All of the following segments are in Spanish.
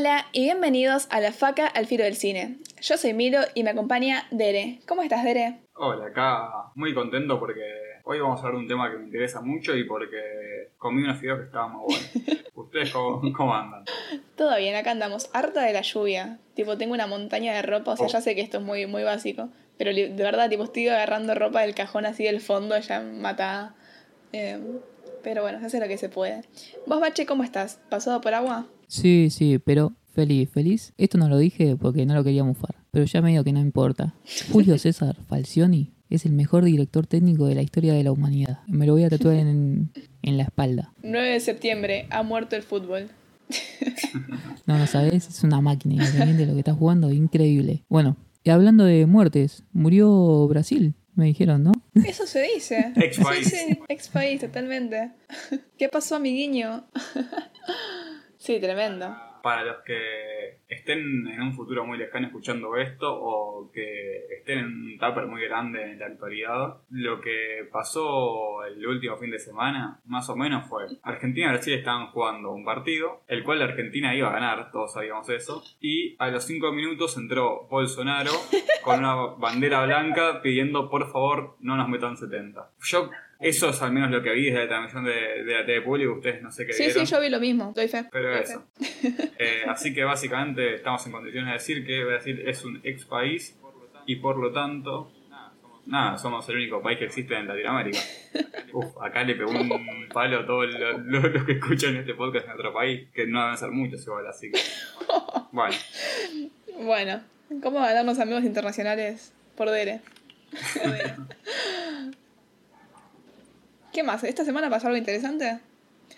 Hola y bienvenidos a La Faca al Filo del Cine. Yo soy Milo y me acompaña Dere. ¿Cómo estás, Dere? Hola, acá muy contento porque hoy vamos a hablar de un tema que me interesa mucho y porque comí unos fideos que estaban muy buenos. ¿Ustedes cómo, cómo andan? Todo bien, acá andamos. Harta de la lluvia. Tipo, tengo una montaña de ropa, o sea, Oh. ya sé que esto es muy, muy básico. Pero de verdad, tipo, estoy agarrando ropa del cajón así del fondo, ya matada. Eh, pero bueno, se hace lo que se puede. ¿Vos, Bache, cómo estás? ¿Pasado por agua? Sí, sí, pero feliz, feliz. Esto no lo dije porque no lo quería mufar, pero ya medio que no importa. Julio César Falcioni es el mejor director técnico de la historia de la humanidad. Me lo voy a tatuar en, en la espalda. 9 de septiembre, ha muerto el fútbol. No, no sabes, es una máquina independiente de lo que está jugando, increíble. Bueno, y hablando de muertes, murió Brasil, me dijeron, ¿no? Eso se dice. Ex país. Sí, sí, ex país, totalmente. ¿Qué pasó, amiguiño? Sí, tremendo. Para los que estén en un futuro muy lejano escuchando esto o que estén en un tupper muy grande en la actualidad, lo que pasó el último fin de semana, más o menos fue Argentina y Brasil estaban jugando un partido, el cual la Argentina iba a ganar, todos sabíamos eso, y a los 5 minutos entró Bolsonaro con una bandera blanca pidiendo por favor no nos metan 70. Yo, eso es al menos lo que vi desde la transmisión de, de la TV pública, ustedes no sé qué Sí, vieron. sí, yo vi lo mismo, doy fe. Pero doy eso. fe. Eh, así que básicamente estamos en condiciones de decir que Brasil es un ex país y por lo tanto, nada, somos el único país que existe en Latinoamérica. Uf, acá le pegó un palo a todos lo- lo- los que escuchan este podcast en otro país, que no deben ser muchos igual, así que. Bueno, Bueno, ¿cómo ganarnos amigos internacionales por Dere? ¿Qué más? ¿Esta semana pasó algo interesante?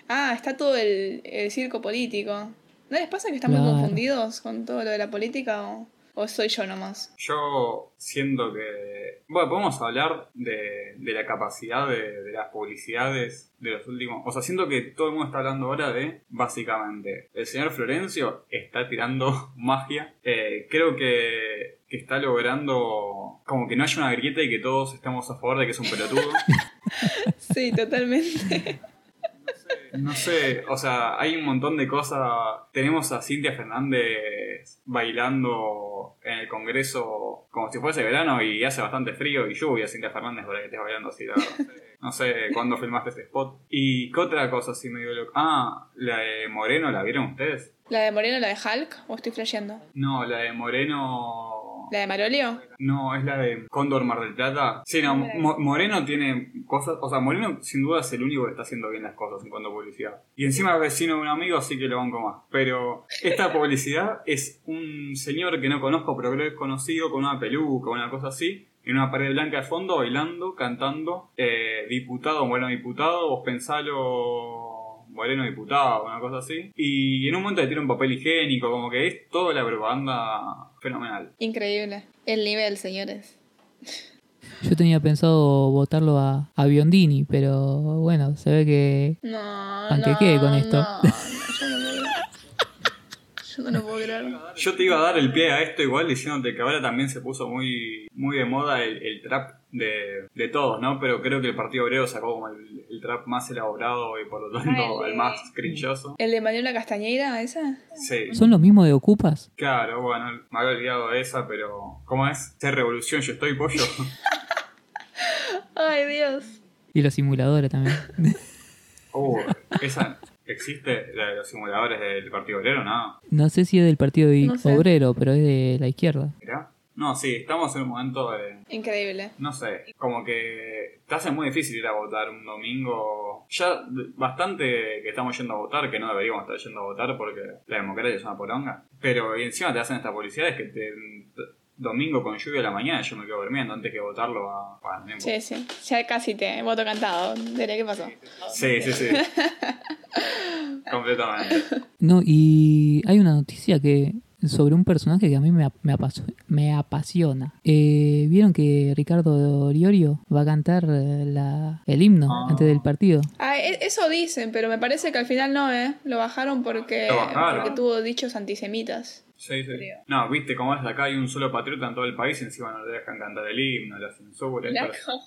Ah, está todo el, el circo político. ¿No les pasa que están muy confundidos con todo lo de la política o, o soy yo nomás? yo siento que. Bueno, podemos hablar de, de la capacidad de, de las publicidades de los últimos. O sea, siento que todo el mundo está hablando ahora de, básicamente, el señor Florencio está tirando magia. Eh, creo que, que está logrando como que no haya una grieta y que todos estamos a favor de que es un pelotudo. Sí, totalmente. No sé, o sea, hay un montón de cosas. Tenemos a Cintia Fernández bailando en el Congreso como si fuese verano y hace bastante frío y lluvia, Cintia Fernández, para que estés bailando así, la. No sé cuándo filmaste ese spot. ¿Y qué otra cosa así medio loca? Ah, la de Moreno, ¿la vieron ustedes? ¿La de Moreno, la de Hulk? ¿O estoy flasheando? No, la de Moreno... ¿La de Marolio? No, es la de Cóndor Mar del Plata. Sí, no, Mo- Moreno tiene cosas, o sea, Moreno sin duda es el único que está haciendo bien las cosas en cuanto a publicidad. Y encima es vecino de un amigo, así que lo banco más. Pero esta publicidad es un señor que no conozco, pero creo que es conocido, con una peluca, una cosa así, en una pared blanca de fondo, bailando, cantando, eh, diputado, bueno, diputado, vos pensalo... Moreno diputado, una cosa así. Y en un momento le tira un papel higiénico, como que es toda la propaganda fenomenal. Increíble. El nivel, señores. Yo tenía pensado votarlo a, a Biondini, pero bueno, se ve que No, Panquequé no, con esto. no. Yo no lo puedo creer. Yo te iba a dar el pie a esto igual diciéndote que ahora también se puso muy, muy de moda el, el trap de, de todos, ¿no? Pero creo que el Partido Obrero sacó como el, el trap más elaborado y por lo tanto Ay. el más crinchoso. ¿El de Manuela Castañeira, esa? Sí. son los mismos de Ocupas. Claro, bueno, me había olvidado de esa, pero ¿cómo es? Ser revolución, yo estoy pollo. Ay, Dios. Y los simuladores también. Uh, esa existe, la de los simuladores del Partido Obrero, ¿no? No sé si es del Partido I- No sé. Obrero, pero es de la izquierda. Mirá. No, sí, estamos en un momento de, Increíble. no sé, como que te hace muy difícil ir a votar un domingo. Ya bastante que estamos yendo a votar, que no deberíamos estar yendo a votar porque la democracia es una poronga. Pero y encima te hacen estas publicidades que te. Domingo con lluvia a la mañana yo me quedo durmiendo antes que votarlo a. Bueno, no. Sí, sí. Ya casi te voto cantado. Dele, ¿qué pasó? sí, sí, sí. Completamente. No, y hay una noticia que sobre un personaje que a mí me, ap- me, apaso- me apasiona. Eh, ¿Vieron que Ricardo Riorio va a cantar eh, la, el himno Ah. antes del partido? Ah, e- eso dicen, pero me parece que al final no, ¿eh? Lo bajaron porque, Lo bajaron. porque tuvo dichos antisemitas. Sí, sí. No, viste cómo es acá hay un solo patriota en todo el país y encima no le dejan cantar el himno, la censura. eso.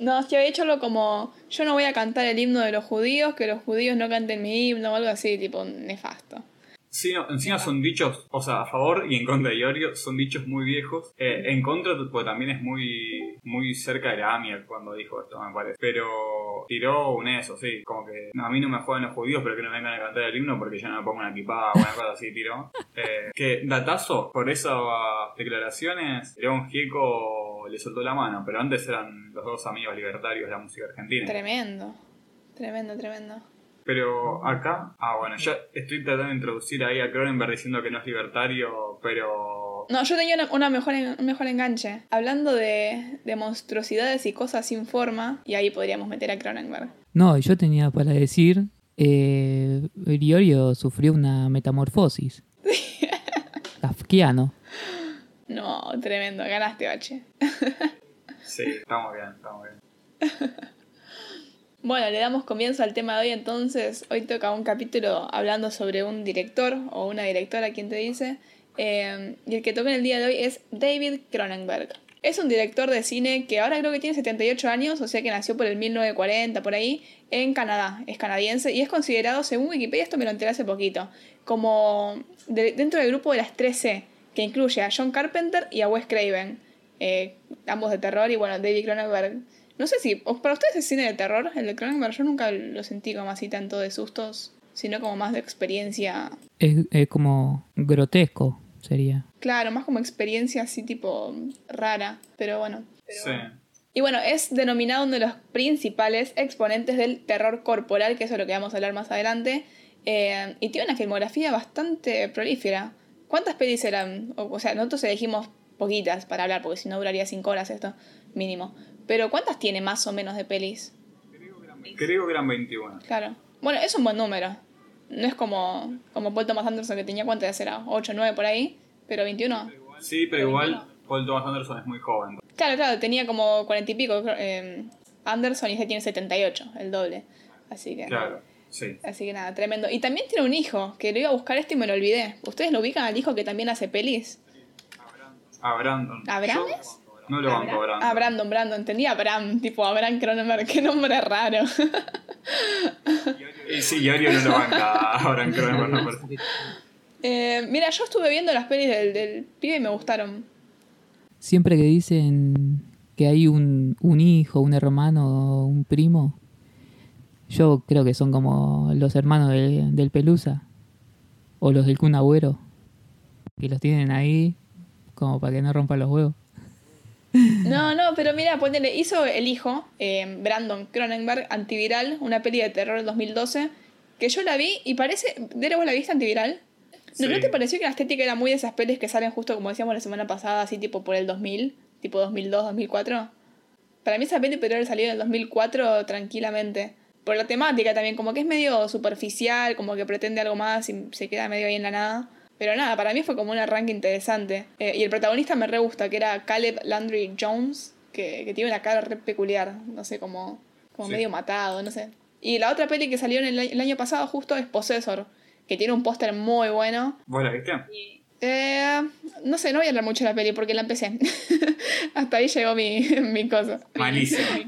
No, es que había hecho algo como, yo no voy a cantar el himno de los judíos, que los judíos no canten mi himno o algo así, tipo nefasto. Sí, no, encima son dichos, o sea, a favor y en contra de Iorio, son dichos muy viejos. Eh, en contra, pues también es muy muy cerca de la AMIA cuando dijo esto, me parece. Pero tiró un eso, sí, como que a mí no me juegan los judíos, pero que no vengan a cantar el himno porque yo no me pongo una equipada o una cosa así, tiró. Eh, que datazo, por esas declaraciones, León Gieco le soltó la mano, pero antes eran los dos amigos libertarios de la música argentina. Tremendo, tremendo, tremendo. Pero acá, ah bueno, yo estoy tratando de introducir ahí a Cronenberg diciendo que no es libertario, pero... No, yo tenía una, mejor, un mejor enganche. Hablando de, de monstruosidades y cosas sin forma, y ahí podríamos meter a Cronenberg. No, yo tenía para decir, eh, Riorio sufrió una metamorfosis. Kafkiano. No, tremendo, ganaste, Bache. sí, estamos bien, estamos bien. Bueno, le damos comienzo al tema de hoy entonces. Hoy toca un capítulo hablando sobre un director o una directora, quien te dice. Eh, y el que toca en el día de hoy es David Cronenberg. Es un director de cine que ahora creo que tiene 78 años, o sea que nació por el 1940, por ahí, en Canadá. Es canadiense y es considerado, según Wikipedia, esto me lo enteré hace poquito, como dentro del grupo de las 13, que incluye a John Carpenter y a Wes Craven, eh, ambos de terror, y bueno, David Cronenberg no sé si, para ustedes es cine de terror, el de Cronenberg, yo nunca lo sentí como así tanto de sustos, sino como más de experiencia. Es, como grotesco, sería. Claro, más como experiencia así tipo rara, pero bueno. sí. Y bueno, es denominado uno de los principales exponentes del terror corporal, que eso es lo que vamos a hablar más adelante, eh, y tiene una filmografía bastante prolífera. ¿Cuántas pelis eran? O, o sea, nosotros elegimos poquitas para hablar, porque si no duraría cinco horas esto, mínimo. Pero ¿cuántas tiene más o menos de pelis? Creo que eran 21. Claro. Bueno, es un buen número. No es como, como Paul Thomas Anderson que tenía cuántas era, 8 o 9 por ahí, pero 21. Sí, pero igual Paul Thomas Anderson es muy joven. Claro, claro, tenía como 40 y pico eh, Anderson y ese tiene 78, el doble. Así que... Claro. Sí. Así que nada, tremendo. Y también tiene un hijo, que lo iba a buscar este y me lo olvidé. ¿Ustedes lo ubican al hijo que también hace pelis? A Brandon. ¿A Brandon? No lo banco, Brandon. Ah, Brandon, Brandon. Entendía Bram, tipo Abraham Cronenberg. Qué nombre raro. y sí, Yorio no lo banca a Abraham Cronenberg. eh, mira, yo estuve viendo las pelis del, del pibe y me gustaron. Siempre que dicen que hay un, un hijo, un hermano, un primo, yo creo que son como los hermanos del Pelusa o los del Kun Agüero, que los tienen ahí como para que no rompan los huevos. No, no, pero mira, ponele, hizo el hijo, eh, Brandon Cronenberg, Antiviral, una peli de terror del 2012, que yo la vi y parece. ¿De vos la viste Antiviral? ¿No, ¿No te pareció que la estética era muy de esas pelis que salen justo como decíamos la semana pasada, así tipo por el 2000, tipo 2002, 2004? Para mí esa peli podría haber salido en el 2004 tranquilamente. Por la temática también, como que es medio superficial, como que pretende algo más y se queda medio ahí en la nada. Pero nada, para mí fue como un arranque interesante. Eh, y el protagonista me re gusta, que era Caleb Landry Jones, que, tiene una cara re peculiar, no sé, como, como medio matado, no sé. Y la otra peli que salió en el, año pasado justo es Possessor, que tiene un póster muy bueno. ¿Vos la viste? Eh, no sé, no voy a hablar mucho de la peli porque la empecé. Hasta ahí llegó mi, mi cosa. Malísima.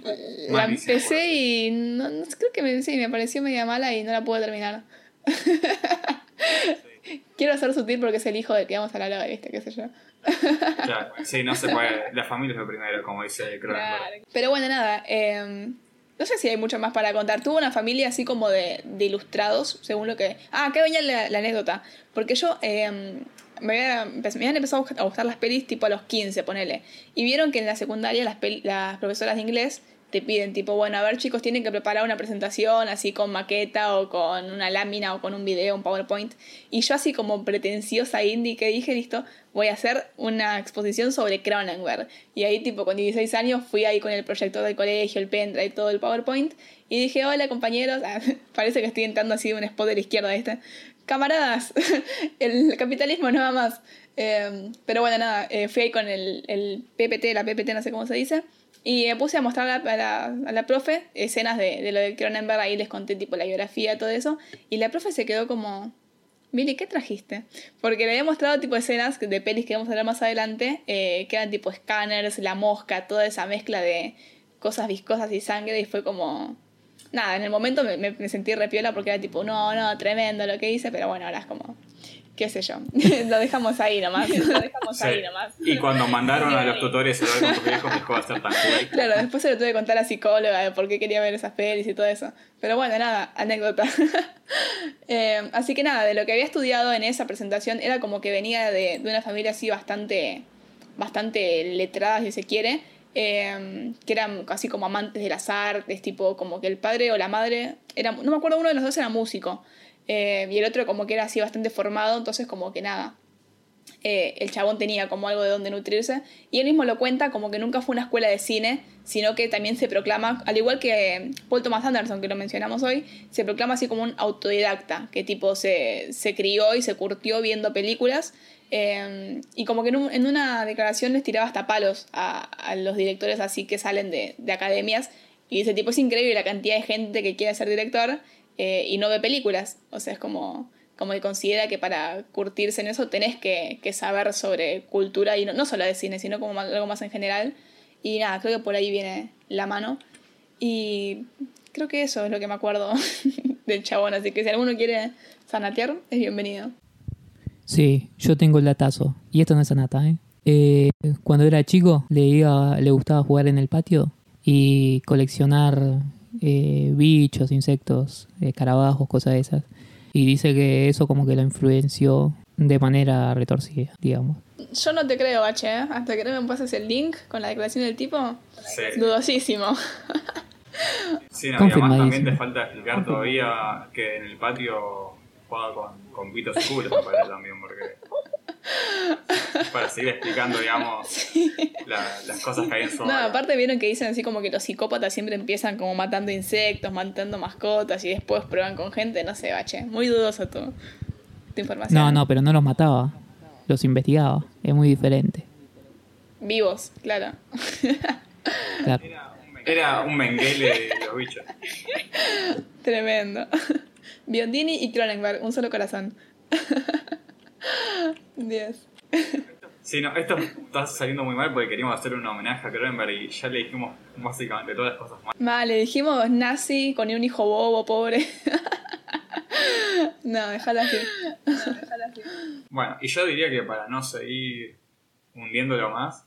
La empecé y no, creo que me, sí, me pareció media mala y no la pude terminar. Quiero ser sutil porque es el hijo del que vamos a hablar hoy, ¿viste? ¿Qué sé yo? Claro, sí, no se puede. La familia es lo primero, como dice Cronenberg. Pero bueno, nada. Em, no sé si hay mucho más para contar. Tuvo una familia así como de, de ilustrados, según lo que. Ah, acá venía la, la anécdota. Porque yo. Eh, me, había, me habían empezado a gustar las pelis tipo a los 15, ponele. Y vieron que en la secundaria las, las profesoras de inglés te piden tipo, bueno, a ver chicos, tienen que preparar una presentación así con maqueta o con una lámina o con un video, un PowerPoint. Y yo así como pretenciosa indie que dije, listo, voy a hacer una exposición sobre Cronenberg. Y ahí tipo con 16 años fui ahí con el proyector del colegio, el pendrive, todo el PowerPoint. Y dije, hola compañeros, parece que estoy entrando así un spot de la izquierda este. Camaradas, el capitalismo no va más. Em, pero bueno, nada, eh, fui ahí con el, el PPT, la PPT no sé cómo se dice. Y me puse a mostrar a la, a la, profe escenas de, de, lo de Cronenberg, ahí les conté tipo la biografía, todo eso, y la profe se quedó como, Mili, ¿qué trajiste? Porque le había mostrado tipo escenas de pelis que vamos a ver más adelante, eh, que eran tipo scanners, la mosca, toda esa mezcla de cosas viscosas y sangre, y fue como... Nada, en el momento me, me, me sentí repiola porque era tipo, no, no, tremendo lo que hice, pero bueno, ahora es como qué sé yo. lo dejamos ahí nomás. Lo dejamos Sí. ahí nomás. Y cuando mandaron a los tutores a hablar con tus viejos, dejó de ser tan cool. Claro, después se lo tuve que contar a la psicóloga de por qué quería ver esas pelis y todo eso. Pero bueno, nada, anécdota. Eh, así que nada, de lo que había estudiado en esa presentación era como que venía de, de una familia así bastante, bastante letrada, si se quiere, eh, que eran casi como amantes de las artes, tipo como que el padre o la madre, era, no me acuerdo, uno de los dos era músico, eh, y el otro como que era así bastante formado, entonces como que nada, eh, el chabón tenía como algo de donde nutrirse. Y él mismo lo cuenta como que nunca fue una escuela de cine, sino que también se proclama, al igual que Paul Thomas Anderson, que lo mencionamos hoy, se proclama así como un autodidacta, que tipo se, se crió y se curtió viendo películas. eh, y como que en una declaración les tiraba hasta palos a, a los directores así que salen de, de academias. Y dice, tipo, es increíble la cantidad de gente que quiere ser director eh, y no ve películas. O sea, es como, como que considera que para curtirse en eso tenés que, que saber sobre cultura y no, no solo de cine, sino como algo más en general. Y nada, creo que por ahí viene la mano. Y creo que eso es lo que me acuerdo del chabón. Así que si alguno quiere fanatear, es bienvenido. Sí, yo tengo el datazo. Y esto no es anata, ¿eh? Eh, cuando era chico le, iba- le gustaba jugar en el patio y coleccionar eh, bichos, insectos, eh, escarabajos, cosas de esas. Y dice que eso como que lo influenció de manera retorcida, digamos. Yo no te creo, H, ¿eh? hasta que no me pases el link con la declaración del tipo. Sí. Dudosísimo. Sí, no, y además también Confirmadísimo. te falta explicar todavía que en el patio jugaba con, con pitos y culos, me parece también, porque. Para seguir explicando, digamos, la- las cosas que hay en su No, obra. aparte vieron que dicen así como que los psicópatas siempre empiezan como matando insectos, matando mascotas y después prueban con gente, no sé, bache. Muy dudoso tu, tu información. No, no, pero no los mataba, los investigaba. Es muy diferente. Vivos, claro. Claro. Era un menguele de los bichos. Tremendo. Biondini y Cronenberg, un solo corazón. Dios. Sí, no, esto está saliendo muy mal porque queríamos hacer un homenaje a Cronenberg y ya le dijimos básicamente todas las cosas mal. Vale, dijimos nazi con un hijo bobo, pobre. no, déjala así. Bueno, y yo diría que para no seguir hundiéndolo más,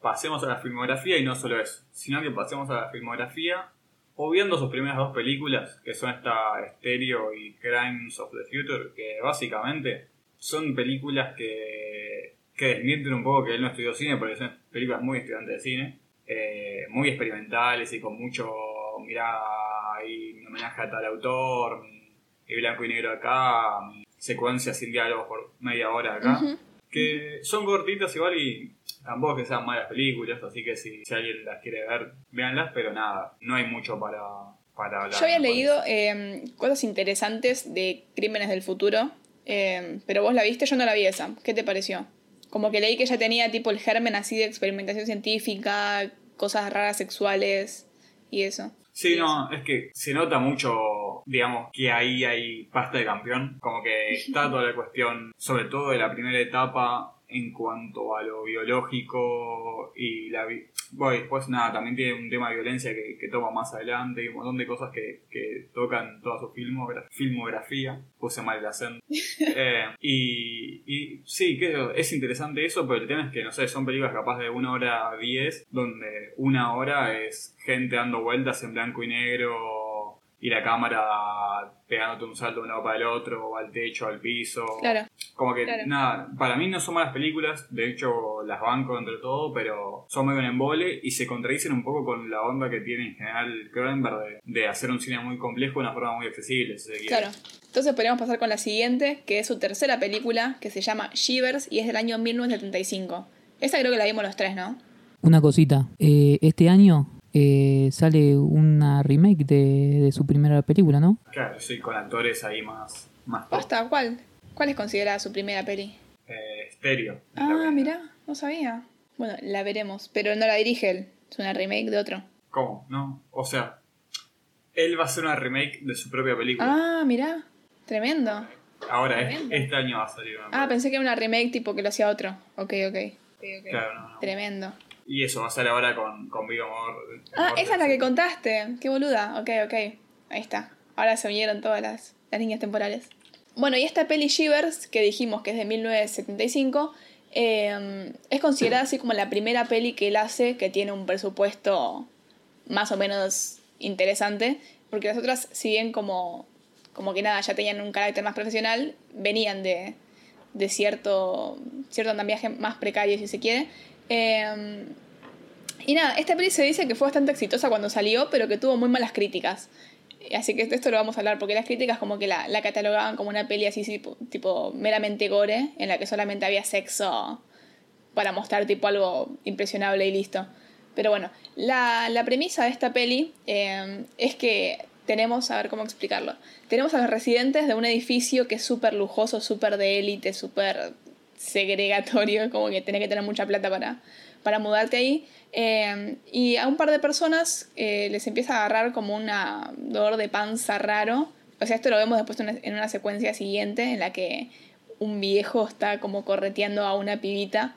pasemos a la filmografía y no solo eso, sino que pasemos a la filmografía obviando sus primeras dos películas, que son esta Stereo y Crimes of the Future, que básicamente son películas que, que desmienten un poco que él no estudió cine, porque son películas muy estudiantes de cine, eh, muy experimentales y con mucho, mirá, hay un homenaje a tal autor, y blanco y negro acá, secuencias sin diálogos por media hora acá, que son cortitas igual y tampoco que sean malas películas, así que si, si alguien las quiere ver, véanlas, pero nada, no hay mucho para, para hablar. Yo había leído eh, cosas interesantes de Crímenes del Futuro, eh, pero vos la viste, yo no la vi esa. ¿Qué te pareció? Como que leí que ya tenía tipo el germen así de experimentación científica, cosas raras sexuales y eso. Sí, no, es que se nota mucho, digamos, que ahí hay pasta de campeón. Como que está toda la cuestión, sobre todo de la primera etapa, en cuanto a lo biológico y la... vi- Bueno, después nada, también tiene un tema de violencia que, que toma más adelante y un montón de cosas que, que tocan toda su filmogra- filmografía. Puse mal el acento. Eh, y, y sí, que es interesante eso, pero el tema es que, no sé, son películas capaz de una hora diez, donde una hora es gente dando vueltas en blanco y negro y la cámara pegándote un salto de un lado para el otro, al techo, al piso. Claro. Como que, Claro. nada, para mí no son malas películas, de hecho las banco entre todo, pero son medio un embole y se contradicen un poco con la onda que tiene en general Cronenberg de, de hacer un cine muy complejo de una forma muy accesible. si. Claro. Entonces podríamos pasar con la siguiente, que es su tercera película, que se llama Shivers y es del año 1975. Esa creo que la vimos los tres, ¿no? Una cosita, eh, este año eh, sale una remake de, de su primera película, ¿no? Claro, sí, con actores ahí más, más ¿cuál? ¿Cuál es considerada su primera peli? Eh, estéreo. Ah, mirá, no sabía. Bueno, la veremos, pero no la dirige él, es una remake de otro. ¿Cómo? No, o sea, él va a hacer una remake de su propia película. Ah, mirá, tremendo. Ahora, es- tremendo. este año va a salir una Ah, película. pensé que era una remake tipo que lo hacía otro. Ok, ok. Ok, ok. Claro, no, no. Tremendo. Y eso va a salir ahora con, con Vigo Mor- Ah, esa es la que contaste. Qué boluda. Ok, ok. Ahí está. Ahora se unieron todas las, las líneas temporales. Bueno, y esta peli Shivers, que dijimos que es de 1975, eh, es considerada así como la primera peli que él hace que tiene un presupuesto más o menos interesante, porque las otras, si bien como, como que nada, ya tenían un carácter más profesional, venían de, de cierto, cierto andamiaje más precario, si se quiere. Eh, y nada, esta peli se dice que fue bastante exitosa cuando salió, pero que tuvo muy malas críticas. Así que de esto lo vamos a hablar, porque las críticas como que la, catalogaban como una peli así tipo, tipo meramente gore, en la que solamente había sexo para mostrar tipo algo impresionable y listo. Pero bueno, la, premisa de esta peli eh, es que tenemos, a ver cómo explicarlo, tenemos a los residentes de un edificio que es súper lujoso, súper de élite, súper segregatorio, como que tenés que tener mucha plata para, para mudarte ahí. Eh, y a un par de personas eh, les empieza a agarrar como un dolor de panza raro. O sea, esto lo vemos después en una secuencia siguiente en la que un viejo está como correteando a una pibita,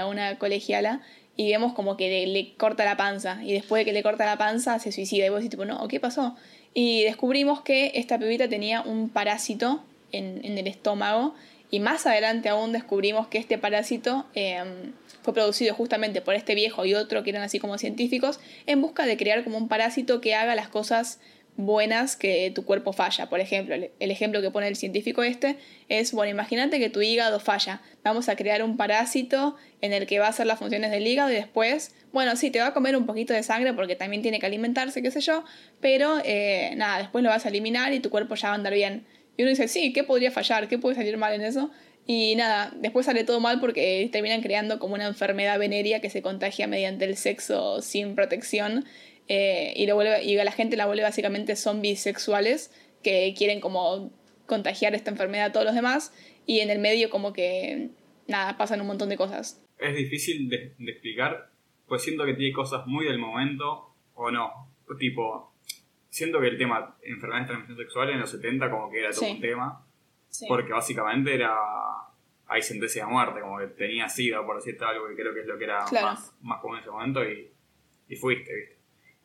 a una colegiala, y vemos como que le, corta la panza y después de que le corta la panza se suicida y vos decís tipo, no, ¿qué pasó? Y descubrimos que esta pibita tenía un parásito en, en el estómago y más adelante aún descubrimos que este parásito em, fue producido justamente por este viejo y otro que eran así como científicos en busca de crear como un parásito que haga las cosas buenas que tu cuerpo falla. Por ejemplo, el, ejemplo que pone el científico este es, bueno, imagínate que tu hígado falla. Vamos a crear un parásito en el que va a hacer las funciones del hígado y después, bueno, sí, te va a comer un poquito de sangre porque también tiene que alimentarse, qué sé yo, pero eh, nada, después lo vas a eliminar y tu cuerpo ya va a andar bien. Y uno dice, sí, ¿qué podría fallar? ¿Qué puede salir mal en eso? Y nada, después sale todo mal porque terminan creando como una enfermedad venérea que se contagia mediante el sexo sin protección eh, y, la gente la vuelve básicamente zombies sexuales que quieren como contagiar esta enfermedad a todos los demás y en el medio como que nada, pasan un montón de cosas. Es difícil de, explicar, pues siento que tiene cosas muy del momento o no. Tipo, siento que el tema enfermedades de transmisión sexual en los 70 como que era todo un tema, porque básicamente era hay sentencia de muerte, como que tenía sida, por decirte algo, que creo que es lo que era más, más común en ese momento, y, y fuiste, ¿viste?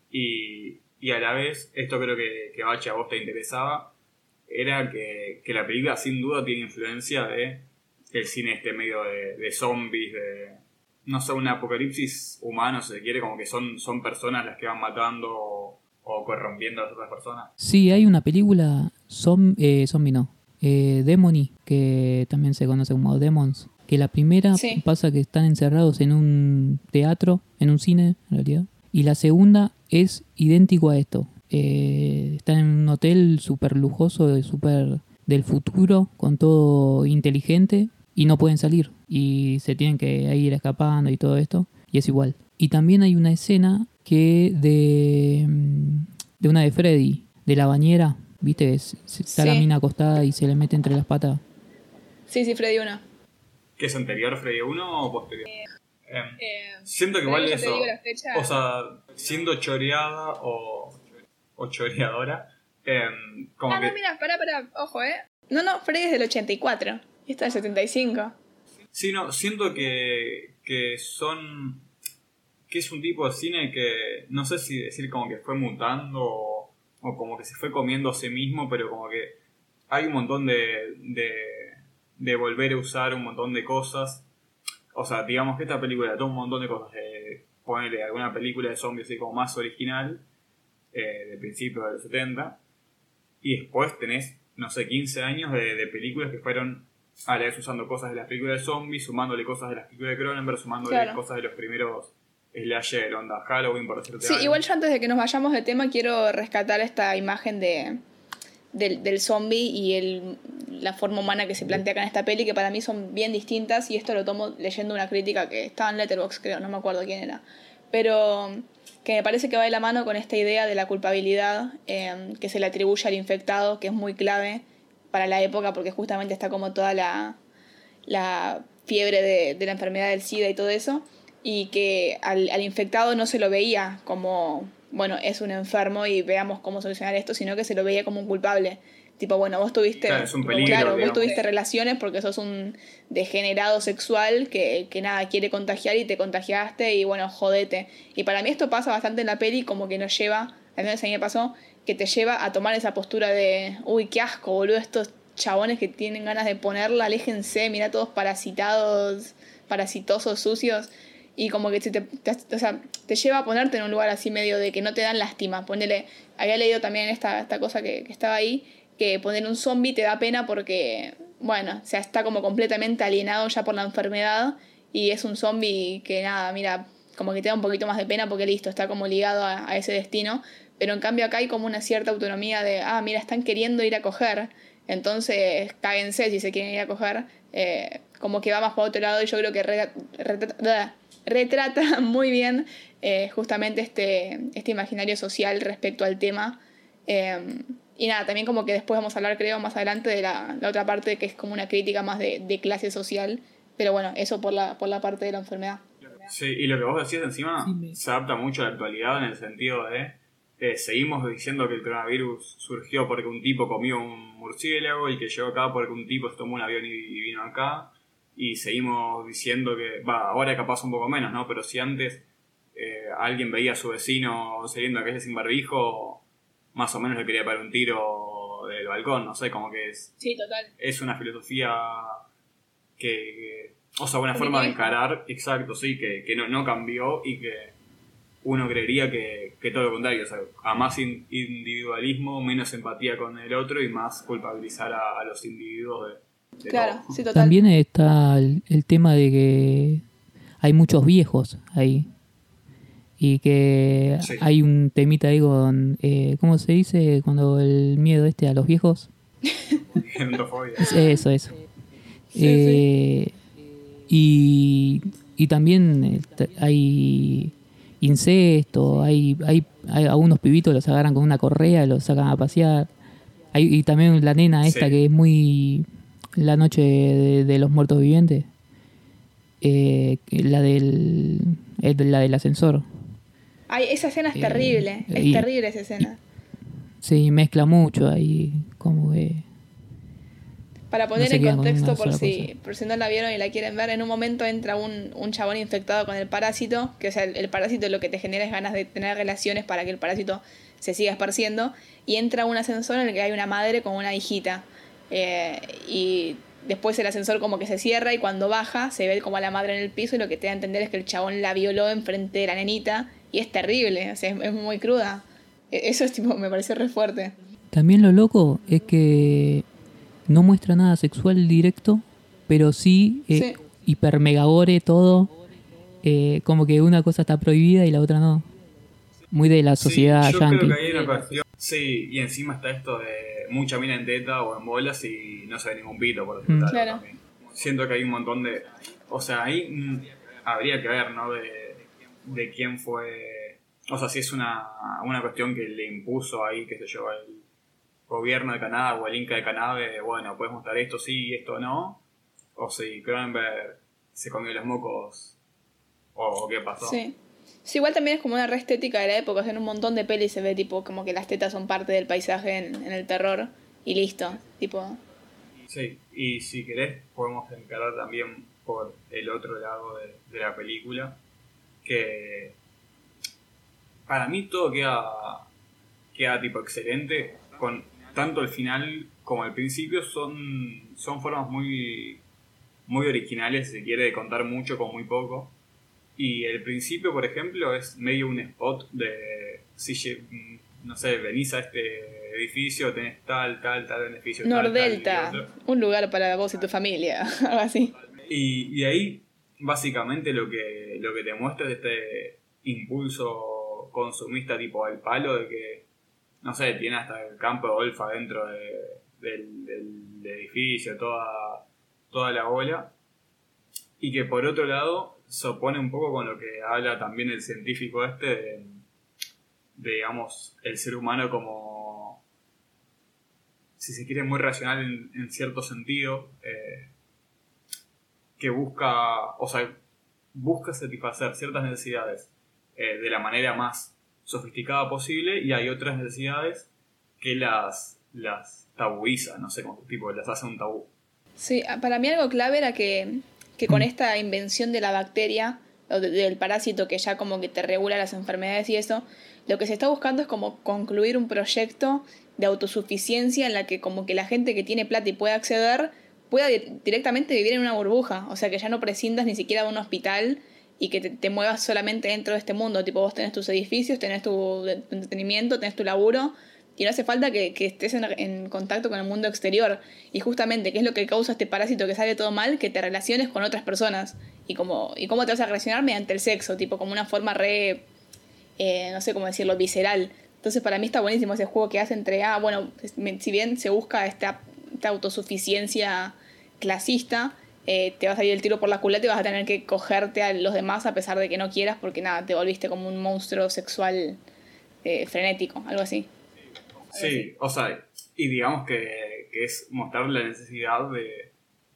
Y, y a la vez, esto creo que, que Bache a vos te interesaba, era que, que, la película sin duda tiene influencia de el cine este medio de, de zombies, de no sé, un apocalipsis humano, si se quiere, como que son, son personas las que van matando o, corrompiendo a las otras personas. Sí, hay una película, eh, zombie no, eh, Demony, que también se conoce como Demons, que la primera pasa que están encerrados en un teatro, en un cine, en realidad, y la segunda es idéntico a esto. Eh, están en un hotel súper lujoso, súper del futuro, con todo inteligente, y no pueden salir. Y se tienen que ir escapando y todo esto. Y es igual. Y también hay una escena que de, mm, de una de Freddy, de la bañera. ¿Viste? Está la mina acostada y se le mete entre las patas. Sí, sí, Freddy 1. ¿Qué es anterior, Freddy 1 o posterior? Eh, Em, eh, siento que igual eso, o sea, siendo choreada o, o choreadora, em, como ah, no, mira, pará, pará, ojo, eh. No, no, Freddy es del 84 y esta del 75. Sí, no, siento que, que son, que es un tipo de cine que, no sé si decir como que fue mutando o, o como que se fue comiendo a sí mismo, pero como que hay un montón de, de, de volver a usar un montón de cosas o sea, digamos que esta película toma un montón de cosas. de ponerle alguna película de zombies así como más original, eh, de principios de los 70. Y después tenés, no sé, 15 años de, películas que fueron a la vez usando cosas de las películas de zombies, sumándole cosas de las películas de Cronenberg, sumándole cosas de los primeros slasher, onda Halloween, por decirte Sí, igual yo antes de que nos vayamos de tema quiero rescatar esta imagen de del, del zombie y el, la forma humana que se plantea acá en esta peli, que para mí son bien distintas, y esto lo tomo leyendo una crítica que estaba en Letterboxd, creo, no me acuerdo quién era, pero que me parece que va de la mano con esta idea de la culpabilidad em, que se le atribuye al infectado, que es muy clave para la época, porque justamente está como toda la, la fiebre de, de la enfermedad del SIDA y todo eso, y que al, al infectado no se lo veía como bueno, es un enfermo y veamos cómo solucionar esto, sino que se lo veía como un culpable. Tipo, bueno, vos tuviste, claro, vos tuviste relaciones porque sos un degenerado sexual que, que, nada, quiere contagiar y te contagiaste y bueno, jodete. Y para mí esto pasa bastante en la peli, como que nos lleva, al menos a mí me pasó, que te lleva a tomar esa postura de, uy, qué asco, boludo, estos chabones que tienen ganas de ponerla, aléjense, mira todos parasitados, parasitosos, sucios. Y como que te, te, o sea, te lleva a ponerte en un lugar así medio de que no te dan lástima. Ponele, había leído también esta, esta cosa que, que estaba ahí, que poner un zombie te da pena porque, bueno, o sea, está como completamente alienado ya por la enfermedad y es un zombie que nada, mira, como que te da un poquito más de pena porque listo, está como ligado a, ese destino. Pero en cambio acá hay como una cierta autonomía de, ah, mira, están queriendo ir a coger, entonces cáguense si se quieren ir a coger. Eh, como que va más para otro lado y yo creo que retrata, muy bien eh, justamente este, este imaginario social respecto al tema. Eh, y nada, también como que después vamos a hablar, creo, más adelante de la, la otra parte que es como una crítica más de, de, clase social. Pero bueno, eso por la, por la parte de la enfermedad. Sí, y lo que vos decías encima se adapta mucho a la actualidad en el sentido de eh, seguimos diciendo que el coronavirus surgió porque un tipo comió un murciélago y que llegó acá porque un tipo se tomó un avión y, vino acá. Y seguimos diciendo que, va, ahora capaz un poco menos, ¿no? Pero si antes eh, alguien veía a su vecino saliendo a calle sin barbijo, más o menos le quería parar un tiro del balcón, no sé, como que es. Sí, total. Es una filosofía que, o sea, una forma de encarar, exacto, sí, que, que no, no, cambió y que uno creería que, que todo lo contrario, o sea, a más individualismo, menos empatía con el otro y más culpabilizar a, los individuos de, claro, sí, total. También está el, tema de que hay muchos viejos ahí y que hay un temita ahí con, eh, ¿cómo se dice? Cuando el miedo este a los viejos. eso, eso. Eh, y, y, también eh, hay incesto, hay, hay, hay, algunos pibitos los agarran con una correa, los sacan a pasear. Hay, y también la nena esta que es muy la noche de, los muertos vivientes. Eh, la del la del ascensor. Ay, esa escena es terrible, es terrible esa escena. Sí, mezcla mucho ahí, como que para poner en contexto, por si, por si no la vieron y la quieren ver, en un momento entra un, un chabón infectado con el parásito, que o sea, el, parásito lo que te genera es ganas de tener relaciones para que el parásito se siga esparciendo, y entra un ascensor en el que hay una madre con una hijita. Eh, y después el ascensor como que se cierra y cuando baja se ve como a la madre en el piso y lo que te da a entender es que el chabón la violó enfrente de la nenita y es terrible, o sea, es, muy cruda. E, eso es tipo, me parece re fuerte. También lo loco es que no muestra nada sexual directo, pero sí, eh, hipermegabore todo, eh, como que una cosa está prohibida y la otra no. Muy de la sociedad sí, yo Creo que hay una. Sí, y encima está esto de mucha mina en teta o en bolas y no se ve ningún pito, por decirlo mm. Siento que hay un montón de. O sea, ahí mm, habría que ver, ¿no? De, de quién fue. O sea, si es una, una cuestión que le impuso ahí, que se yo, el gobierno de Canadá o el Inca de Canadá, bueno, puedes mostrar esto sí, esto no, o si Cronenberg se comió los mocos, o, qué pasó. Sí. Sí. igual también es como una re estética de la época, en un montón de pelis se ve tipo como que las tetas son parte del paisaje en, el terror y listo, tipo... Sí, y si querés podemos encarar también por el otro lado de, de la película, que para mí todo queda, queda tipo excelente con tanto el final como el principio son, son formas muy, muy originales, se quiere, contar mucho con muy poco. Y el principio, por ejemplo, es medio un spot de si no sé, venís a este edificio, tenés tal, tal, tal beneficio. Nordelta, un lugar para vos y tu familia, algo así. Y, y ahí, básicamente, lo que, lo que te muestra es este impulso consumista tipo al palo de que no sé, tiene hasta el campo de golf adentro del, edificio, toda, toda la bola. Y que por otro lado se opone un poco con lo que habla también el científico este de, digamos, el ser humano como, si se quiere, muy racional en, cierto sentido, eh, que busca, o sea, busca satisfacer ciertas necesidades eh, de la manera más sofisticada posible y hay otras necesidades que las, las tabuiza, no sé, como tipo las hace un tabú. Sí, para mí algo clave era que, con mm. esta invención de la bacteria, o de- del parásito que ya como que te regula las enfermedades y eso, lo que se está buscando es como concluir un proyecto de autosuficiencia en la que como que la gente que tiene plata y puede acceder pueda di- directamente vivir en una burbuja, o sea que ya no prescindas ni siquiera de un hospital y que te, te muevas solamente dentro de este mundo, tipo vos tenés tus edificios, tenés tu entretenimiento, tenés tu laburo y no hace falta que, estés en, en contacto con el mundo exterior. Y justamente, ¿qué es lo que causa este parásito que sale todo mal? Que te relaciones con otras personas. Y, como, y cómo te vas a relacionar mediante el sexo, tipo como una forma re, eh, no sé cómo decirlo, visceral. Entonces para mí está buenísimo ese juego que hace entre, ah, bueno, si bien se busca esta, autosuficiencia clasista, eh, te va a salir el tiro por la culata y vas a tener que cogerte a los demás a pesar de que no quieras porque nada, te volviste como un monstruo sexual eh, frenético, algo así. Sí, o sea, y digamos que, que es mostrar la necesidad de,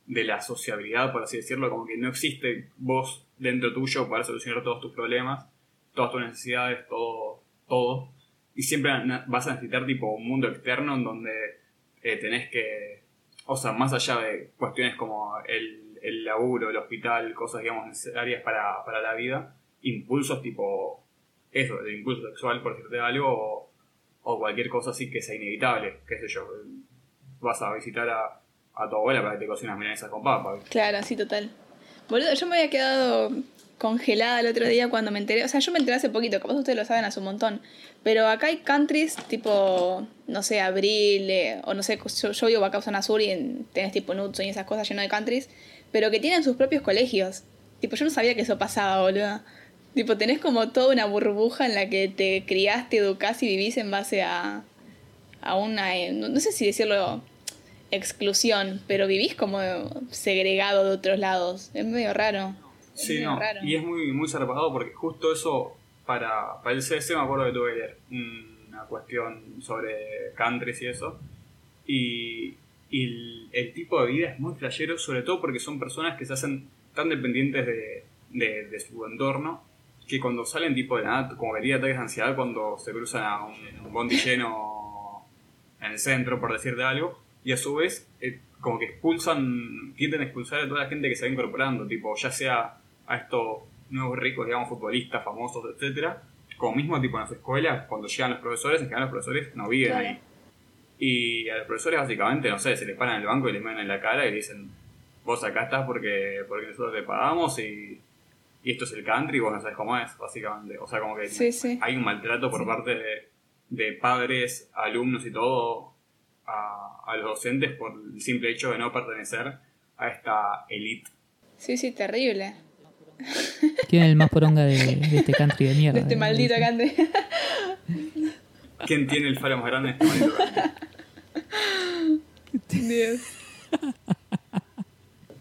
de la sociabilidad, por así decirlo, como que no existe vos dentro tuyo para solucionar todos tus problemas, todas tus necesidades, todo, todo. Y siempre vas a necesitar tipo un mundo externo en donde eh, tenés que, o sea, más allá de cuestiones como el, el laburo, el hospital, cosas, digamos, necesarias para, para la vida, impulsos tipo, eso, el impulso sexual, por decirte algo, o, o cualquier cosa así que sea inevitable, qué sé yo, vas a visitar a, a tu abuela para que te cocine unas milanesas con papa. Claro, sí, total. Boludo, yo me había quedado congelada el otro día cuando me enteré. O sea, yo me enteré hace poquito, capaz ustedes lo saben hace un montón. Pero acá hay countries tipo, no sé, Abril, eh, o no sé, yo, vivo acá en zona sur y en- tenés tipo Nutson y esas cosas lleno de countries, pero que tienen sus propios colegios. Tipo, yo no sabía que eso pasaba, boludo. Tipo, tenés como toda una burbuja en la que te criaste, educás y vivís en base a, a una, eh, no, no sé si decirlo exclusión, pero vivís como segregado de otros lados. Es medio raro. Es Sí, medio no, raro. y es muy, muy zarpado porque justo eso, para, para el CS me acuerdo que tuve que leer una cuestión sobre countries y eso, y, y el, el tipo de vida es muy flashero, sobre todo porque son personas que se hacen tan dependientes de, de, de su entorno, que cuando salen tipo de nada, como que tienen ataques de ansiedad cuando se cruzan a un, un bondi lleno en el centro, por decirte algo, y a su vez, eh, como que expulsan, tienden a expulsar a toda la gente que se va incorporando, tipo, ya sea a estos nuevos ricos, digamos, futbolistas, famosos, etcétera, como mismo tipo en las escuelas, cuando llegan los profesores, en general los profesores no viven Claro. ahí. Y a los profesores básicamente, no sé, se les paran en el banco y les miran en la cara y dicen, vos acá estás porque, porque nosotros te pagamos y, y esto es el country y vos no sabes cómo es, básicamente. O sea, como que Sí, sí. hay un maltrato por parte de, de padres, alumnos y todo a, a los docentes por el simple hecho de no pertenecer a esta elite. Sí, sí, terrible. ¿Quién es el más poronga de, de este country de mierda? De este maldito country. ¿Quién tiene el faro más grande en este? Dios.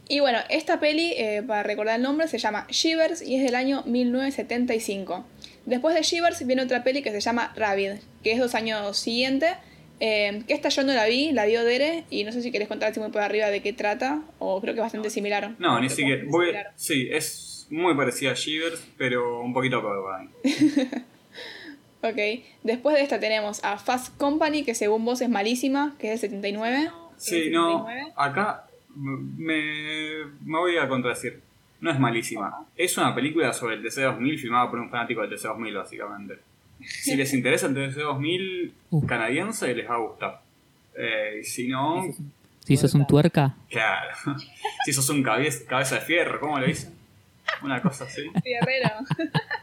Y bueno, esta peli, eh, para recordar el nombre, se llama Shivers y es del año 1975. Después de Shivers viene otra peli que se llama Rabid, que es dos años siguiente. eh, que esta yo no la vi, la vio Dere, y no sé si querés contar así muy por arriba de qué trata, o creo que es bastante similar. No, ni siquiera. voy- sí, es muy parecida a Shivers, pero un poquito para. Ok, después de esta tenemos a Fast Company, que según vos es malísima, que es del 79. Sí, ¿El no, 79? acá me, me voy a contradecir. No es malísima. Es una película sobre el TC-2000 filmada por un fanático del TC-2000, básicamente. Si les interesa el TC-2000 Uh. canadiense, les va a gustar. Eh, si no, Si sos un tuerca, claro. si sos un cabeza, cabeza de fierro, ¿cómo le dicen? Una cosa así. Fierrero.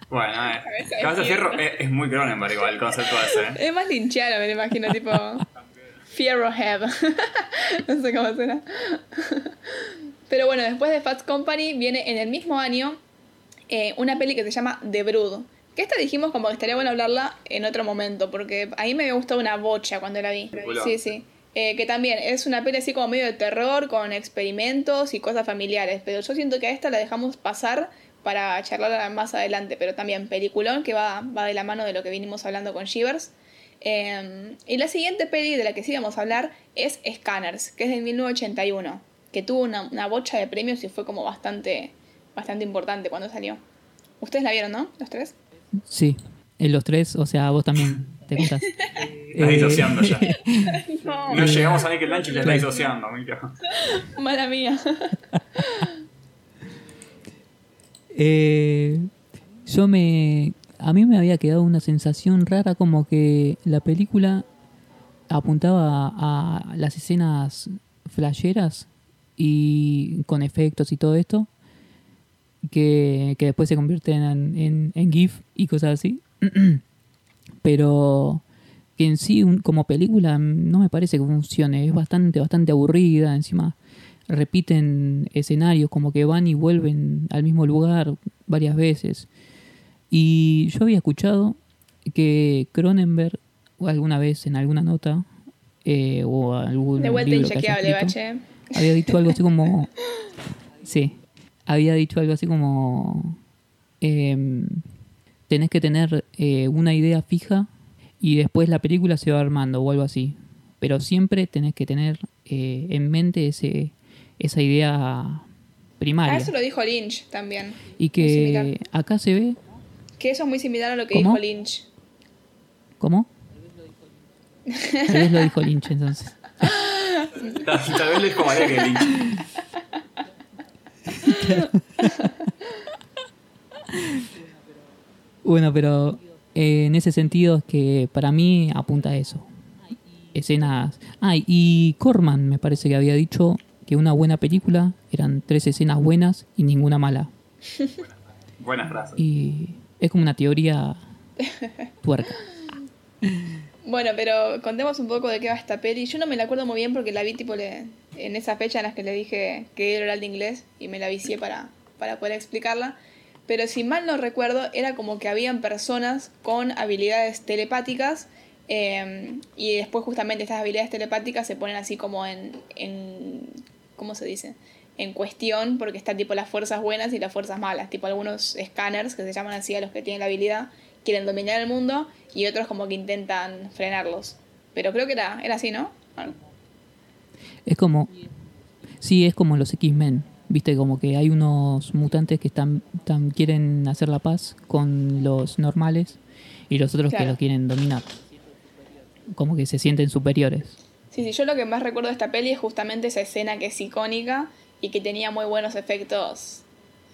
Bueno, eh, Cabeza de cabeza de fierro fierro. es, es muy Cronenberg igual el concepto ese. ¿eh? Es más linchero, me lo imagino, tipo. Fierrohead. no sé cómo suena. Pero bueno, después de Fast Company viene en el mismo año eh, una peli que se llama The Brood. Que esta dijimos como que estaría bueno hablarla en otro momento, porque a mí me había gustado una bocha cuando la vi. Sí, sí. Eh, que también es una peli así como medio de terror, con experimentos y cosas familiares. Pero yo siento que a esta la dejamos pasar para charlarla más adelante. Pero también peliculón que va, va de la mano de lo que vinimos hablando con Shivers. Eh, y la siguiente peli de la que sí vamos a hablar es Scanners, que es de 1981, que tuvo una, una bocha de premios y fue como bastante, bastante importante cuando salió. Ustedes la vieron, ¿no? Los tres. sí. En los tres, o sea, vos también te contás. Estás Eh, disociando ya. No, No llegamos a Nickel Lunch y ya está disociando, mira. mala mía. Eh, yo me. A mí me había quedado una sensación rara, como que la película apuntaba a las escenas flasheras y con efectos y todo esto, que, que después se convierten en, en, en GIF y cosas así. Pero que en sí, como película, no me parece que funcione. Es bastante, bastante aburrida. Encima repiten escenarios, como que van y vuelven al mismo lugar varias veces. Y yo había escuchado que Cronenberg, alguna vez en alguna nota, eh, o algún De vuelta libro que escrito, había dicho algo así como. Sí. Había dicho algo así como. em, tenés que tener eh, una idea fija y después la película se va armando o algo así. Pero siempre tenés que tener eh, en mente ese, esa idea Ah, primaria. eso lo dijo Lynch también. y que acá se ve. Que eso es muy similar a lo que ¿Cómo? dijo Lynch. ¿Cómo? Tal vez lo dijo Lynch entonces. Tal, tal vez le dijo María que Lynch. Bueno, pero eh, en ese sentido es que para mí apunta a eso. Escenas. Ah, y Corman me parece que había dicho que una buena película eran tres escenas buenas y ninguna mala. Buenas frases. Y es como una teoría tuerca. Bueno, pero contemos un poco de qué va esta peli. Yo no me la acuerdo muy bien porque la vi tipo le- en esa fecha en las que le dije que era oral de inglés y me la vicié para, para poder explicarla. Pero si mal no recuerdo, era como que habían personas con habilidades telepáticas eh, y después justamente estas habilidades telepáticas se ponen así como en, en ¿cómo se dice? En cuestión porque están tipo las fuerzas buenas y las fuerzas malas. Tipo algunos escáneres que se llaman así a los que tienen la habilidad quieren dominar el mundo y otros como que intentan frenarlos. Pero creo que era, era así, ¿no? Es como. Sí, es como los X-Men. Viste, como que hay unos mutantes que están, están- quieren hacer la paz con los normales y los otros que los quieren dominar. Como que se sienten superiores. Sí, sí, yo lo que más recuerdo de esta peli es justamente esa escena que es icónica y que tenía muy buenos efectos,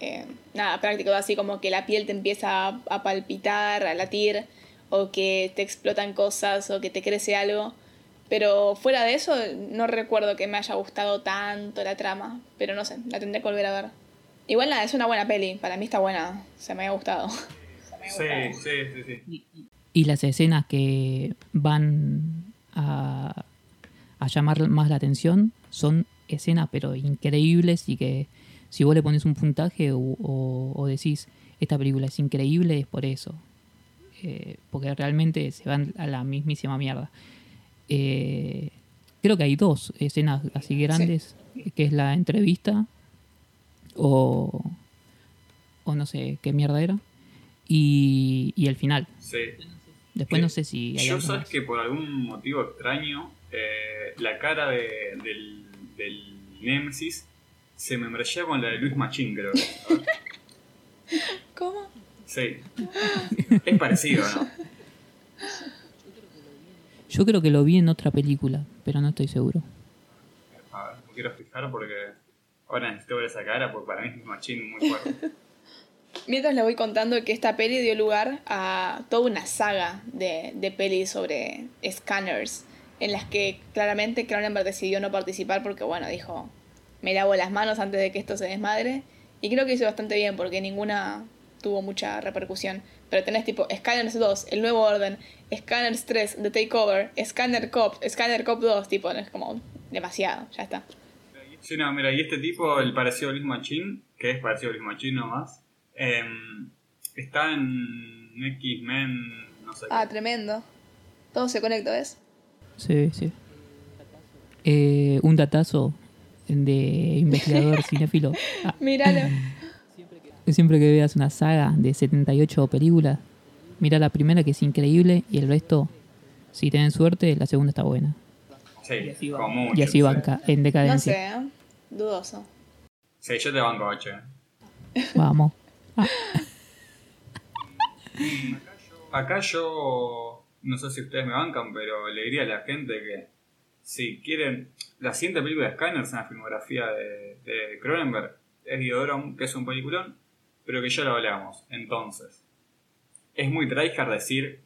eh, nada, prácticos, así como que la piel te empieza a, a palpitar, a latir, o que te explotan cosas, o que te crece algo. Pero fuera de eso, no recuerdo que me haya gustado tanto la trama, pero no sé, la tendré que volver a ver. Igual nada, es una buena peli, para mí está buena, se me ha gustado. Sí, sí, sí, sí. Y las escenas que van a, a llamar más la atención son escenas pero increíbles y que si vos le pones un puntaje o, o- o decís esta película es increíble es por eso. Eh, porque realmente se van a la mismísima mierda. Eh, creo que hay dos escenas así grandes, que es la entrevista o, o no sé qué mierda era, y, y el final. Sí. Después Que no sé si hay Yo sabes más. que por algún motivo extraño, eh, la cara de, del, del Nemesis se me embrellaba con la de Luis Machín, creo. ¿Cómo? Sí. Es parecido, ¿no? Yo creo que lo vi en otra película, pero no estoy seguro. A ver, me quiero fijar porque ahora necesito ver esa cara porque para mí es Luis Machín muy fuerte. Mientras le voy contando que esta peli dio lugar a toda una saga de, de pelis sobre scanners, en las que claramente Cronenberg decidió no participar porque, bueno, dijo, me lavo las manos antes de que esto se desmadre. Y creo que hizo bastante bien porque ninguna tuvo mucha repercusión. Pero tenés tipo Scanners 2, El Nuevo Orden, Scanners 3, The Takeover, Scanner Cop, Scanner Cop 2, tipo, es como demasiado, ya está. Sí, no, mira, y este tipo, el parecido a Luis Machín, que es parecido a Luis Machín nomás, em, está en X-Men, no sé Ah, qué. tremendo. Todo se conecta, ¿ves? Sí, sí. Eh, un datazo de investigador cinéfilo. Ah, Míralo. siempre que veas una saga de 78 películas, mira la primera que es increíble y el resto, si tienen suerte, la segunda está buena. Sí, mucho. Y así sí. van ca- en No decadencia. sé, ¿eh? Dudoso. Sí, yo te banco 8. Vamos. Acá yo, no sé si ustedes me bancan, pero le diría a la gente que si quieren, la siguiente película de Scanners en la filmografía de, de Cronenberg es Videodrome, que es un peliculón, pero que ya lo hablamos. Entonces, es muy tryhard decir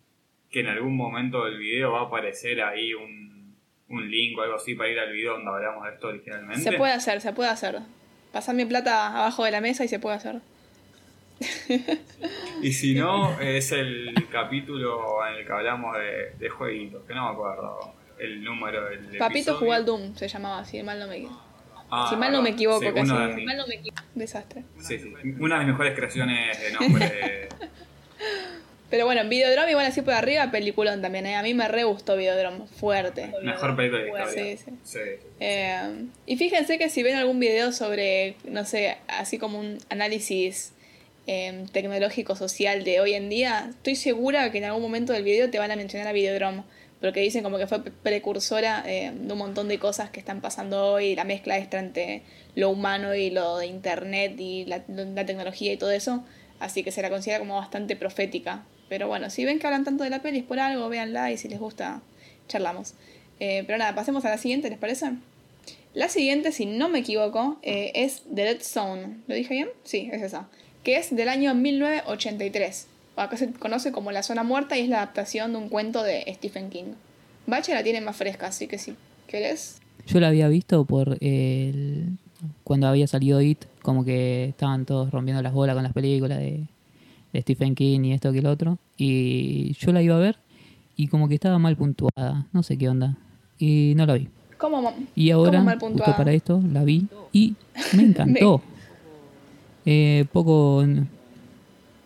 que en algún momento del video va a aparecer ahí un, un link o algo así para ir al video donde hablamos de esto originalmente. Se puede hacer, se puede hacer. Pasar mi plata abajo de la mesa y se puede hacer. Y si no, es el capítulo en el que hablamos de, de jueguitos, que no me acuerdo el número del Papito episodio. jugó al Doom, se llamaba, si mal no me, Ah, si mal no me equivoco, sí, casi. de Si mal no me equivoco. Desastre. sí, sí, una de mis mejores creaciones de nombre. Pero bueno, Videodrome igual así por arriba, peliculón también. ¿eh? A mí me re gustó Videodrome, fuerte. mejor película de historia. Sí, sí. Sí. Eh, y fíjense que si ven algún video sobre, no sé, así como un análisis eh, tecnológico social de hoy en día, estoy segura que en algún momento del video te van a mencionar a Videodrome. Porque dicen como que fue pre- precursora eh, de un montón de cosas que están pasando hoy, la mezcla extra entre lo humano y lo de internet y la, la tecnología y todo eso. Así que se la considera como bastante profética. Pero bueno, si ven que hablan tanto de la peli es por algo, véanla y si les gusta, charlamos. Eh, pero nada, pasemos a la siguiente, ¿les parece? La siguiente, si no me equivoco, eh, es The Dead Zone. ¿Lo dije bien? Sí, es esa. Que es del año 1983. O acá se conoce como La Zona Muerta y es la adaptación de un cuento de Stephen King. Bache la tiene más fresca, así que si querés. Yo la había visto por el... cuando había salido It, como que estaban todos rompiendo las bolas con las películas de, de Stephen King y esto que el otro. Y yo la iba a ver y como que estaba mal puntuada, no sé qué onda. Y no la vi. ¿Cómo? mo- Y ahora, mal justo puntuada? para esto, la vi y me encantó. Eh, poco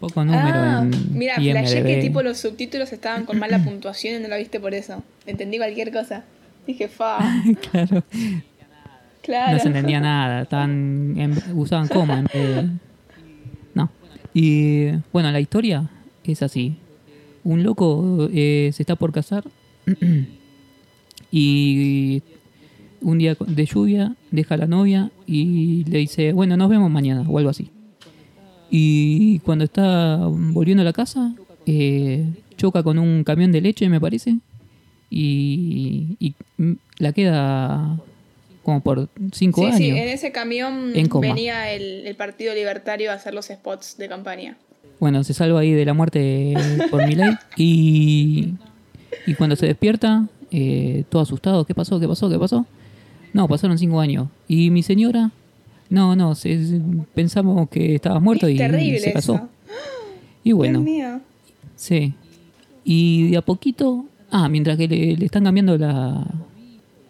poco número Ah, en mira, flashé que tipo los subtítulos estaban con mala puntuación y no la viste por eso. Entendí cualquier cosa. Dije, fa. claro, Claro. no se entendía nada. Estaban en- usaban coma en vez de- No. Y bueno, la historia es así. Un loco eh, se está por casar y un día de lluvia deja a la novia y le dice, bueno, nos vemos mañana o algo así. Y cuando está volviendo a la casa, eh, choca con un camión de leche, me parece, y, y, la queda como por cinco Sí, años. sí, en ese camión En venía el, el Partido Libertario a hacer los spots de campaña. Bueno, se salva ahí de la muerte por mi ley. Y, y cuando se despierta, eh, todo asustado, ¿qué pasó? ¿Qué pasó? ¿Qué pasó? No, pasaron cinco años. Y mi señora, no, no, se- pensamos que estabas muerto es y terrible se casó. eso. Y bueno, Dios mío. sí. Y de a poquito, ah, mientras que le, le están cambiando la,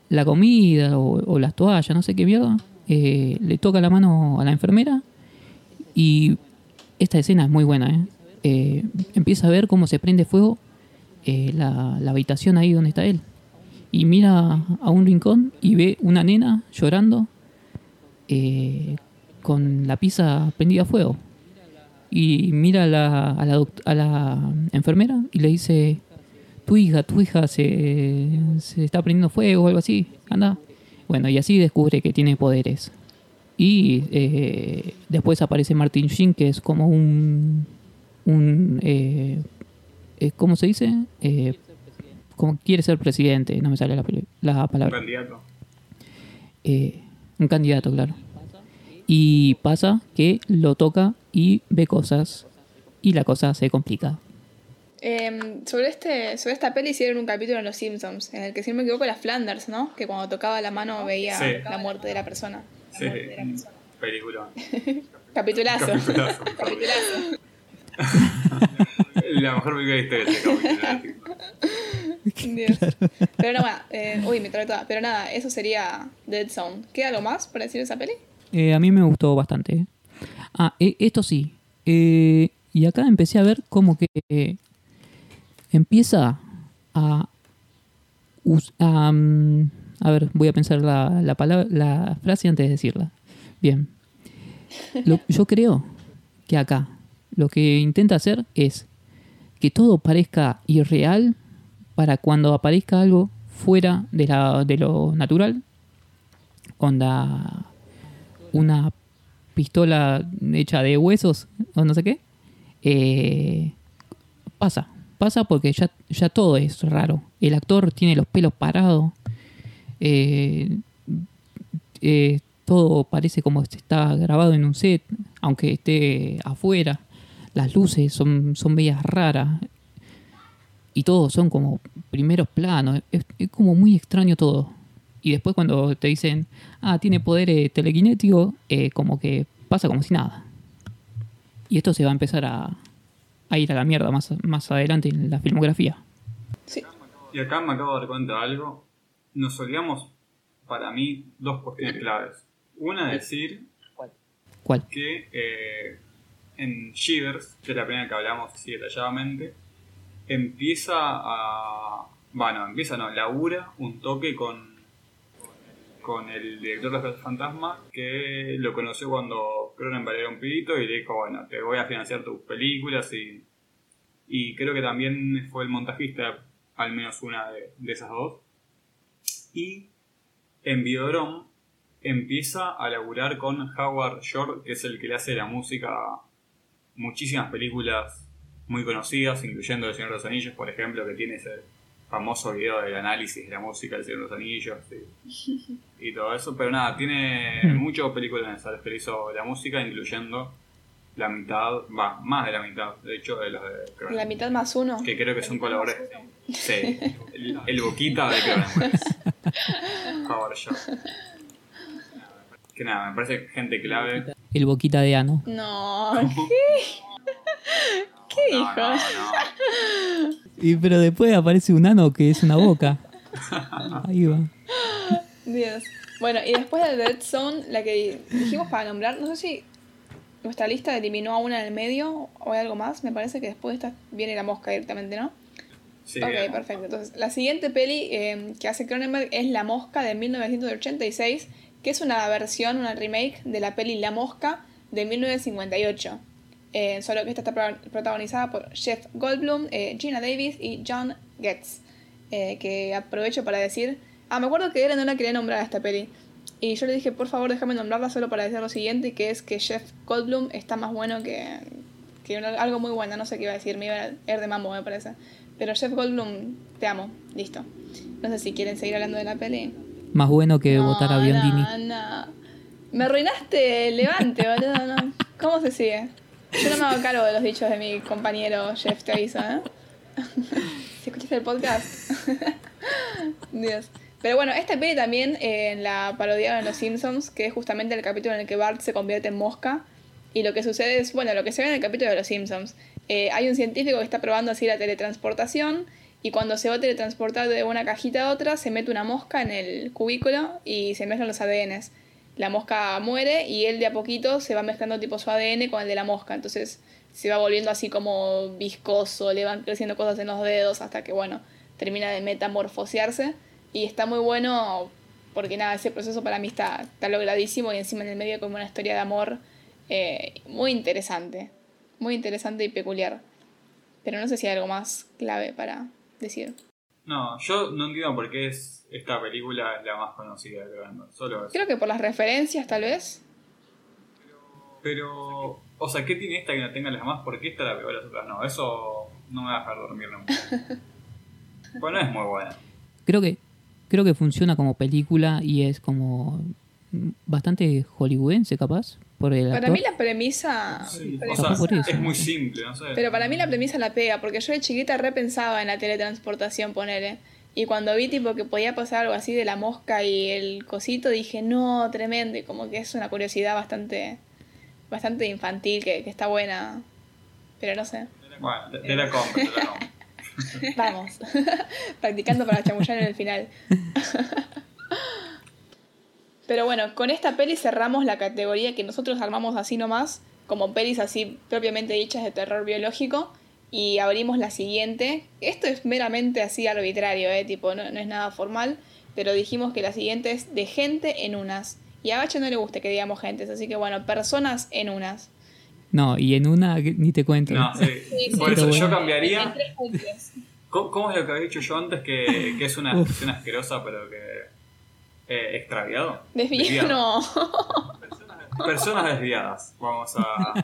la comida o, o las toallas, no sé qué mierda, eh, le toca la mano a la enfermera y esta escena es muy buena, ¿eh? Eh, empieza a ver cómo se prende fuego eh, la, la habitación ahí donde está él. Y mira a un rincón y ve una nena llorando eh, con la pizza prendida a fuego. Y mira a la, a, la a la enfermera y le dice, tu hija, tu hija se, se está prendiendo fuego o algo así, anda. Bueno, y así descubre que tiene poderes. Y eh, después aparece Martin Sheen, que es como un... un eh, eh, ¿Cómo se dice? Como quiere ser presidente, no me sale la, la Un palabra. candidato. Eh, un candidato, claro. Y pasa que lo toca y ve cosas y la cosa se complica. Em, sobre, este, sobre esta peli hicieron un capítulo en Los Simpsons, en el que si no me equivoco era Flanders, ¿no? Que cuando tocaba la mano veía Sí. la muerte de la persona. Sí, película. Capitulazo. Capitulazo. Capitulazo. La mejor película de historia Pero no, bueno, eh, uy, me trae toda. Pero nada, eso sería Dead Zone. ¿Queda algo más por decir de esa peli? Eh, a mí me gustó bastante. ¿eh? Ah, eh, esto sí. Eh, y acá empecé a ver como que eh, empieza a... us- a, mm, a ver, voy a pensar la, la, palabra, la frase antes de decirla. Bien. Lo- yo creo que acá lo que intenta hacer es que todo parezca irreal para cuando aparezca algo fuera de, lo natural. Onda una pistola hecha de huesos o no sé qué. eh, pasa, pasa porque ya, ya todo es raro. El actor tiene los pelos parados. eh, eh, todo parece como está grabado en un set. aunque esté afuera. Las luces son, son bellas raras. Y todos son como primeros planos. Es, es como muy extraño todo. Y después cuando te dicen, ah, tiene poder telequinético, eh, como que pasa como si nada. Y esto se va a empezar a, a ir a la mierda más, más adelante en la filmografía. Sí. Y acá me acabo de dar cuenta de algo. Nos olvidamos, para mí, dos cuestiones claves. Una, decir ¿Cuál? que eh, en Shivers, que es la primera que hablamos así detalladamente, empieza a. Bueno, empieza, no, labura un toque con. con el director de los Fantasma que lo conoció cuando Cronenberg era un pibito y le dijo, bueno, te voy a financiar tus películas y. Y creo que también fue el montajista, al menos una de, de esas dos. Y en Videodrome empieza a laburar con Howard Shore, que es el que le hace la música a muchísimas películas muy conocidas, incluyendo El Señor de los Anillos, por ejemplo, que tiene ese famoso video del análisis de la música del Señor de los Anillos y, y todo eso. Pero nada, tiene muchas películas a las que le hizo la música, incluyendo la mitad, va, más de la mitad, de hecho, de los de Cronenberg. La mitad más uno. Que creo que son colaboradores. Sí, el, el boquita de Cronenberg. Howard Shore. Que nada, me parece gente clave. El boquita de ano. No, ¿qué? ¿Qué No, dijo? no, no. Y, pero después aparece un ano que es una boca. Ahí va. Dios. Bueno, y después de Dead Zone, la que dijimos para nombrar, no sé si nuestra lista eliminó a una en el medio o hay algo más. Me parece que después de esta viene la mosca directamente, ¿no? Sí, ok, bien. perfecto. Entonces, la siguiente peli eh, que hace Cronenberg es La Mosca de 1986, que es una versión, una remake de la peli La Mosca de 1958. Eh, solo que esta está pro- protagonizada por Jeff Goldblum, eh, Gina Davis y John Getz. Eh, que aprovecho para decir. Ah, me acuerdo que Eren no la quería nombrar a esta peli. Y yo le dije, por favor, déjame nombrarla solo para decir lo siguiente: que es que Jeff Goldblum está más bueno que. que una- algo muy bueno, no sé qué iba a decir, me iba a ir de mambo, me parece. Pero Jeff Goldblum, te amo, listo. No sé si quieren seguir hablando de la peli. Más bueno que No, votar a Biondini. No, no. Me arruinaste levante, boludo. No. ¿Cómo se sigue? Yo no me hago cargo de los dichos de mi compañero Jeff, te aviso, ¿eh? Si escuchaste el podcast. Dios. Pero bueno, esta peli también eh, la parodiaron en Los Simpsons, que es justamente el capítulo en el que Bart se convierte en mosca. Y lo que sucede es, bueno, lo que se ve en el capítulo de Los Simpsons. Eh, hay un científico que está probando así la teletransportación y cuando se va a teletransportar de una cajita a otra, se mete una mosca en el cubículo y se mezclan los ADNs. La mosca muere y él de a poquito se va mezclando tipo su ADN con el de la mosca. Entonces se va volviendo así como viscoso, le van creciendo cosas en los dedos hasta que, bueno, termina de metamorfosearse. Y está muy bueno porque nada, ese proceso para mí está, está logradísimo y encima en el medio como una historia de amor eh, muy interesante. Muy interesante y peculiar. Pero no sé si hay algo más clave para decir. No, yo no entiendo por qué es esta película es la más conocida de Cronenberg. Solo eso. Creo que por las referencias tal vez. Pero, o sea, ¿qué tiene esta que no tenga las demás? ¿Por qué esta la peor las otras no? Eso no me va a dejar dormir nunca. pues no es muy buena. Creo que, creo que funciona como película y es como bastante hollywoodense capaz. Por el Para mí la premisa... Sí, o premisa- sea, por eso. es muy simple, no sé. Pero para mí la premisa la pega, porque yo de chiquita repensaba en la teletransportación, ponele. Y cuando vi tipo que podía pasar algo así de la mosca y el cosito, dije, no, tremendo. Y como que es una curiosidad bastante bastante infantil, que, que está buena. Pero no sé. Bueno, te, te la compro, te la compro. Vamos. Practicando para chamullar en el final. Pero bueno, con esta peli cerramos la categoría que nosotros armamos así nomás, como pelis así propiamente dichas de terror biológico, y abrimos la siguiente. Esto es meramente así arbitrario, ¿eh? tipo, no, no es nada formal, pero dijimos que la siguiente es de gente en unas. Y a Bache no le gusta que digamos gentes, así que bueno, personas en unas. No, y en una ni te cuento. No, sí. Sí, Por sí. eso Pero yo cambiaría. ¿Cómo, cómo es lo que había dicho yo antes? Que, que es una expresión asquerosa, pero que. Eh, extraviado. Desviado. No. Personas desviadas. Vamos a,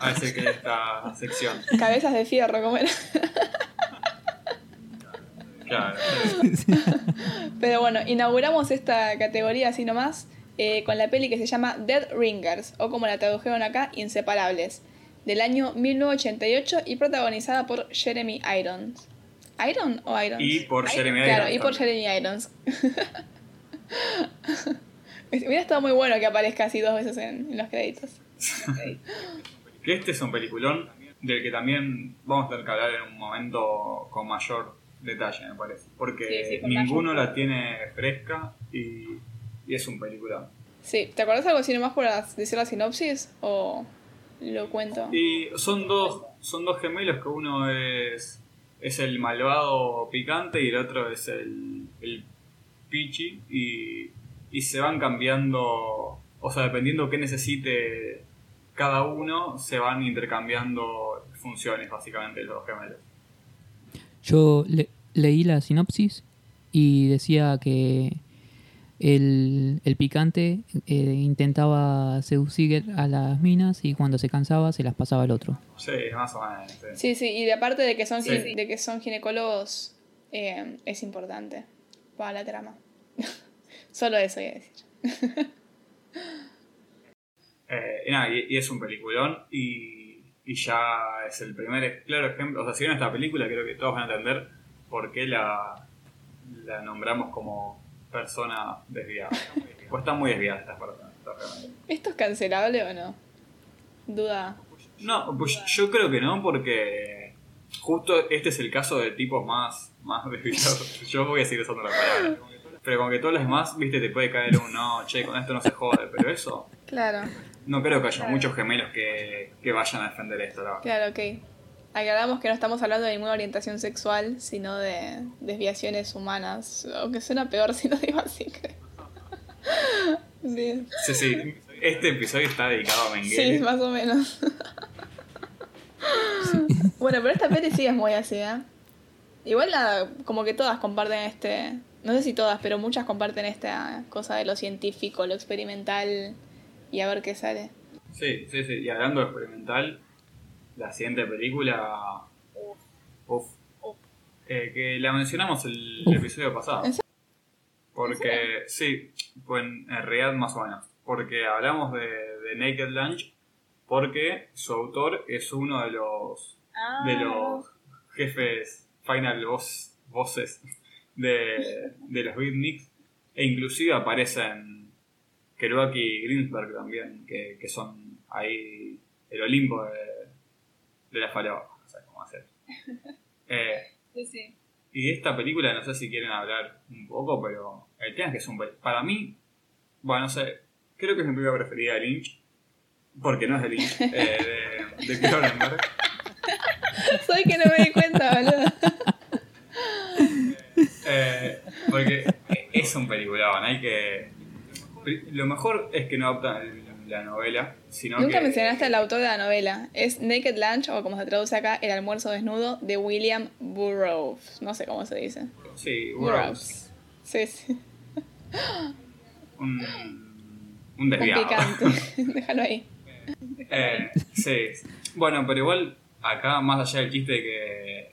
a decir que esta sección. Cabezas de fierro, ¿cómo era? Claro. Pero bueno, inauguramos esta categoría así nomás eh, con la peli que se llama Dead Ringers, o como la tradujeron acá, Inseparables, del año 1988 y protagonizada por Jeremy Irons. ¿Iron o Irons? Y por Jeremy Claro, Irons y por. Jeremy Irons. Hubiera estado muy bueno que aparezca así dos veces en, en los créditos. Que este es un peliculón del que también vamos a tener que hablar en un momento con mayor detalle, me parece. Porque Sí, sí, con ninguno la tiene fresca y, y es un peliculón. Sí, ¿te acordás algo así nomás por decir la sinopsis? ¿O lo cuento? Y son dos, son dos gemelos que uno es, es el malvado picante y el otro es el, el pichi y, y se van cambiando, o sea, dependiendo qué necesite cada uno, se van intercambiando funciones básicamente los gemelos. Yo le- leí la sinopsis y decía que el, el picante eh, intentaba seducir a las minas y cuando se cansaba se las pasaba al otro. Sí, más o menos. sí. Sí, sí, y de aparte de que son, Sí. de que son ginecólogos, eh, es importante para la trama. Solo eso iba a decir. Eh, y, nada, y, y es un peliculón y, y ya es el primer claro ejemplo. O sea, si ven esta película, creo que todos van a entender por qué la, la nombramos como persona desviada. Pues están muy desviadas estas personas. realmente. ¿Esto es cancelable o no? Duda. No, pues yo creo que no, porque justo este es el caso de tipos más, más desviados. Yo voy a seguir usando la palabra. Pero con que todos los demás, viste, te puede caer un no, che, con esto no se jode. Pero eso, Claro, no creo que haya muchos gemelos que, que vayan a defender esto, la verdad. claro, ok. Aclaramos que no estamos hablando de ninguna orientación sexual, sino de desviaciones humanas. Aunque suena peor si lo digo así, creo. Sí, Sí, sí. Este episodio está dedicado a sí, Mengele. más o menos. Bueno, pero esta peli sí es muy así, ¿eh? Igual la, como que todas comparten este... No sé si todas, pero muchas comparten esta cosa de lo científico, lo experimental y a ver qué sale. Sí, sí, sí. Y hablando de experimental, la siguiente película. Uf. Eh, que la mencionamos el, Uf. episodio pasado. ¿En serio? Porque, sí, pues en realidad más o menos. Porque hablamos de, de Naked Lunch, porque su autor es uno de los de los jefes final boss, bosses de, de los beatniks e inclusive aparecen Kerouac y Greensberg también que, que son ahí el Olimpo de, de la falopa no sé cómo hacer Eh, Sí, sí. y esta película no sé si quieren hablar un poco pero el tema es que es un para mí bueno no sé creo que es mi película preferida de Lynch porque no es de Lynch eh, de, de Cronenberg Soy que no me di cuenta, boludo. Eh, porque es un peliculón, hay que... Lo mejor es que no adaptan la novela, sino Nunca que... mencionaste al autor de la novela. Es Naked Lunch, o como se traduce acá, El almuerzo desnudo, de William Burroughs. No sé cómo se dice. Sí, Burroughs. Sí, sí. Un, un Un desviado. picante. Déjalo ahí. Eh, sí. Bueno, pero igual acá, más allá del chiste que,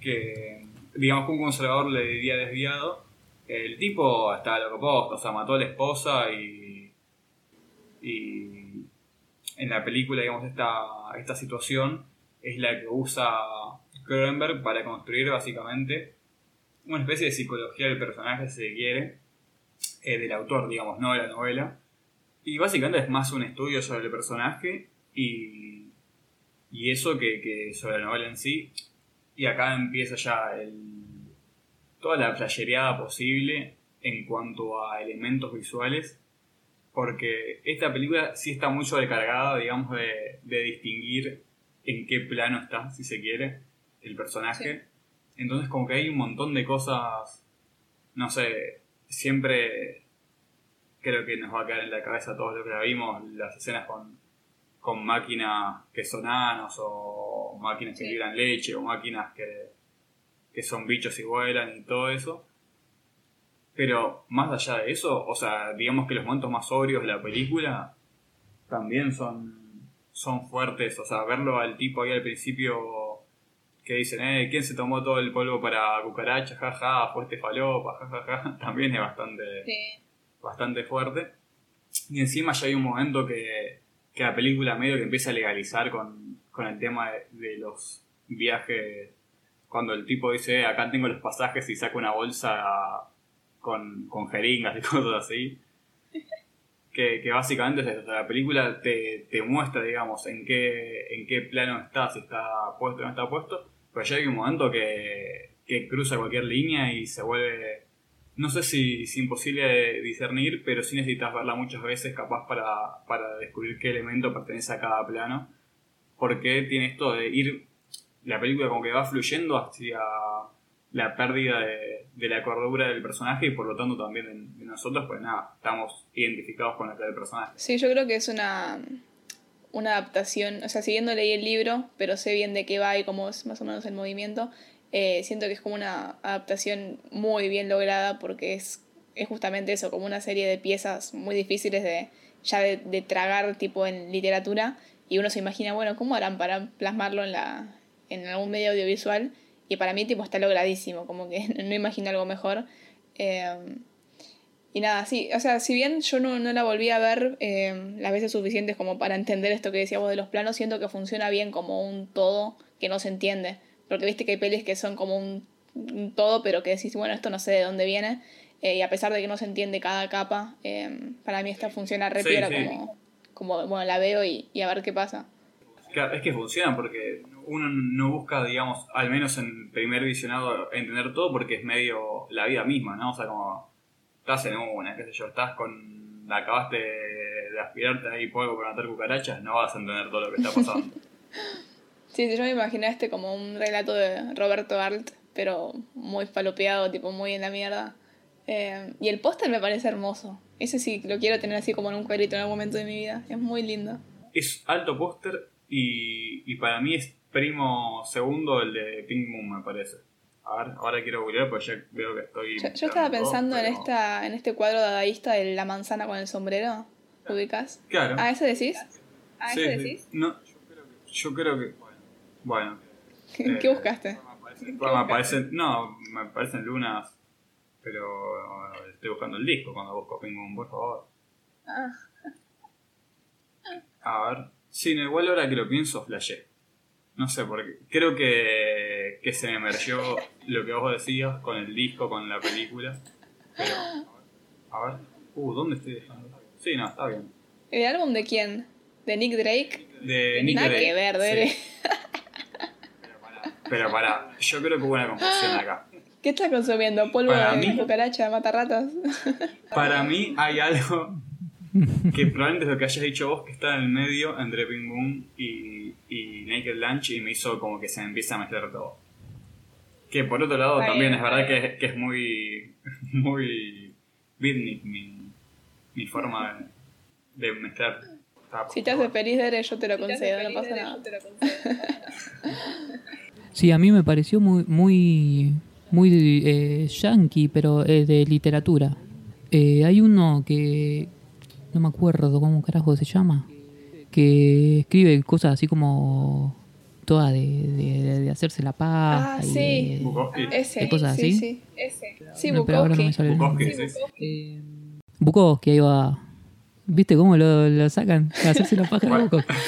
que digamos que un conservador le diría desviado, el tipo está loco posta, o sea, mató a la esposa y, y en la película, digamos, esta, esta situación es la que usa Cronenberg para construir básicamente una especie de psicología del personaje, si se quiere, eh, del autor, digamos, no de la novela. Y básicamente es más un estudio sobre el personaje y, y eso que, que sobre la novela en sí. Y acá empieza ya el, toda la playereada posible en cuanto a elementos visuales. Porque esta película sí está muy sobrecargada, digamos, de, de distinguir en qué plano está, si se quiere, el personaje. Entonces como que hay un montón de cosas, no sé, siempre creo que nos va a quedar en la cabeza todo lo que la vimos, las escenas con, con máquinas que son anos o máquinas que Sí. libran leche o máquinas que, que son bichos y vuelan y todo eso. Pero más allá de eso, o sea, digamos que los momentos más sobrios de la película también son, son fuertes. O sea, verlo al tipo ahí al principio que dicen, eh, ¿quién se tomó todo el polvo para cucaracha? Jaja, fue este falopa, jajaja, también es bastante Sí. bastante fuerte. Y encima ya hay un momento que, que la película medio que empieza a legalizar con, con el tema de, de los viajes. Cuando el tipo dice, "Eh, acá tengo los pasajes y saca una bolsa con, con jeringas y cosas así. Que, que básicamente es eso, la película te, te muestra, digamos, en qué, en qué plano está, si está puesto o no está puesto, pero ya hay un momento que, que cruza cualquier línea y se vuelve, no sé si, si imposible discernir, pero sí necesitas verla muchas veces capaz para, para descubrir qué elemento pertenece a cada plano, porque tiene esto de ir, la película como que va fluyendo hacia la pérdida de, de la cordura del personaje y por lo tanto también de, nosotros, pues nada, estamos identificados con la del personaje. Sí, yo creo que es una, una adaptación, o sea, si bien no leí el libro, pero sé bien de qué va y cómo es más o menos el movimiento, eh, siento que es como una adaptación muy bien lograda porque es, es justamente eso, como una serie de piezas muy difíciles de ya de, tragar tipo en literatura y uno se imagina, bueno, ¿cómo harán para plasmarlo en, la, en algún medio audiovisual? Y para mí tipo está logradísimo, como que no imagino algo mejor. Eh, y nada, sí, o sea, si bien yo no, no la volví a ver eh, las veces suficientes como para entender esto que decíamos de los planos, siento que funciona bien como un todo que no se entiende. Porque viste que hay pelis que son como un, un todo, pero que decís, bueno, esto no sé de dónde viene. Eh, y a pesar de que no se entiende cada capa, eh, para mí esta funciona re Sí, como, como, bueno, la veo y, y a ver qué pasa. Claro, es que funciona porque uno no busca, digamos, al menos en primer visionado, entender todo porque es medio la vida misma, ¿no? O sea, como estás en una, qué sé yo, estás con. acabaste de aspirarte ahí polvo para matar cucarachas, no vas a entender todo lo que está pasando. Sí, sí, yo me imaginé este como un relato de Roberto Arlt, pero muy falopeado, tipo muy en la mierda. Eh, y el póster me parece hermoso. Ese sí lo quiero tener así como en un cuadrito en algún momento de mi vida. Es muy lindo. es alto póster y, y para mí es primo segundo el de Pink Moon, me parece. A ver, ahora quiero googlear porque ya veo que estoy. Yo, yo estaba todo, pensando en pero- esta en este cuadro dadaísta de la manzana con el sombrero. ¿Lo ubicas? Claro. ¿Ah, ese decís? ¿Ah, Sí, ese sí. decís? No, yo creo que. Bueno. ¿Qué, Eh, qué buscaste? Pues me aparecen, no, me aparecen lunas, pero estoy buscando el disco cuando busco Ping Pong, por favor. Ah. A ver. Sí, no, igual ahora que lo pienso, flashé. No sé, porque creo que, que se me emergió lo que vos decías con el disco, con la película. Pero, a ver. Uh, ¿dónde estoy dejando? Sí, no, está bien. ¿El álbum de quién? ¿De Nick Drake? De Nick Nada Drake, que ver, sí. Pero pará, yo creo que hubo una confusión acá. ¿Qué estás consumiendo? ¿Polvo Para de mí- cucaracha, mata ratas? Para mí hay algo que probablemente es lo que hayas dicho vos que está en el medio entre Ping Boom y, y Naked Lunch y me hizo como que se me empieza a mezclar todo. Que por otro lado también es verdad que, es- que es muy muy beatnik mi, mi forma de, de mezclar. Si te haces feliz, Dere, yo te lo concedo, no pasa nada. Sí, a mí me pareció muy, muy, muy eh, yankee, pero eh, de literatura. Eh, hay uno que no me acuerdo cómo carajo se llama, que escribe cosas así como todas de, de- de hacerse la paja Ah, y sí. de- Bukowski. Ese, ¿Qué cosas sí, así? sí. Ese. Sí, No, pero ahora no me Bukowski. sale sí, sí. Eh, Bukowski, ahí va. ¿Viste cómo lo, lo sacan? Hacerse la paja de. Bukowski.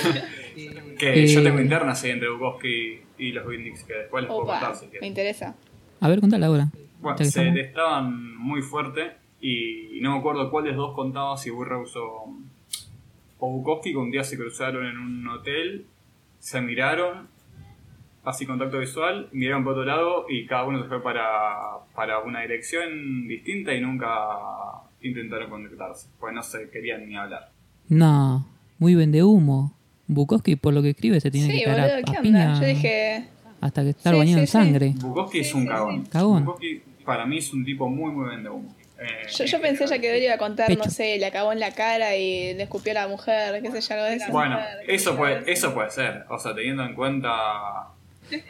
Que yo Eh, tengo internas ahí entre Bukowski y los beatniks que después les puedo Opa, contar si me interesa. A ver, contala ahora. Bueno, se estamos. estaban muy fuerte y no me acuerdo cuál de los dos contaba si Burroughs o, o Bukowski, que un día se cruzaron en un hotel, se miraron, así contacto visual, miraron por otro lado y cada uno se fue para, para una dirección distinta y nunca intentaron conectarse, pues no se querían ni hablar. No, muy vende humo. Bukowski, por lo que escribe, se tiene Sí, que caer a- boludo, ¿qué a, onda? piña Yo dije. hasta que estar Sí, bañado sí, en sí. sangre. Bukowski es un cagón. Cagón. Bukowski para mí es un tipo muy muy vende humo. Eh, Yo, yo en pensé ya que Dere iba a contar, Pecho. no sé, le acabó en la cara y le escupió a la mujer, qué sé yo, algo de eso. Bueno, eso puede, eso puede ser. O sea, teniendo en cuenta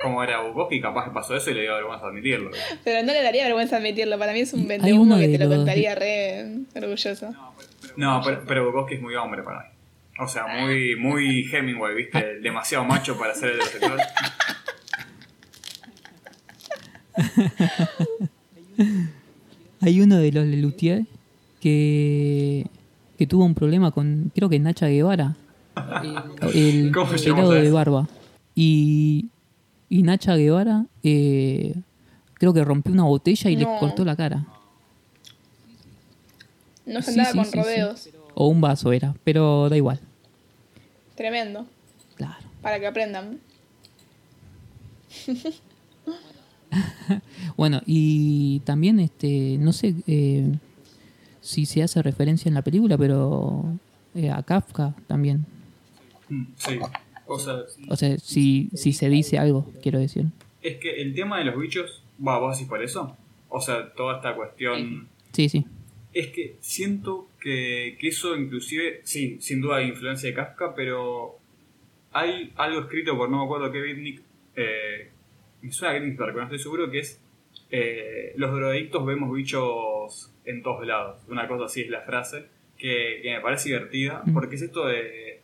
cómo era Bukowski, capaz que pasó eso y le dio vergüenza admitirlo. Pero no le daría vergüenza admitirlo, para mí es un Hay vendehumo uno que te lo contaría re orgulloso. No, pero, pero Bukowski es muy hombre para mí. O sea, muy, muy Hemingway, ¿viste? Demasiado macho para ser heterosexual. Hay uno de los Lelutier que que tuvo un problema con, creo que Nacha Guevara, el ¿Cómo se pelado de barba. Y, y Nacha Guevara, eh, creo que rompió una botella y No. le cortó la cara. No se andaba sí, con sí, sí. rodeos. O un vaso era, pero da igual. Tremendo. Claro. Para que aprendan. Bueno, y también, este, no sé eh, si se hace referencia en la película, pero eh, a Kafka también. Mm, Sí. O sea, O sea, si, si se dice algo, quiero decir. es que el tema de los bichos, va, vos decís por eso. O sea, toda esta cuestión... Sí, sí. Es que siento que, que eso inclusive, sí, sin duda hay influencia de Kafka, pero hay algo escrito por no me acuerdo qué beatnik, eh, me suena a Greensberg, pero no estoy seguro, que es eh, los drogadictos vemos bichos en todos lados. Una cosa así es la frase, que, que me parece divertida, porque es esto de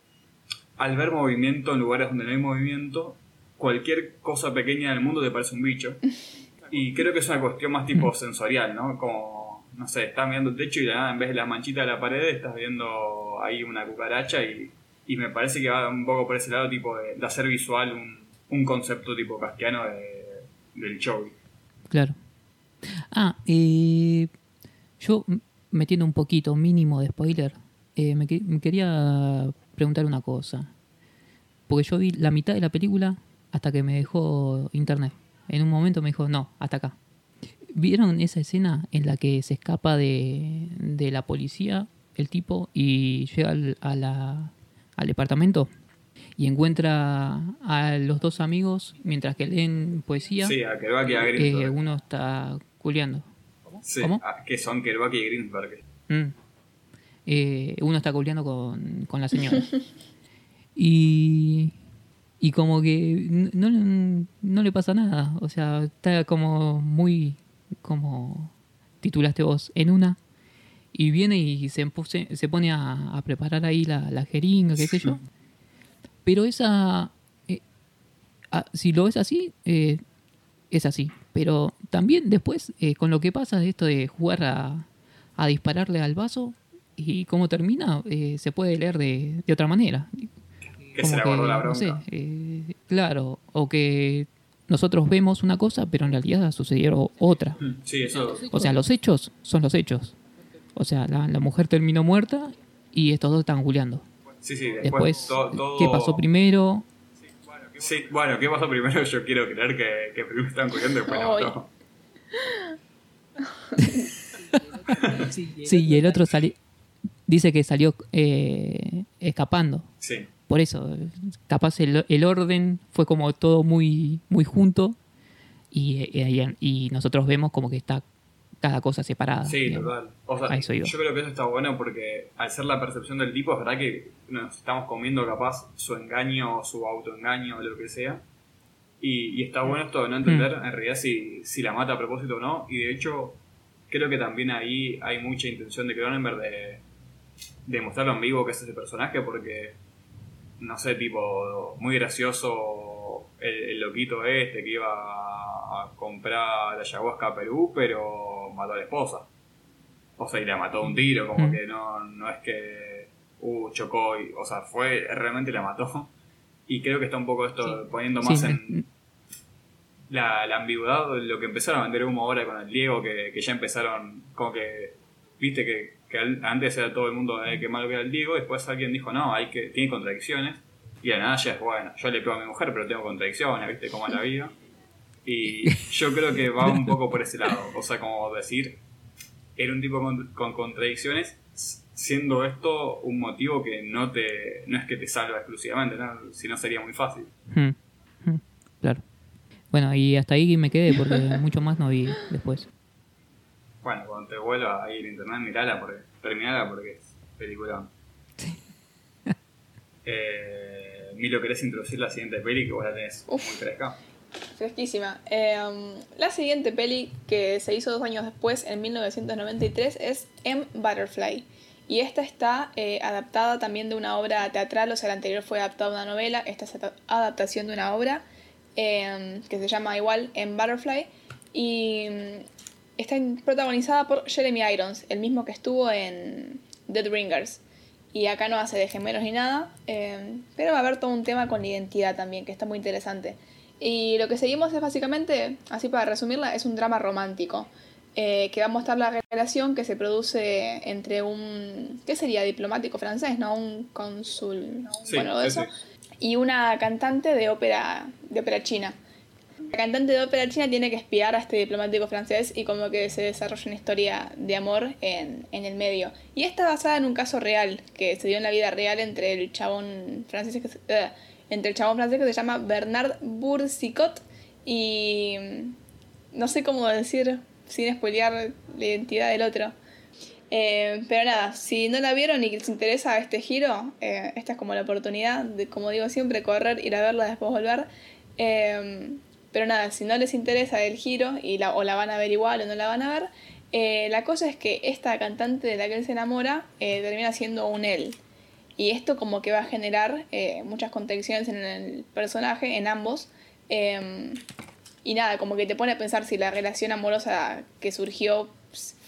al ver movimiento en lugares donde no hay movimiento, cualquier cosa pequeña del mundo te parece un bicho. Y creo que es una cuestión más tipo sensorial, ¿no? Como, no sé, estás mirando el techo y de nada, en vez de la manchita de la pared, estás viendo ahí una cucaracha y, y me parece que va un poco por ese lado, tipo de, hacer visual un, un concepto tipo casquiano de, del show. Claro. Ah, eh, yo metiendo un poquito mínimo de spoiler, eh, me quería preguntar una cosa. Porque yo vi la mitad de la película hasta que me dejó internet. En un momento me dijo, no, hasta acá. ¿Vieron esa escena en la que se escapa de, de la policía el tipo y llega al, a la- al departamento? Y encuentra a los dos amigos mientras que leen poesía. Sí, a Kerouac y a Eh, Greensberg. uno está culeando. Sí, ¿cómo? a- que son Kerouac y Greensberg. Mm. Eh, uno está culeando con, con la señora. y, y como que no, no le pasa nada. O sea, está como muy, como titulaste vos, en una. Y viene y se, empuse- se pone a, a preparar ahí la, la jeringa, qué sé yo. Pero esa, eh, ah, si lo ves así, eh, es así. Pero también después, eh, con lo que pasa de esto de jugar a, a dispararle al vaso y cómo termina, se puede leer de, de otra manera. Que Como se agarró la no bronca. sé, claro, o que nosotros vemos una cosa, pero en realidad sucedió otra. Mm, Sí, eso. O sea, los hechos son los hechos. O sea, la, la mujer terminó muerta y estos dos están juleando. Sí, sí, después, Después, to- todo- ¿qué pasó primero? Sí, bueno, ¿qué pasó primero? Yo quiero creer que, que primero estaban cuidando y después no. Sí, y el otro sali- dice que salió eh, escapando. Sí. Por eso, capaz el, el orden fue como todo muy, muy junto y, y- y nosotros vemos como que está cada cosa separada. Sí, digamos. total. O sea, yo creo que eso está bueno porque al ser la percepción del tipo, es verdad que nos estamos comiendo capaz su engaño o su autoengaño o lo que sea. Y, y está bueno esto de no entender Mm. en realidad si, si la mata a propósito o no. Y de hecho, creo que también ahí hay mucha intención de Cronenberg de, de mostrarlo en vivo que es ese personaje porque, no sé, tipo, muy gracioso el, el loquito este que iba a comprar ayahuasca a Perú, pero mató a la esposa. O sea, y la mató un tiro, como que no, no es que, uh, chocó, y, o sea, fue, realmente la mató. Y creo que está un poco esto poniendo más en la, la ambigüedad, lo que empezaron a vender humo ahora con el Diego, que, que ya empezaron, como que, viste que, que al- antes era todo el mundo eh, que malo que era el Diego, después alguien dijo, no, hay que, tiene contradicciones, y la nada ya es, bueno, yo le pego a mi mujer, pero tengo contradicciones, viste cómo es la vida. Y yo creo que va un poco por ese lado, o sea, como decir, era un tipo con, con contradicciones, siendo esto un motivo que no te no es que te salva exclusivamente, ¿no? si no sería muy fácil. Mm, mm, Claro. Bueno, y hasta ahí me quedé porque mucho más no vi después. Bueno, cuando te vuelva a ir a internet, mirala, porque, terminala porque es película. eh, Milo, ¿querés introducir la siguiente peli que vos la tenés Uf. muy fresca? Fresquísima. Eh, la siguiente peli que se hizo dos años después, en 1993, es M. Butterfly. Y esta está eh, adaptada también de una obra teatral, o sea, la anterior fue adaptada a una novela, esta es adaptación de una obra eh, que se llama igual M. Butterfly. Y está protagonizada por Jeremy Irons, el mismo que estuvo en Dead Ringers. Y acá no hace de gemelos ni nada, eh, pero va a haber todo un tema con la identidad también, que está muy interesante. Y lo que seguimos es básicamente, así para resumirla, es un drama romántico. Eh, que va a mostrar la relación que se produce entre un, ¿qué sería? Diplomático francés, ¿no? Un cónsul, bueno, eso, y una cantante de ópera, de ópera china. La cantante de ópera china tiene que espiar a este diplomático francés y como que se desarrolla una historia de amor en, en el medio. Y está basada en un caso real que se dio en la vida real entre el chabón francés que se, eh, entre el chabón francés que se llama Bernard Boursicot y no sé cómo decir sin spoilear la identidad del otro. Eh, pero nada, si no la vieron y les interesa este giro, eh, esta es como la oportunidad de, como digo siempre, correr, ir a verla, después volver. Pero nada, si no les interesa el giro y o la van a ver igual o no la van a ver, la cosa es que esta cantante de la que él se enamora termina siendo un él. Y esto como que va a generar muchas contradicciones en el personaje, en ambos. Y nada, como que te pone a pensar si la relación amorosa que surgió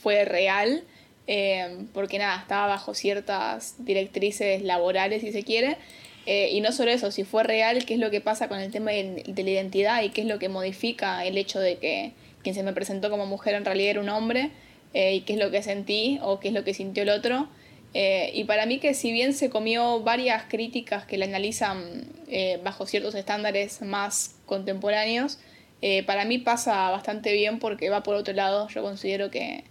fue real, eh, porque nada, estaba bajo ciertas directrices laborales, si se quiere. Eh, y no solo eso, si fue real, qué es lo que pasa con el tema de, la identidad y qué es lo que modifica el hecho de que quien se me presentó como mujer en realidad era un hombre, eh, y qué es lo que sentí o qué es lo que sintió el otro. y para mí que si bien se comió varias críticas que la analizan bajo ciertos estándares más contemporáneos, eh, para mí pasa bastante bien porque va por otro lado. Yo considero que,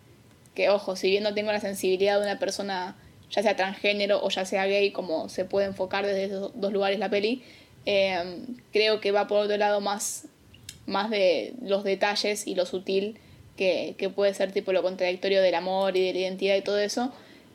que, ojo, si bien no tengo la sensibilidad de una persona, ya sea transgénero o ya sea gay, como se puede enfocar desde esos dos lugares la peli, eh, creo que va por otro lado más, más de los detalles y lo sutil que, que, puede ser tipo lo contradictorio del amor y de la identidad y todo eso.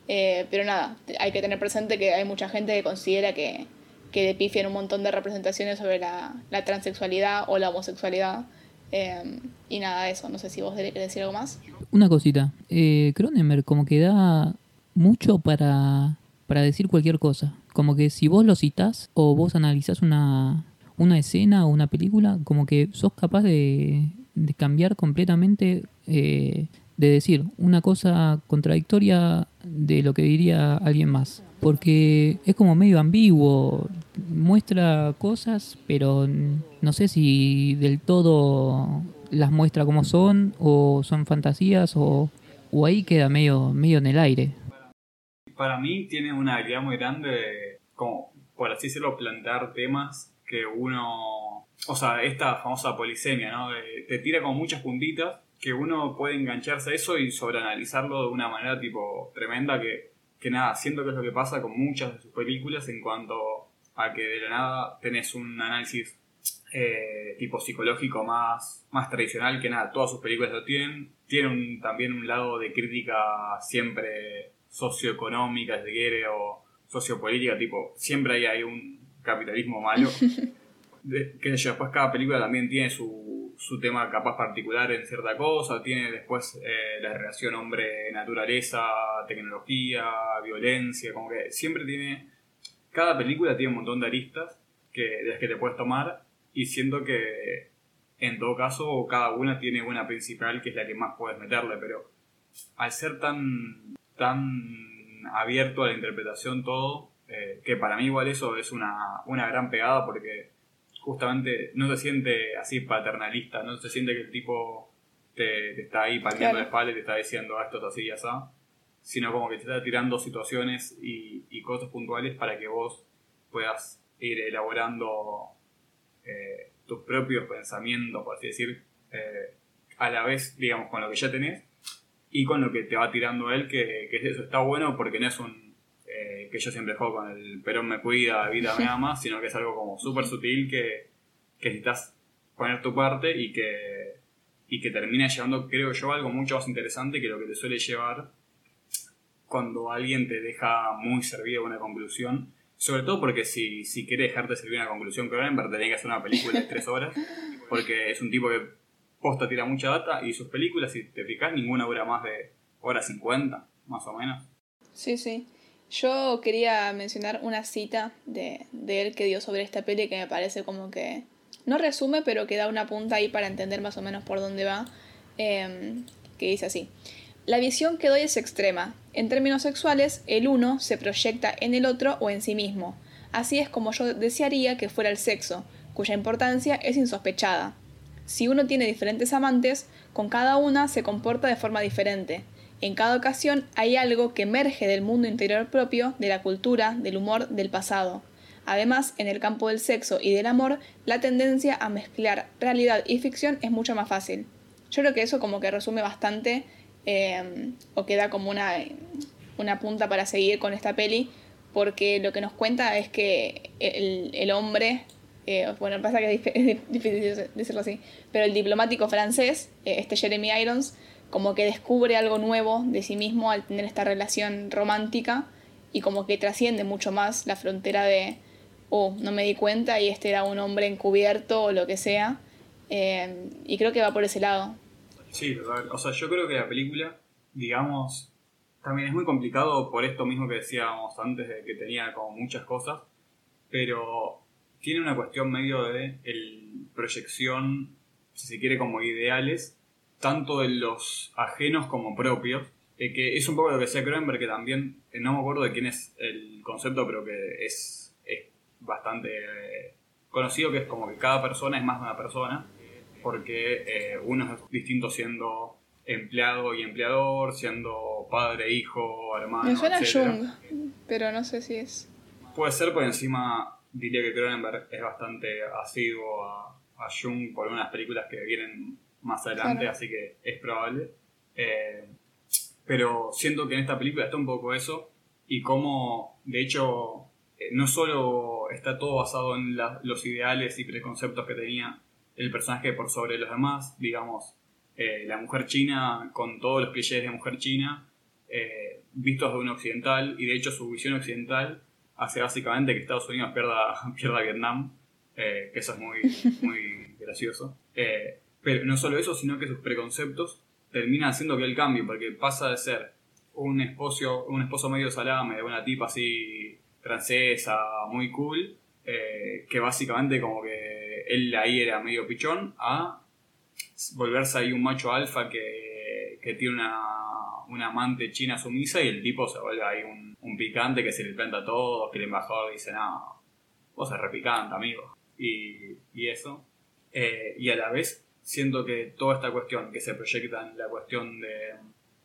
Eh, pero nada, hay que tener presente que hay mucha gente que considera que, que depifian un montón de representaciones sobre la, la transexualidad o la homosexualidad. Em, y nada eso, no sé si vos querés decir algo más. Una cosita, eh, Cronenberg como que da mucho para, para decir cualquier cosa. Como que si vos lo citás o vos analizás una, una escena o una película, como que sos capaz de, de cambiar completamente, eh, de decir una cosa contradictoria de lo que diría alguien más porque es como medio ambiguo, muestra cosas, pero no sé si del todo las muestra como son o son fantasías o, o ahí queda medio, medio en el aire. Para mí tiene una habilidad muy grande de, como, por así decirlo, plantear temas que uno... O sea, esta famosa polisemia, ¿no? te tira como muchas puntitas que uno puede engancharse a eso y sobreanalizarlo de una manera tipo tremenda que que nada, siento que es lo que pasa con muchas de sus películas en cuanto a que de la nada tenés un análisis eh, tipo psicológico más, más tradicional que nada, todas sus películas lo tienen. Tiene también un lado de crítica siempre socioeconómica, si quiere, o sociopolítica, tipo, siempre hay, hay un capitalismo malo. de, yo, después cada película también tiene su su tema capaz particular en cierta cosa, tiene después eh, la relación hombre-naturaleza, tecnología, violencia, como que siempre tiene, cada película tiene un montón de aristas que, de las que te puedes tomar y siento que en todo caso cada una tiene una principal que es la que más puedes meterle, pero al ser tan, tan abierto a la interpretación todo, eh, que para mí igual eso es una, una gran pegada porque justamente no se siente así paternalista, no se siente que el tipo te, está ahí palmeando la espalda y te está diciendo ah, esto es así y así, sino como que te está tirando situaciones y, cosas puntuales para que vos puedas ir elaborando eh, tus propios pensamientos, por así decir, eh, a la vez, digamos, con lo que ya tenés y con lo que te va tirando él, que, que eso está bueno porque no es un eh, que yo siempre juego con el Perón me cuida, vida me ama, sino que es algo como súper sutil que, que necesitas poner tu parte y que, y que termina llevando, creo yo, algo mucho más interesante que lo que te suele llevar cuando alguien te deja muy servido una conclusión. Sobre todo porque si, si quiere dejarte servir una conclusión Cronenberg, tenés que hacer una película de tres horas, porque es un tipo que posta tira mucha data y sus películas, si te fijas, ninguna dura más de hora 50, más o menos. Sí, sí. Yo quería mencionar una cita de, de, él que dio sobre esta peli que me parece como que no resume, pero que da una punta ahí para entender más o menos por dónde va, em, que dice así. La visión que doy es extrema. En términos sexuales, el uno se proyecta en el otro o en sí mismo. Así es como yo desearía que fuera el sexo, cuya importancia es insospechada. Si uno tiene diferentes amantes, con cada una se comporta de forma diferente. En cada ocasión hay algo que emerge del mundo interior propio, de la cultura, del humor, del pasado. Además, en el campo del sexo y del amor, la tendencia a mezclar realidad y ficción es mucho más fácil. Yo creo que eso como que resume bastante eh, o que da como una, una punta para seguir con esta peli, porque lo que nos cuenta es que el hombre, eh, bueno, pasa que es difícil decirlo así, pero el diplomático francés, eh, este Jeremy Irons, como que descubre algo nuevo de sí mismo al tener esta relación romántica y como que trasciende mucho más la frontera de, oh, no me di cuenta y este era un hombre encubierto o lo que sea. Eh, y creo que va por ese lado. Sí, o sea, yo creo que la película, digamos, también es muy complicado por esto mismo que decíamos antes, de que tenía como muchas cosas, pero tiene una cuestión medio de el proyección, si se quiere, como ideales, tanto de los ajenos como propios, eh, que es un poco lo que decía Cronenberg, que también, eh, no me acuerdo de quién es el concepto, pero que es, es bastante eh, conocido, que es como que cada persona es más de una persona, porque uno es distinto siendo empleado y empleador, siendo padre, hijo, hermano. Me suena Jung, pero no sé si es. Puede ser, por encima diría que Cronenberg es bastante asiduo a, a Jung por unas películas que vienen más adelante, así que es probable. Eh, pero siento que en esta película está un poco eso y como, de hecho, eh, no solo está todo basado en los ideales y preconceptos que tenía el personaje por sobre los demás, digamos, eh, la mujer china con todos los clichés de mujer china, vistos de un occidental, y de hecho su visión occidental hace básicamente que Estados Unidos pierda, pierda Vietnam, que eso es muy, muy gracioso. Pero no solo eso, sino que sus preconceptos terminan haciendo que él cambie, porque pasa de ser un esposo, un esposo medio salame de una tipa así francesa, muy cool, eh, que básicamente como que él ahí era medio pichón, a volverse ahí un macho alfa que, que tiene una, una, amante china sumisa y el tipo se vuelve ahí un, un picante que se le planta a todos, que el embajador dice, no, vos sos repicante, amigo. Y, y eso. Eh, y a la vez siento que toda esta cuestión que se proyecta en la cuestión de,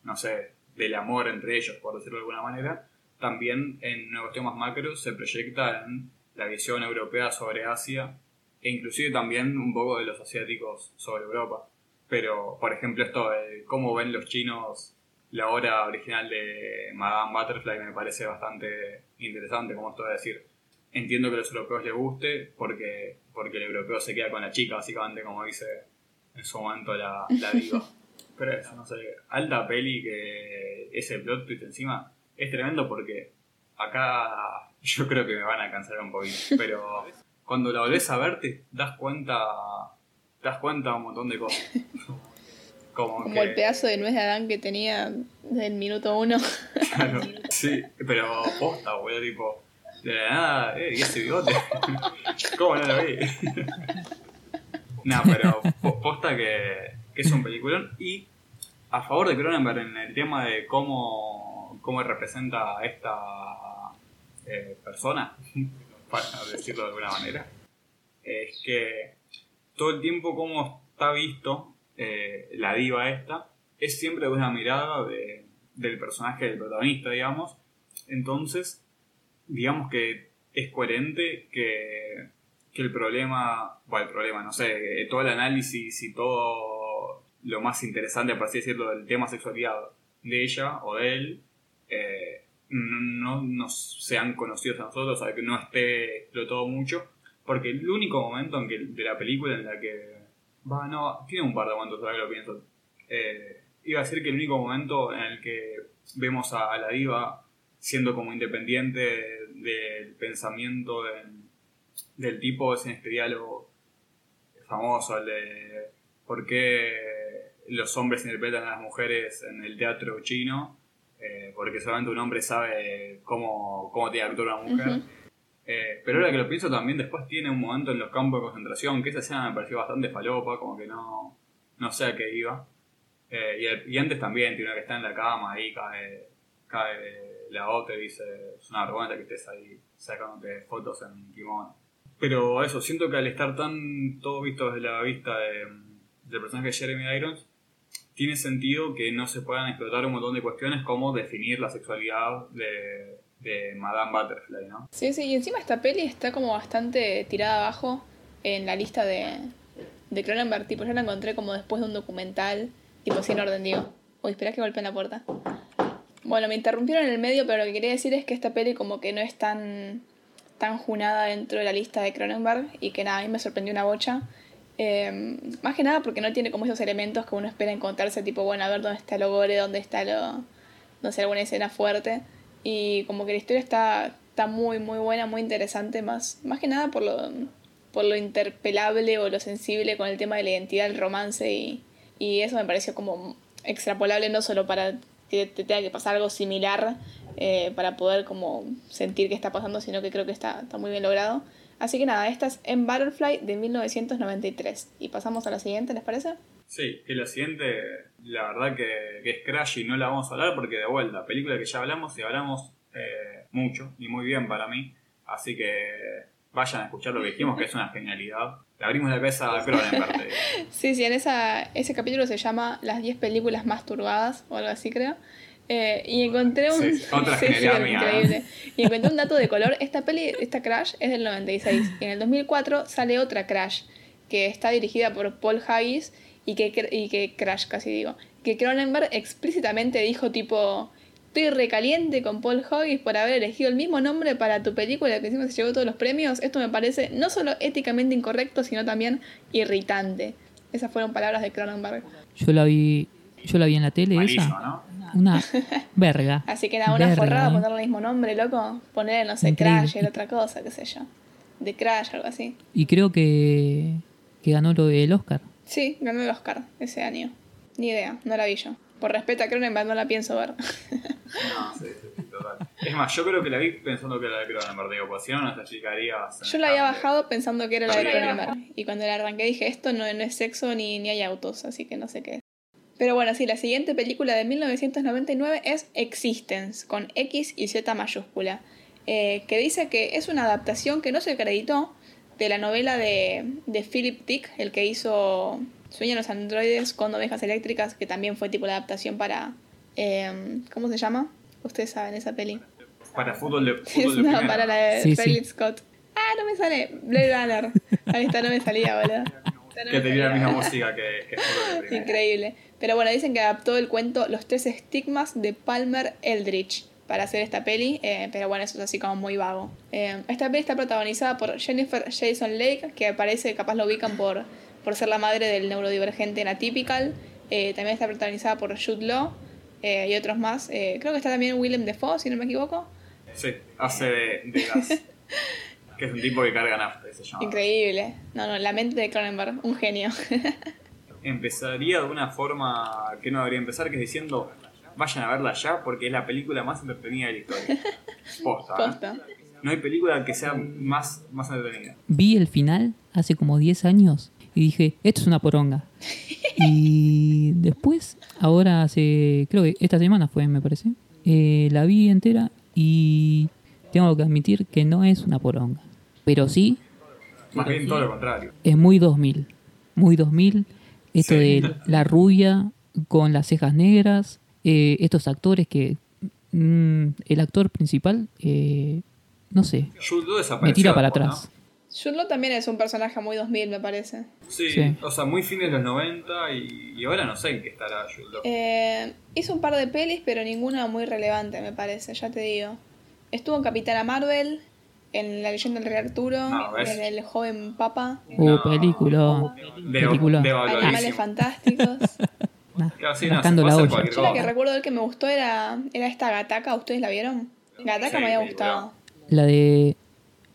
no sé, del amor entre ellos, por decirlo de alguna manera, también en una cuestión más macro se proyecta en la visión europea sobre Asia e inclusive también un poco de los asiáticos sobre Europa. Pero, por ejemplo, esto de cómo ven los chinos la obra original de Madame Butterfly me parece bastante interesante, como esto de decir, entiendo que a los europeos les guste porque, porque el europeo se queda con la chica, básicamente, como dice en su momento la, la digo. Pero eso, no sé, alta peli que ese plot twist encima es tremendo porque acá yo creo que me van a cansar un poquito. Pero cuando la volvés a ver te das cuenta, te das cuenta un montón de cosas. Como, el pedazo de nuez de Adán que tenía del minuto uno. Claro, sí, pero posta, boludo, tipo, de la nada, eh, y ese bigote. ¿Cómo no lo vi? No, pero posta que, es un peliculón. Y a favor de Cronenberg en el tema de cómo, cómo representa a esta eh, persona, para decirlo de alguna manera, es que todo el tiempo como está visto eh, la diva esta, es siempre de una mirada del personaje del protagonista, digamos. Entonces, digamos que es coherente que que el problema, bueno, el problema, no sé, todo el análisis y todo lo más interesante, por así decirlo, del tema sexualidad de ella o de él, eh, no nos sean conocidos a nosotros, o que no esté explotado mucho, porque el único momento en que, de la película en la que, va, no, tiene un par de momentos, ahora que lo pienso, eh, iba a decir que el único momento en el que vemos a, la diva siendo como independiente del pensamiento, de del tipo ese este diálogo famoso, el de por qué los hombres interpretan a las mujeres en el teatro chino, eh, porque solamente un hombre sabe cómo, cómo tiene una mujer. Eh, pero ahora que lo pienso también después tiene un momento en los campos de concentración, que esa escena me pareció bastante falopa, como que no, no sé a qué iba. Eh, y, el- y antes también, tiene una que está en la cama, ahí cae, cae la otra y dice, es una vergüenza que estés ahí sacándote fotos en kimono. Pero eso, siento que al estar tan todo visto desde la vista de- del personaje de Jeremy Irons, tiene sentido que no se puedan explotar un montón de cuestiones como definir la sexualidad de, de Madame Butterfly, ¿no? Sí, sí, y encima esta peli está como bastante tirada abajo en la lista de, de Cronenberg. Tipo, yo la encontré como después de un documental, tipo sin orden, digo. Uy, espera que golpeen la puerta. Bueno, me interrumpieron en el medio, pero lo que quería decir es que esta peli como que no es tan, tan junada dentro de la lista de Cronenberg y que nada, a mí me sorprendió una bocha. Eh, más que nada porque no tiene como esos elementos que uno espera encontrarse, tipo, bueno, a ver dónde está lo gore, dónde está lo, no sé, alguna escena fuerte. Y como que la historia está, está muy, muy buena, muy interesante, más, más que nada por lo, por lo interpelable o lo sensible con el tema de la identidad, el romance y, y eso me pareció como extrapolable no solo para que te tenga que pasar algo similar eh, para poder como sentir que está pasando, sino que creo que está, está muy bien logrado. Así que nada, esta es en Butterfly de 1993. Y pasamos a la siguiente, ¿les parece? Sí, que la siguiente, la verdad que, que es Crash y no la vamos a hablar porque de vuelta, película que ya hablamos y hablamos eh, mucho y muy bien para mí. Así que vayan a escuchar lo que dijimos, que es una genialidad. Le abrimos la cabeza a Cronenberg. Sí, sí, en esa, ese capítulo se llama Las 10 películas más turbadas o algo así, creo. Eh, y encontré un. Sí, otra ¿no? increíble. Y encontré un dato de color. Esta peli, esta Crash, es del 96. Y en el 2004 sale otra Crash, que está dirigida por Paul Haggis y que, y que Crash, casi digo. Que Cronenberg explícitamente dijo, tipo. Estoy recaliente con Paul Haggis por haber elegido el mismo nombre para tu película que encima se llevó todos los premios. Esto me parece no solo éticamente incorrecto, sino también irritante. Esas fueron palabras de Cronenberg. Yo la vi, yo la vi en la tele Malísimo, esa. ¿no? Una verga. Así que nada, una Verga, forrada eh. ponerle el mismo nombre, loco. Ponerle, no sé, Increíble. Crash, era otra cosa, qué sé yo. De Crash, algo así. Y creo que, que ganó lo del Oscar. Sí, ganó el Oscar ese año. Ni idea, no la vi yo. Por respeto a Cronenberg no la pienso ver. No, sí, sí, total. Es más, yo creo que la vi pensando que era de Cronenberg, digo, porque si no, no te explicarías. Yo la había bajado pensando que era la de la Cronenberg. Y cuando la arranqué dije, esto no, no es sexo ni, ni hay autos, así que no sé qué es. Pero bueno, sí, la siguiente película de 1999 es Existence, con X y Z mayúscula. eh, que dice que es una adaptación que no se acreditó de la novela de, de Philip Dick, el que hizo Sueñan los androides con ovejas eléctricas, que también fue tipo la adaptación para... eh, ¿Cómo se llama? Ustedes saben esa peli. Para fútbol de, fútbol de no, primera. para la de Sí, Scott. Ah, no me sale. Blade Runner. Ahí está, no me salía, boludo. No Que tenía la misma música que, que fútbol de primera. Increíble. Pero bueno, dicen que adaptó el cuento Los tres estigmas de Palmer Eldritch para hacer esta peli, eh, pero bueno, eso es así como muy vago. Eh, esta peli está protagonizada por Jennifer Jason Lake, que parece capaz lo ubican por, por ser la madre del neurodivergente en Atypical. Eh, también está protagonizada por Jude Law y otros más. Creo que está también Willem Dafoe, si no me equivoco. Sí, hace de, de gas. que es un tipo que carga nafta, se llama. Increíble. No, no, la mente de Cronenberg, un genio. Empezaría de una forma que no debería empezar, que es diciendo, vayan a verla ya porque es la película más entretenida de la historia. Posta, ¿eh? Posta. No hay película que sea más, más entretenida. Vi el final hace como 10 años y dije, esto es una poronga. Y después, ahora hace, creo que esta semana fue, me parece, eh, la vi entera y tengo que admitir que no es una poronga. Pero sí, Más bien todo lo contrario. es muy 2000. Muy 2000. Esto Sí. de la rubia con las cejas negras. Eh, estos actores que... mm, el actor principal, eh, no sé, me tira para atrás. Law también es un personaje muy 2000, me parece. ¿no? Sí, Sí. o sea, muy fines de los 90 y, y ahora no sé en qué estará Law. Eh, hizo un par de pelis, pero ninguna muy relevante, me parece, ya te digo. Estuvo en Capitana Marvel, en La leyenda del Rey Arturo, No, en El joven papa, Uh, No. película. De, película. Animales. Fantásticos. Nah, Claro, sí, no, la olla. Yo la que recuerdo del que me gustó era, era esta Gataca, ¿ustedes la vieron? Gataca Sí, me había gustado. La de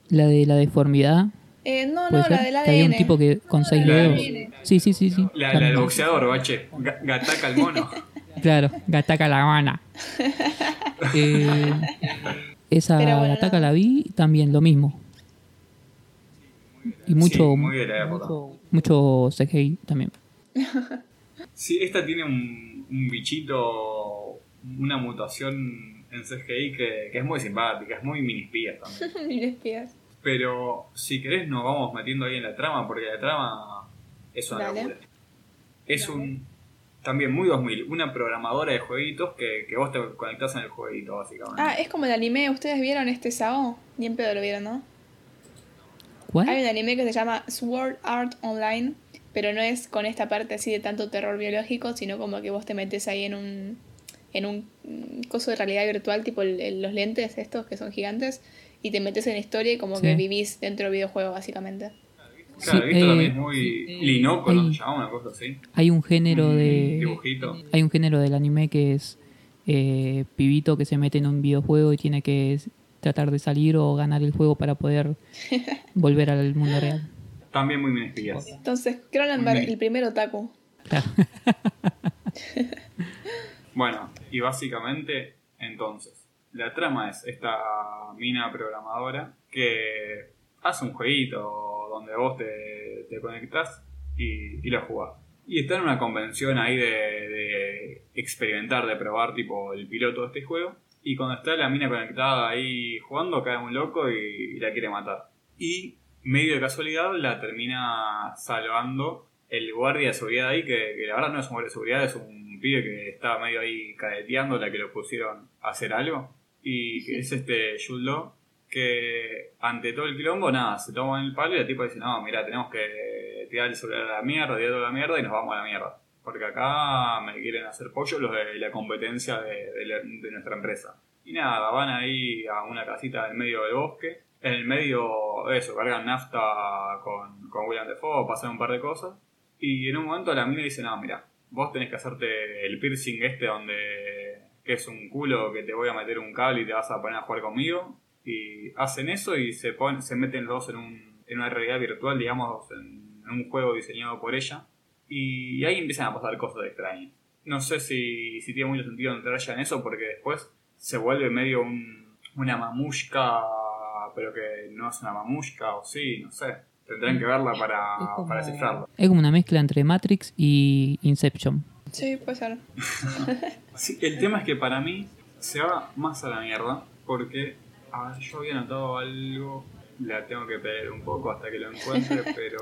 la de la deformidad. Eh, no, ¿Puede no, ser? la del ADN. Que había un tipo que con seis La dedos. Sí, sí, sí, sí. La, del boxeador, bache. Ga- Gataca el mono. Claro, Gataca la Habana. Eh, esa bueno, Gataca no. la vi también lo mismo. Y mucho, Sí, muy de la época. mucho, mucho CGI también. Sí, esta tiene un, un bichito, una mutación en CGI que, que es muy simpática, es muy mini espías también. Espías. Pero si querés nos vamos metiendo ahí en la trama, porque la trama es una Dale. locura. Es Dale. un también muy 2000, una programadora de jueguitos que, que vos te conectás en el jueguito, básicamente. Ah, es como el anime. ¿Ustedes vieron este Sao? Ni en pedo lo vieron, ¿no? ¿Cuál? Hay un anime que se llama Sword Art Online, pero no es con esta parte así de tanto terror biológico, sino como que vos te metes ahí en un en un coso de realidad virtual, tipo el- el- los lentes estos que son gigantes, y te metes en la historia y como Sí. que vivís dentro del videojuego, básicamente. claro, sí, esto eh, también es muy linoco, ¿no? hay- Se llama una cosa así. Hay un género de. dibujito. Hay un género del anime que es eh, pibito que se mete en un videojuego y tiene que tratar de salir o ganar el juego para poder volver al mundo real. También muy mini espías. Entonces, Cronenberg, el primer otaku. Claro. Bueno, y básicamente, entonces, la trama es esta mina programadora que hace un jueguito donde vos te, te conectás y, y lo jugás. Y está en una convención ahí de, de experimentar, de probar tipo el piloto de este juego. Y cuando está la mina conectada ahí jugando, cae un loco y, y la quiere matar. Y medio de casualidad la termina salvando el guardia de seguridad ahí, que, que la verdad no es un guardia de seguridad, es un pibe que estaba medio ahí cadeteando, la que lo pusieron a hacer algo. Y que es este Law, que ante todo el quilombo, nada, se toma en el palo y la tipa dice, no, mira, tenemos que tirar el celular a la mierda, tirar toda la mierda y nos vamos a la mierda. Porque acá me quieren hacer pollo los de la competencia de, de la- de nuestra empresa. Y nada, van ahí a una casita en medio del bosque. En el medio, eso, cargan nafta con, con William Defoe, pasan un par de cosas. Y en un momento la mina dice, no, mira, vos tenés que hacerte el piercing este donde que es un culo que te voy a meter un cable y te vas a poner a jugar conmigo. Y hacen eso y se ponen, se meten los dos en, un, en una realidad virtual, digamos, en, un juego diseñado por ella. Y ahí empiezan a pasar cosas extrañas. No sé si, si tiene mucho sentido entrar ya en eso porque después se vuelve medio un, una mamushka, pero que no es una mamushka o sí, no sé. Tendrán que verla para, Es como- para descifrarlo. Es como una mezcla entre Matrix y Inception. Sí, puede ser. Sí, el tema es que para mí se va más a la mierda porque a ver, yo había notado algo, la tengo que pedir un poco hasta que lo encuentre, pero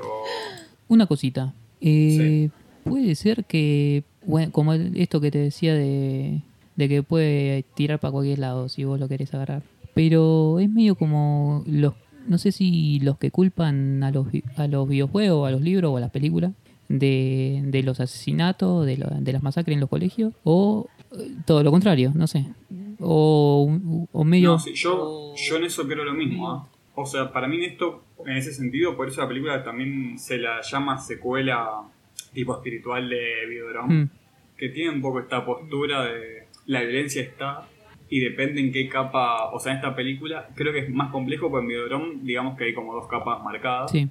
Una cosita. Eh, Sí. Puede ser que, bueno, como esto que te decía de, de que puede tirar para cualquier lado si vos lo querés agarrar. Pero es medio como los, no sé si los que culpan a los, a los videojuegos, a los libros o a las películas de, de los asesinatos, de, lo- de las masacres en los colegios, o eh, todo lo contrario, no sé. O, medio... no, sí, yo, yo en eso creo lo mismo. ¿ah? O sea, para mí en esto, en ese sentido, por eso la película también se la llama secuela tipo espiritual de Videodrome. Mm, que tiene un poco esta postura de la violencia está y depende en qué capa, o sea, en esta película creo que es más complejo porque en Videodrome digamos que hay como dos capas marcadas. sí,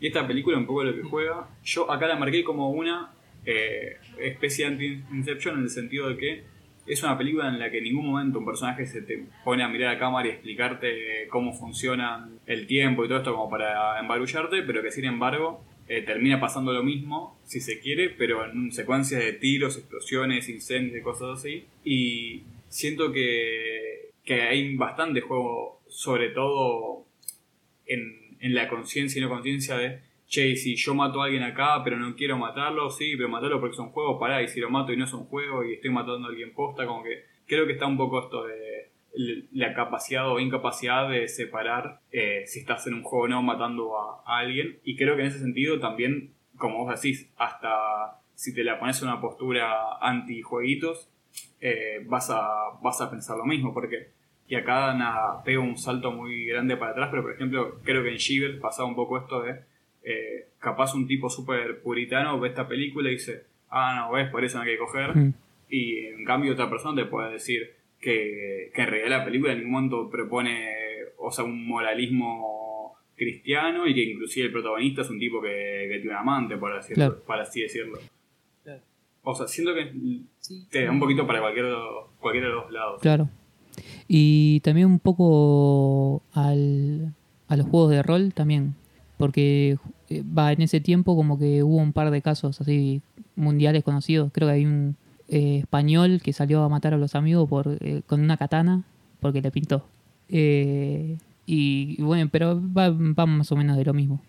Y esta película un poco lo que juega, yo acá la marqué como una eh, especie de anti-inception en el sentido de que es una película en la que en ningún momento un personaje se te pone a mirar a cámara y explicarte cómo funciona el tiempo y todo esto como para embarullarte, pero que sin embargo eh, termina pasando lo mismo, si se quiere, pero en secuencias de tiros, explosiones, incendios y cosas así. Y siento que, que hay bastante juego, sobre todo en, en la conciencia y no conciencia de, che, si yo mato a alguien acá, pero no quiero matarlo, sí, pero matarlo porque es un juego, pará, y si lo mato y no es un juego y estoy matando a alguien posta, como que creo que está un poco esto de la capacidad o incapacidad de separar eh, si estás en un juego o no matando a, a alguien, y creo que en ese sentido también, como vos decís, hasta si te la pones en una postura anti-jueguitos, eh, vas, a, vas a pensar lo mismo, porque y acá nada, pega un salto muy grande para atrás, pero por ejemplo, creo que en Shiver pasaba un poco esto de, eh, capaz un tipo súper puritano ve esta película y dice, ah, no, ves, por eso no hay que coger, mm, y en cambio otra persona te puede decir que, que en realidad la película en ningún momento propone, o sea, un moralismo cristiano y que inclusive el protagonista es un tipo que, que tiene un amante, por así, Claro. para así decirlo. O sea, siento que te da un poquito para cualquier, cualquiera de los dos lados. Claro. Y también un poco al, a los juegos de rol también. Porque eh, va, en ese tiempo como que hubo un par de casos así mundiales conocidos. Creo que hay un eh, español que salió a matar a los amigos por, eh, con una katana porque le pintó. Eh, y bueno, pero va, va más o menos de lo mismo.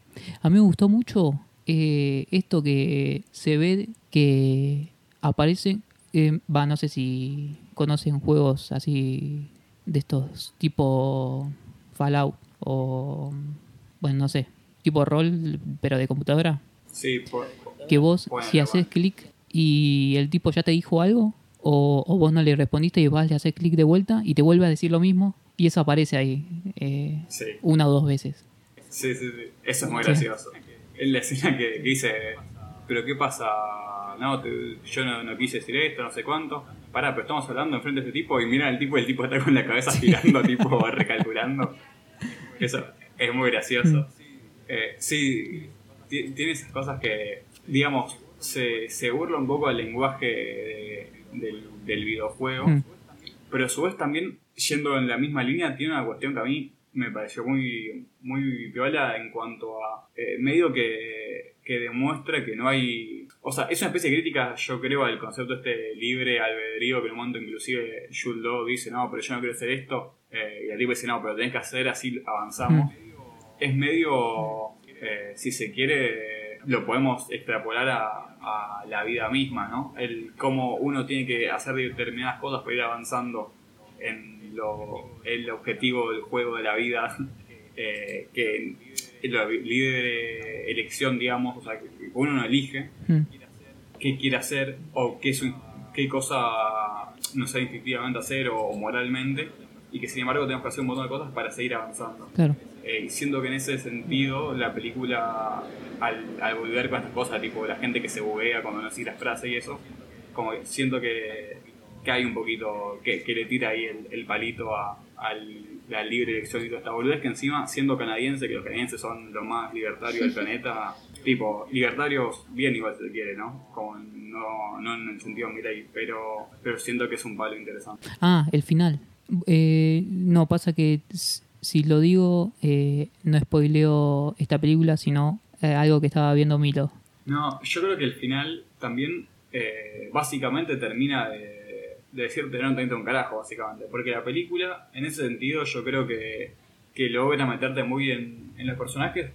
A mí me gustó mucho eh, esto que se ve que aparece, eh, va, no sé si conocen juegos así de estos tipo Fallout o, bueno, no sé, tipo rol, pero de computadora. Sí, por, Que vos, Bueno, si haces clic y el tipo ya te dijo algo, o, o vos no le respondiste y vas a hacer clic de vuelta y te vuelve a decir lo mismo, y eso aparece ahí eh, Sí, una o dos veces. sí, sí, sí. Eso es muy Sí. Es la escena que, que dice, pero ¿qué pasa? No, te- yo no, no quise decir esto, no sé cuánto. Pará, pero estamos hablando enfrente de este tipo y mira al tipo y el tipo está con la cabeza girando, tipo recalculando. Eso es muy gracioso. Eh, sí, ti- tiene esas cosas que, digamos, se, se burla un poco del lenguaje de- del, del videojuego, Mm. pero a su vez también, yendo en la misma línea, tiene una cuestión que a mí me pareció muy, muy viola en cuanto a eh, medio que, que demuestra que no hay... O sea, es una especie de crítica, yo creo, al concepto este libre albedrío, que en un momento inclusive Jules Law dice, no, pero yo no quiero hacer esto, eh, y el tipo dice, no, pero tenés que hacer, así avanzamos. Es medio, eh, si se quiere, lo podemos extrapolar a, a la vida misma, ¿no? El cómo uno tiene que hacer determinadas cosas para ir avanzando en lo, el objetivo del juego de la vida, eh, que la libre elección, digamos, o sea, que uno no elige Mm. qué quiere hacer o qué, su- qué cosa no sé instintivamente hacer o, o moralmente, y que sin embargo tenemos que hacer un montón de cosas para seguir avanzando. Claro. Eh, y siento que en ese sentido la película, al, al volver con estas cosas, tipo la gente que se buguea cuando no sigue las frases y eso, como que siento que, que hay un poquito, que, que le tira ahí el, el palito a, al- la libre elección y toda esta boludez que encima, siendo canadiense, que los canadienses son lo más libertarios del planeta, tipo, libertarios bien igual se quiere, ¿no? Como no, no en el sentido Mirai, pero, pero siento que es un palo interesante. Ah, el final. Eh, no, pasa que si lo digo, eh, no spoileo esta película, sino eh, algo que estaba viendo Milo. No, yo creo que el final también eh, básicamente termina de, de decirte no te un carajo, básicamente. Porque la película, en ese sentido, yo creo que, que logra meterte muy en, en los personajes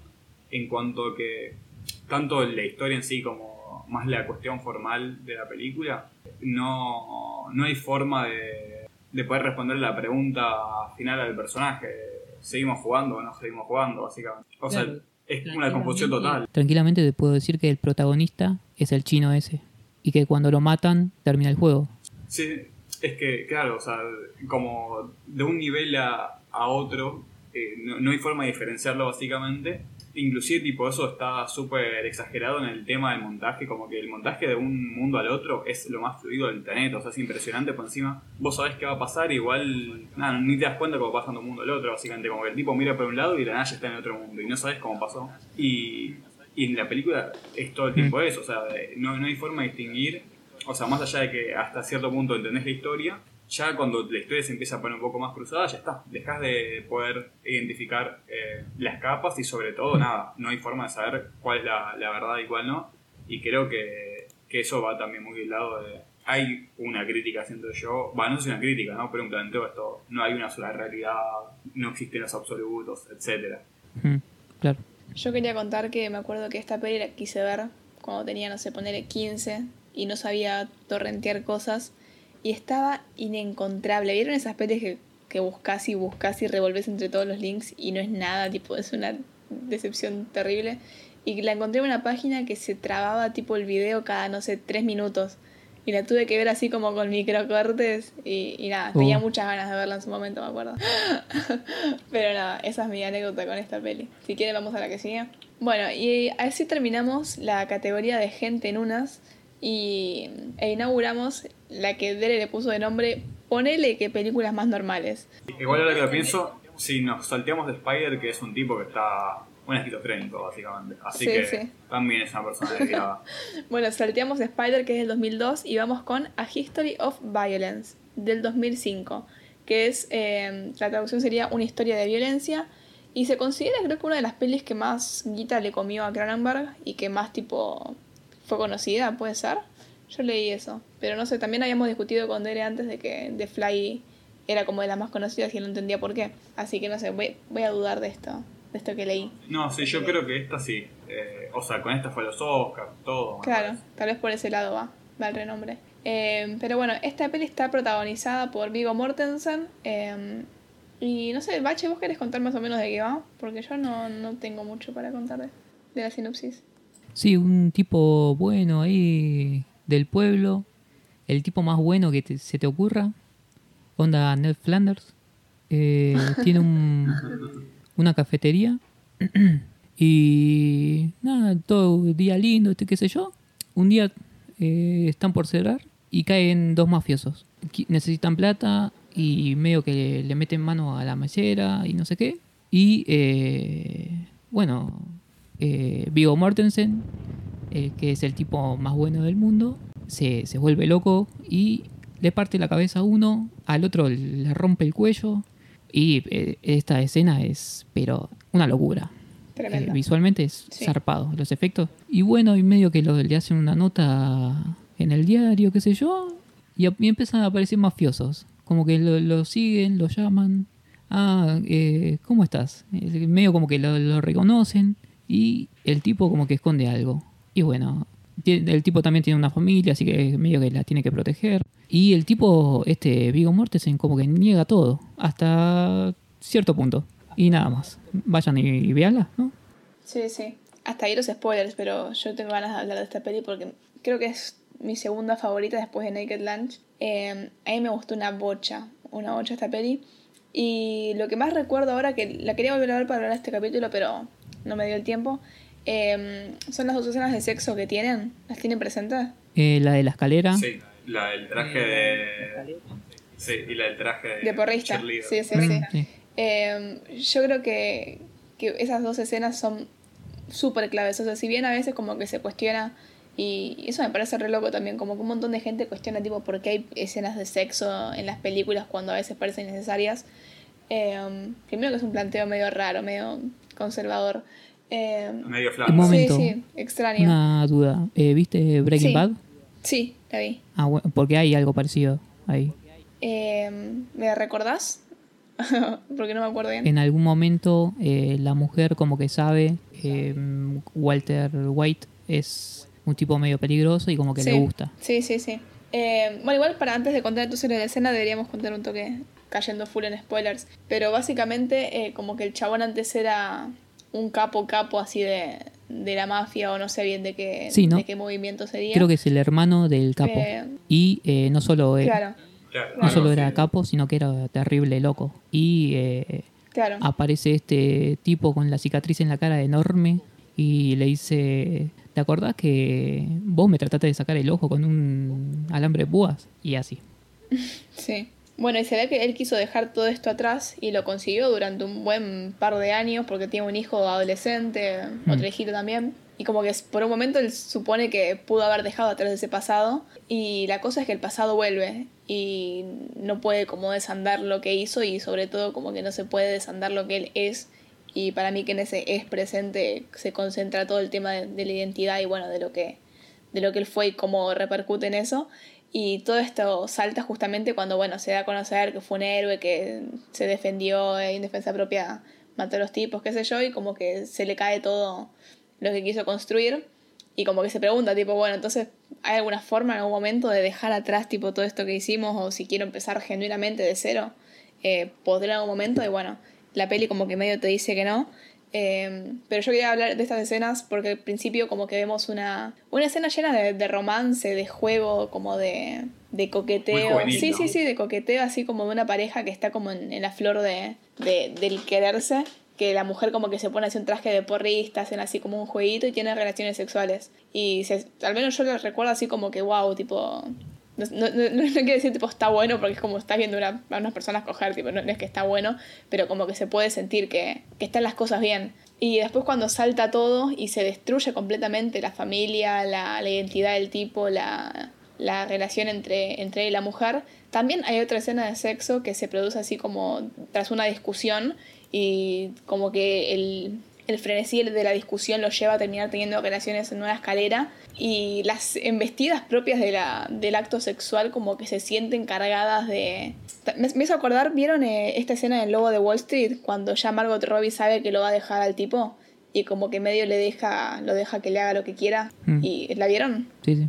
en cuanto que tanto la historia en sí como más la cuestión formal de la película, no, no hay forma de, de poder responder la pregunta final al personaje. ¿Seguimos jugando o no seguimos jugando, básicamente? O sea, Claro. es una confusión total. Tranquilamente te puedo decir que el protagonista es el chino ese. Y que cuando lo matan, termina el juego. Sí, es que, claro, o sea, como de un nivel a, a otro, eh, no, no hay forma de diferenciarlo básicamente. Inclusive, tipo, eso está súper exagerado en el tema del montaje, como que el montaje de un mundo al otro es lo más fluido del planeta, o sea, es impresionante por encima. Vos sabés qué va a pasar, igual, nada, ni te das cuenta cómo pasa de un mundo al otro, básicamente, como que el tipo mira por un lado y la nada ya está en otro mundo, y no sabes cómo pasó. Y, y en la película es todo el tiempo eso, o sea, no, no hay forma de distinguir o sea, más allá de que hasta cierto punto entendés la historia, ya cuando la historia se empieza a poner un poco más cruzada, ya está. Dejas de poder identificar eh, las capas y sobre todo, nada, no hay forma de saber cuál es la, la verdad y cuál no. Y creo que, que eso va también muy del lado de... Hay una crítica, siento yo, bueno, no es una crítica, ¿no? Pero un planteo de esto, no hay una sola realidad, no existen los absolutos, etcétera. Mm, claro. Yo quería contar que me acuerdo que esta peli la quise ver cuando tenía, no sé, ponerle 15 y no sabía torrentear cosas y estaba inencontrable. ¿Vieron esas pelis que, que buscas y buscas y revolves entre todos los links y no es nada, tipo, es una decepción terrible? Y la encontré en una página que se trababa tipo el video cada, no sé, tres minutos. Y la tuve que ver así como con microcortes y, y nada, tenía Uh. muchas ganas de verla en su momento, me acuerdo. Pero nada, esa es mi anécdota con esta peli. Si quieren vamos a la que sigue. Bueno, y así terminamos la categoría de gente en unas y e inauguramos la que Dere le puso de nombre Ponele que películas más normales. Igual ahora que lo pienso, si nos salteamos de Spider, que es un tipo que está un esquizofrénico, básicamente. Así Sí, que sí. también es una persona desviada. Bueno, salteamos de Spider, que es del 2002, y vamos con A History of Violence, del 2005, que es, eh, la traducción sería Una historia de violencia, Y se considera creo que una de las pelis que más guita le comió a Cronenberg y que más tipo fue conocida, puede ser. Yo leí eso. Pero no sé, también habíamos discutido con Dere antes de que The Fly era como de las más conocidas y no entendía por qué. Así que no sé, voy, voy a dudar de esto, de esto que leí. No, sí, yo creo que esta sí. Eh, o sea, con esta fue los Oscars, todo. Claro, tal vez por ese lado va, va el renombre. Eh, pero bueno, esta peli está protagonizada por Vigo Mortensen. Eh, y no sé, Bache, ¿vos querés contar más o menos de qué va? Porque yo no, no tengo mucho para contar de, de la sinopsis. Sí, un tipo bueno ahí del pueblo. El tipo más bueno que te- se te ocurra. Onda Ned Flanders. Eh, tiene un, una cafetería. y nada, todo día lindo, este qué sé yo. Un día eh, están por cerrar y caen dos mafiosos. Necesitan plata y medio que le meten mano a la mesera y no sé qué. Y eh, bueno, eh, Viggo Mortensen, eh, que es el tipo más bueno del mundo, se, se vuelve loco y le parte la cabeza a uno, al otro le rompe el cuello. Y eh, esta escena es, pero, una locura. Eh, visualmente es Sí. zarpado, los efectos. Y bueno, y medio que lo, le hacen una nota en el diario, qué sé yo, y, a- y empiezan a aparecer mafiosos. Como que lo, lo siguen, lo llaman. Ah, eh, ¿cómo estás? Eh, medio como que lo, lo reconocen y el tipo como que esconde algo. Y bueno, el tipo también tiene una familia, así que medio que la tiene que proteger. Y el tipo, este Vigo Mortensen, como que niega todo, hasta cierto punto. Y nada más. Vayan y, y véanla, ¿no? Sí, sí. Hasta ahí los spoilers, pero yo tengo ganas de hablar de esta peli porque creo que es mi segunda favorita después de Naked Lunch. Eh, a mí me gustó una bocha, una bocha esta peli. Y lo que más recuerdo ahora, que la quería volver a ver para hablar de este capítulo, pero no me dio el tiempo, eh, son las dos escenas de sexo que tienen. ¿Las tienen presentes? Eh, la de la escalera. Sí, la del traje de. Sí, y la del traje de. De porrista. Sí, sí, Mm, sí. sí. Eh, yo creo que, que esas dos escenas son súper claves. O sea, si bien a veces como que se cuestiona, y eso me parece re loco también, como que un montón de gente cuestiona tipo por qué hay escenas de sexo en las películas cuando a veces parecen necesarias. Eh, primero que es un planteo medio raro, medio conservador. Eh, Medio Un flaco. momento. Sí, sí, extraño. Una duda. Eh, ¿Viste Breaking Sí. Bad? Sí, la vi. Ah, bueno, porque hay algo parecido ahí. Eh, ¿Me recordás? Porque no me acuerdo bien. En algún momento eh, la mujer como que sabe, eh, Walter White es un tipo medio peligroso y como que sí. le gusta. Sí, sí, sí. Eh, bueno, igual para antes de contar entonces la escena deberíamos contar un toque cayendo full en spoilers. Pero básicamente eh, como que el chabón antes era un capo capo así de, de la mafia o no sé bien de qué, Sí, ¿no? de qué movimiento sería. Creo que es el hermano del capo. Eh, Y eh, no solo, eh, Claro, Claro, no solo era capo, sino que era terrible loco. Y eh, claro. aparece este tipo con la cicatriz en la cara enorme y le dice, ¿te acordás que vos me trataste de sacar el ojo con un alambre de púas? Y así. Sí. Bueno, y se ve que él quiso dejar todo esto atrás y lo consiguió durante un buen par de años porque tiene un hijo adolescente, Mm. otro hijito también. Y como que por un momento él supone que pudo haber dejado atrás ese pasado. Y la cosa es que el pasado vuelve y no puede como desandar lo que hizo y sobre todo como que no se puede desandar lo que él es. Y para mí que en ese es presente se concentra todo el tema de, de la identidad y bueno, de lo que de lo que él fue y cómo repercute en eso. Y todo esto salta justamente cuando, bueno, se da a conocer que fue un héroe, que se defendió en defensa propia, mató a los tipos, qué sé yo, y como que se le cae todo lo que quiso construir. Y como que se pregunta, tipo, bueno, entonces, ¿hay alguna forma en algún momento de dejar atrás, tipo, todo esto que hicimos? O si quiero empezar genuinamente de cero, eh, ¿podré en algún momento? Y bueno, la peli como que medio te dice que no. Eh, pero yo quería hablar de estas escenas porque al principio como que vemos una, una escena llena de, de romance, de juego, como de, de coqueteo. juvenil, sí, ¿no? sí, sí, de coqueteo, así como de una pareja que está como en, en la flor de, de- del quererse. Que la mujer como que se pone así un traje de porrista, hacen así como un jueguito y tienen relaciones sexuales. Y se- al menos yo lo recuerdo así como que, wow, tipo, no, no, no, no quiero decir tipo está bueno porque es como estás viendo una- a unas personas coger, tipo, no, es que está bueno, pero como que se puede sentir que, están las cosas bien. Y después cuando salta todo y se destruye completamente la familia, la, la identidad del tipo, la, la relación entre, entre él y la mujer, también hay otra escena de sexo que se produce así como tras una discusión y como que el, el frenesí de la discusión lo lleva a terminar teniendo relaciones en una escalera y las embestidas propias de la, del acto sexual como que se sienten cargadas de... Me, me hizo acordar, ¿vieron eh, esta escena del Lobo de Wall Street cuando ya Margot Robbie sabe que lo va a dejar al tipo? Y como que medio le deja, lo deja que le haga lo que quiera. Mm. ¿Y la vieron? Sí, sí.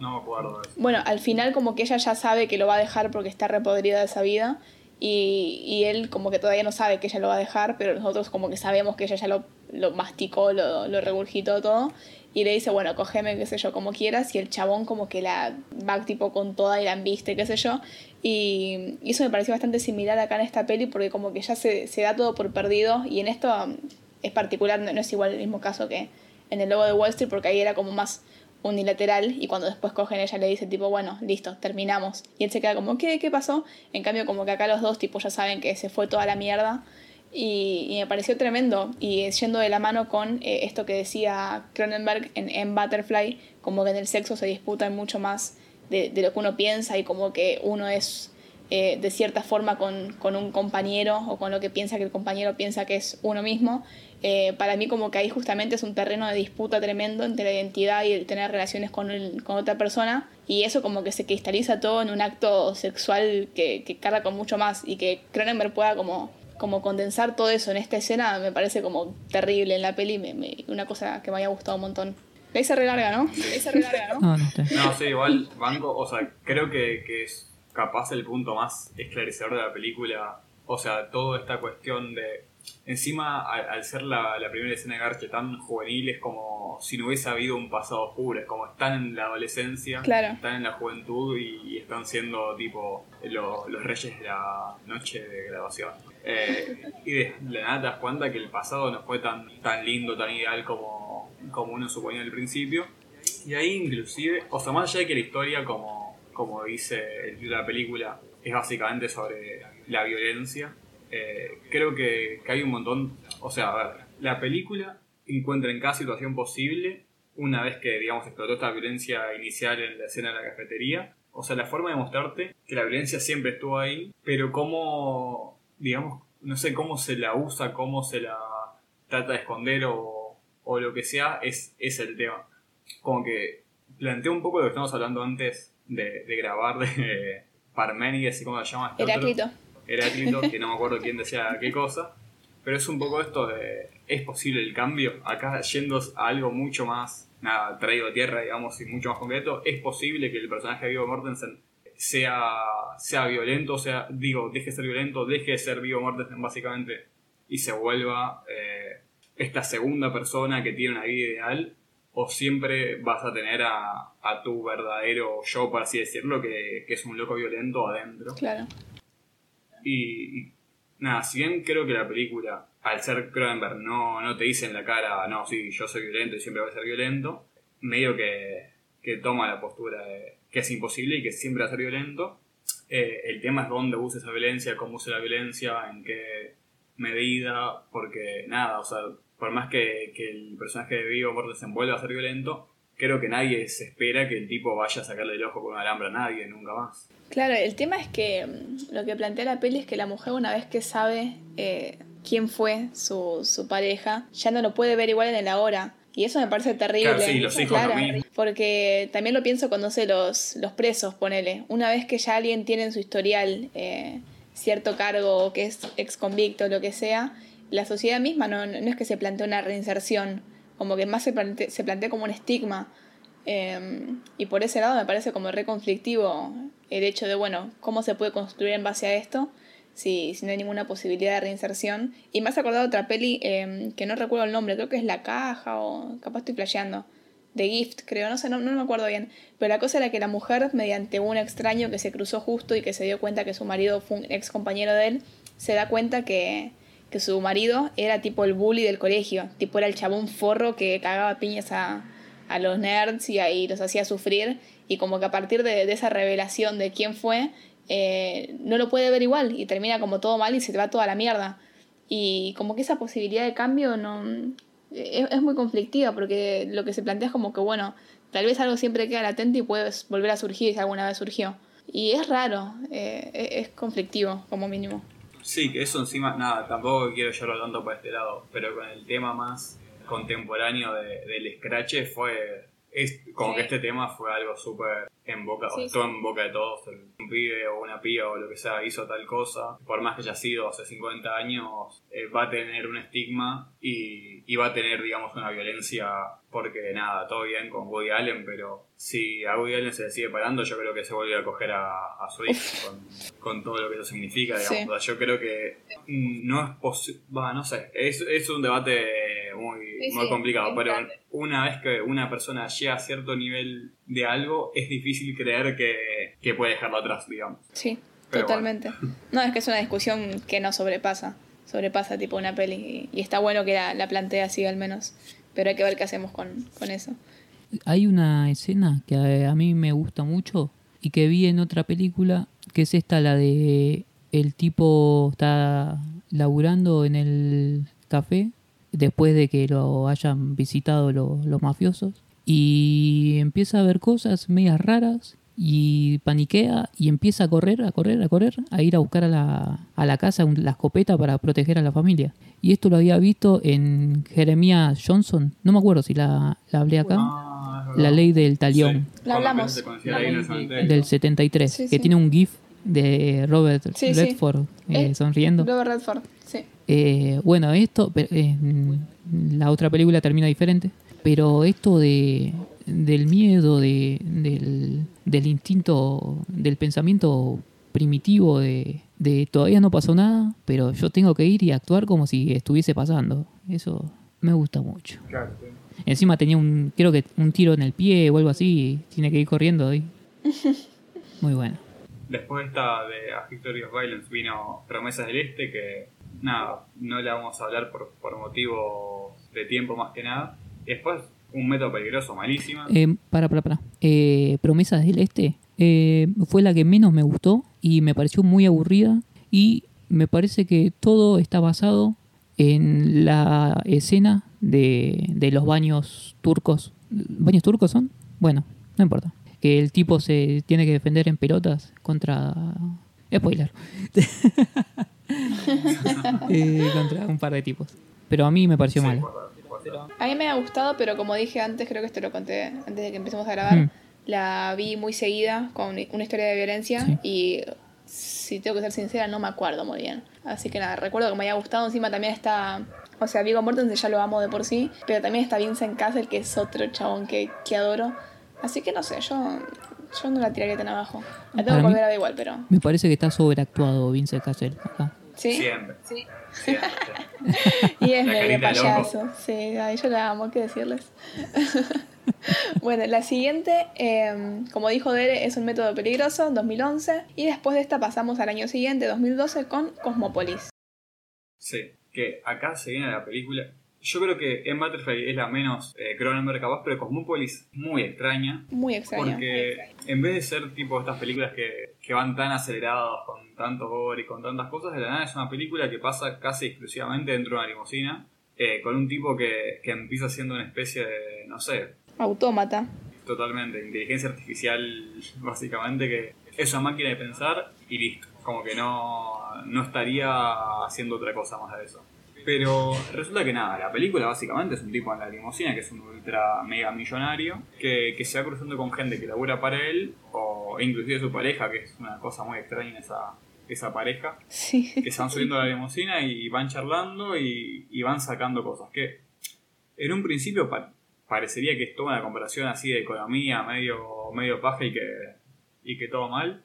No me acuerdo. Bueno, al final como que ella ya sabe que lo va a dejar porque está repodrida de esa vida y, y él como que todavía no sabe que ella lo va a dejar, pero nosotros como que sabemos que ella ya lo, lo masticó, lo, lo regurgitó todo y le dice, bueno, cógeme, qué sé yo, como quieras y el chabón como que la va tipo con toda y la embiste, qué sé yo y, eso me pareció bastante similar acá en esta peli porque como que ya se, se da todo por perdido y en esto um, es particular, no, no es igual el mismo caso que en el logo de Wall Street porque ahí era como más unilateral y cuando después cogen ella le dice tipo, bueno, listo, terminamos. Y él se queda como, ¿qué? ¿Qué pasó? En cambio como que acá los dos tipo ya saben que se fue toda la mierda y, me pareció tremendo y yendo de la mano con eh, esto que decía Cronenberg en, en Butterfly, como que en el sexo se disputan mucho más de, de lo que uno piensa y como que uno es eh, de cierta forma con, con, un compañero o con lo que piensa que el compañero piensa que es uno mismo. Eh, para mí como que ahí justamente es un terreno de disputa tremendo entre la identidad y el tener relaciones con, el, con otra persona y eso como que se cristaliza todo en un acto sexual que, que carga con mucho más y que Cronenberg pueda como, como condensar todo eso en esta escena me parece como terrible en la peli, me, me, una cosa que me haya gustado un montón. La hice re larga, ¿no? La hice re larga, ¿no? No, no, está. No, sí, igual, banco, o sea, creo que, que es capaz el punto más esclarecedor de la película. O sea, toda esta cuestión de. Encima, al, al ser la, la, primera escena de Garche tan juvenil, es como si no hubiese habido un pasado oscuro. Es como están en la adolescencia, claro. están en la juventud y, y están siendo tipo lo, los reyes de la noche de grabación. Eh, y de la nada te das cuenta que el pasado no fue tan, tan lindo, tan ideal como, como uno suponía al principio. Y ahí inclusive, o sea, más allá de que la historia, como, como dice el título de la película, es básicamente sobre la violencia, eh, creo que, que, hay un montón, o sea, a ver, la película encuentra en cada situación posible, una vez que, digamos, explotó esta violencia inicial en la escena de la cafetería, o sea, la forma de mostrarte que la violencia siempre estuvo ahí, pero cómo, digamos, no sé cómo se la usa, cómo se la trata de esconder o, o lo que sea, es, es el tema. Como que plantea un poco lo que estamos hablando antes de, grabar de Parménides y cómo se llama. Este Heráclito. Heráclito, que no me acuerdo quién decía qué cosa. Pero es un poco esto de, ¿es posible el cambio? Acá yendo a algo mucho más, traído a tierra, digamos, y mucho más concreto, ¿es posible que el personaje de Viggo Mortensen sea, sea violento, sea, digo, deje de ser violento, deje de ser Viggo Mortensen básicamente, y se vuelva eh, esta segunda persona que tiene una vida ideal? ¿O siempre vas a tener a, a tu verdadero yo, por así decirlo, que, que es un loco violento adentro? Claro. Y, nada, si bien creo que la película, al ser Cronenberg, no, no te dice en la cara, no, sí, yo soy violento y siempre voy a ser violento, medio que, que toma la postura de que es imposible y que siempre va a ser violento. Eh, el tema es dónde usa esa violencia, cómo usa la violencia, en qué medida, porque nada, o sea, por más que, que el personaje de Vigo Mortensen vuelva a ser violento, creo que nadie se espera que el tipo vaya a sacarle el ojo con un alambre a nadie, nunca más. Claro, el tema es que mm, lo que plantea la peli es que la mujer una vez que sabe eh, quién fue su, su, pareja, ya no lo puede ver igual en el ahora. Y eso me parece terrible. Claro, sí, los hijos claro, porque también lo pienso cuando sé los, los presos, ponele. Una vez que ya alguien tiene en su historial eh, cierto cargo, que es ex convicto, lo que sea, la sociedad misma no, no es que se plantea una reinserción, como que más se se plantea como un estigma. Eh, y por ese lado me parece como re conflictivo el hecho de, bueno, cómo se puede construir en base a esto si, si no hay ninguna posibilidad de reinserción. Y me has acordado otra peli eh, que no recuerdo el nombre, creo que es La Caja o capaz estoy flasheando. The Gift, creo, no sé, no, no me acuerdo bien. Pero la cosa era que la mujer, mediante un extraño que se cruzó justo y que se dio cuenta que su marido fue un ex compañero de él, se da cuenta que, que su marido era tipo el bully del colegio, tipo era el chabón forro que cagaba piñas a, a los nerds y ahí los hacía sufrir y como que a partir de, esa revelación de quién fue, eh, no lo puede ver igual y termina como todo mal y se te va toda la mierda. Y como que esa posibilidad de cambio no es, es muy conflictiva porque lo que se plantea es como que bueno, tal vez algo siempre queda latente y puedes volver a surgir si alguna vez surgió. Y es raro, eh, es conflictivo como mínimo. Sí, que eso encima, nada, tampoco quiero llevarlo tanto para este lado, pero con el tema más contemporáneo de- del scratch fue es como Sí. que este tema fue algo súper en boca, o estuvo sí. en boca de todos, un pibe o una piba o lo que sea hizo tal cosa, por más que haya sido hace 50 años, eh, va a tener un estigma y, y va a tener, digamos, una violencia, porque nada, todo bien con Woody Allen, pero si a Woody Allen se le sigue parando, yo creo que se vuelve a coger a, a su hijo con, con todo lo que eso significa, digamos. Sí. O sea, yo creo que no es posible, va, no sé, es, es un debate muy, muy complicado, pero una vez que una persona llega a cierto nivel de algo, es difícil creer que, que puede dejarlo atrás, digamos. Sí, Pero totalmente. No, es que es una discusión que no sobrepasa. Sobrepasa tipo una peli. Y, y está bueno que la, la plantee así al menos. Pero hay que ver qué hacemos con, con eso. Hay una escena que a, a mí me gusta mucho y que vi en otra película, que es esta, la de el tipo está laburando en el café después de que lo hayan visitado lo- los mafiosos y empieza a ver cosas medias raras y paniquea y empieza a correr, a correr, a correr, a ir a buscar a la, a la casa la escopeta para proteger a la familia. Y esto lo había visto en Jeremiah Johnson, no me acuerdo si la, la hablé acá, Ah, la ley del talión Sí, La hablamos. La ley del 73, Sí, que sí. tiene un GIF de Robert Sí, sí. Redford eh, Eh, sonriendo. Robert Redford, sí. Eh, bueno, esto, pero, eh, la otra película termina diferente, pero esto de del miedo, de, del, del instinto, del pensamiento primitivo de, de todavía no pasó nada, pero yo tengo que ir y actuar como si estuviese pasando. Eso me gusta mucho. Claro. Encima tenía un, creo que un tiro en el pie o algo así, y tiene que ir corriendo ahí. Muy bueno. Después de esta de A History of Violence vino Promesas del Este, que nada, no la vamos a hablar por, por motivo de tiempo más que nada. Después un método peligroso, malísima. Eh, para, para, para. Eh, Promesas del Este eh, fue la que menos me gustó y me pareció muy aburrida y me parece que todo está basado en la escena de, de los baños turcos. ¿Baños turcos son? Bueno, no importa. Que el tipo se tiene que defender en pelotas contra... Spoiler. Eh, contra un par de tipos. Pero a mí me pareció Sí, malo. A mí me ha gustado, pero como dije antes, creo que esto lo conté antes de que empecemos a grabar. Mm. La vi muy seguida con una historia de violencia Sí. y si tengo que ser sincera, no me acuerdo muy bien. Así que nada, recuerdo que me haya gustado. Encima también está. O sea, Viggo Mortensen ya lo amo de por sí, pero también está Vincent Castle, que es otro chabón que, que adoro. Así que no sé, yo, yo no la tiraría tan abajo. La tengo Para que mí- volver a ver igual, pero. Me parece que está sobreactuado Vincent Cassel acá. Sí. Siempre. Sí. siempre. Y es medio payaso. Sí, ay, yo la amo, ¿qué decirles? bueno, la siguiente, eh, como dijo Dere, es un método peligroso, 2011. Y después de esta pasamos al año siguiente, 2012, con Cosmopolis. Sí, que acá se viene la película. Yo creo que en Butterfly es la menos eh, Cronenberg capaz, pero Cosmópolis muy extraña. Muy extraño. Porque en vez de ser tipo estas películas que, que van tan aceleradas con tanto gore y con tantas cosas, de la nada es una película que pasa casi exclusivamente dentro de una limusina, eh, con un tipo que, que empieza siendo una especie de, no sé, Autómata. totalmente, inteligencia artificial básicamente, que es una máquina de pensar y listo. Como que no, no estaría haciendo otra cosa más de eso. Pero resulta que nada, la película básicamente es un tipo en la limusina que es un ultra mega millonario que, que se va cruzando con gente que labura para él o inclusive su pareja, que es una cosa muy extraña esa, esa pareja, Sí. que se van subiendo a la limusina y van charlando y, y van sacando cosas. Que en un principio pa- parecería que es toda una comparación así de economía, medio, medio paja y que, y que todo mal.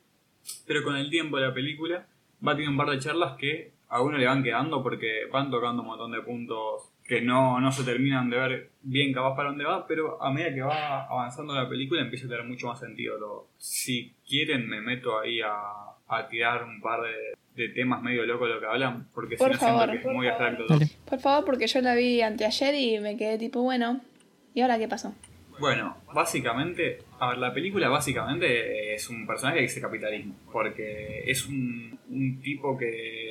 Pero con el tiempo de la película va teniendo un par de charlas que a uno le van quedando porque van tocando un montón de puntos que no, no se terminan de ver bien capaz para dónde va, pero a medida que va avanzando la película empieza a tener mucho más sentido todo. Si quieren me meto ahí a, a tirar un par de, de temas medio locos de lo que hablan, porque si Por no siento que es muy favor. abstracto todo. Por favor, porque yo la vi anteayer y me quedé tipo, bueno, ¿y ahora qué pasó? Bueno, básicamente, a ver, la película básicamente es un personaje que dice capitalismo, porque es un, un tipo que,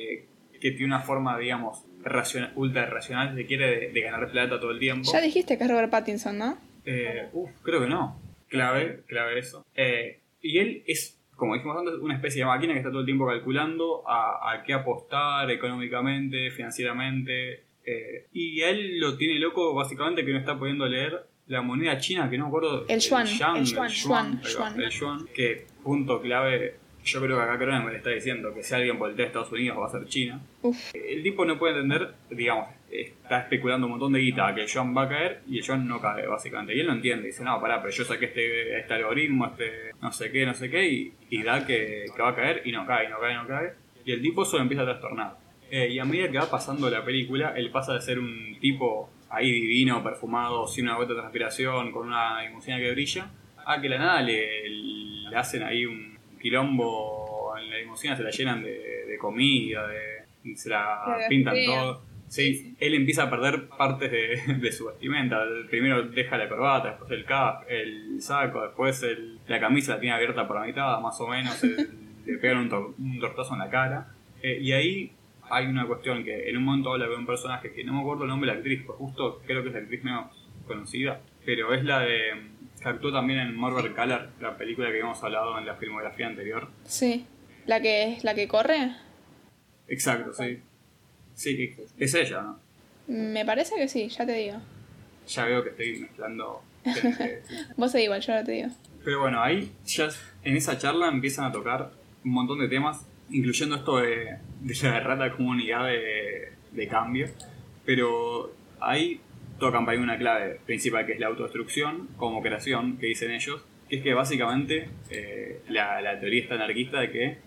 que tiene una forma, digamos, raciona- ultra racional, si se quiere, de, de ganar plata todo el tiempo. Ya dijiste que es Robert Pattinson, ¿no? Eh, uf, creo que no. Clave, clave eso. Eh, y él es como dijimos antes, una especie de máquina que está todo el tiempo calculando a, a qué apostar económicamente, financieramente. eh, y a él lo tiene loco básicamente que no está pudiendo leer la moneda china, que no me acuerdo. El yuan, el yuan, va, yuan. el yuan, que punto clave. Yo creo que acá Cronenberg está diciendo que si alguien voltea a Estados Unidos va a ser China. Uf. El tipo no puede entender, digamos, está especulando un montón de guita que el yuan va a caer y el yuan no cae, básicamente. Y él no entiende, dice, no, pará, pero yo saqué este, este algoritmo, este no sé qué, no sé qué, y, y da que, que va a caer y no cae, no cae, no cae. Y el tipo solo empieza a trastornar. Eh, y a medida que va pasando la película, él pasa de ser un tipo ahí divino, perfumado, sin una gota de transpiración, con una limusina que brilla, a que la nada le, le hacen ahí un quilombo en la limusina, se la llenan de, de comida, de, se la pintan todo. Sí, él empieza a perder partes de, de su vestimenta. Primero deja la corbata, después el cap, el saco, después el- la camisa la tiene abierta por la mitad, más o menos. el- le pegan un, tor- un tortazo en la cara. Eh, y ahí hay una cuestión que en un momento habla de un personaje que no me acuerdo el nombre de la actriz, pues justo creo que es la actriz menos conocida, pero es la de que actuó también en Marvel Color, la película que habíamos hablado en la filmografía anterior. Sí. ¿La que, la que corre? Exacto, sí. Sí, es ella, ¿no? Me parece que sí, ya te digo. Ya veo que estoy mezclando. gente, sí. Vos seguís igual, yo no te digo. Pero bueno, ahí ya en esa charla empiezan a tocar un montón de temas, incluyendo esto de, de la errata comunidad de, de cambio. Pero ahí tocan para mí una clave principal que es la autodestrucción como creación, que dicen ellos, que es que básicamente eh, la, teoría está anarquista de que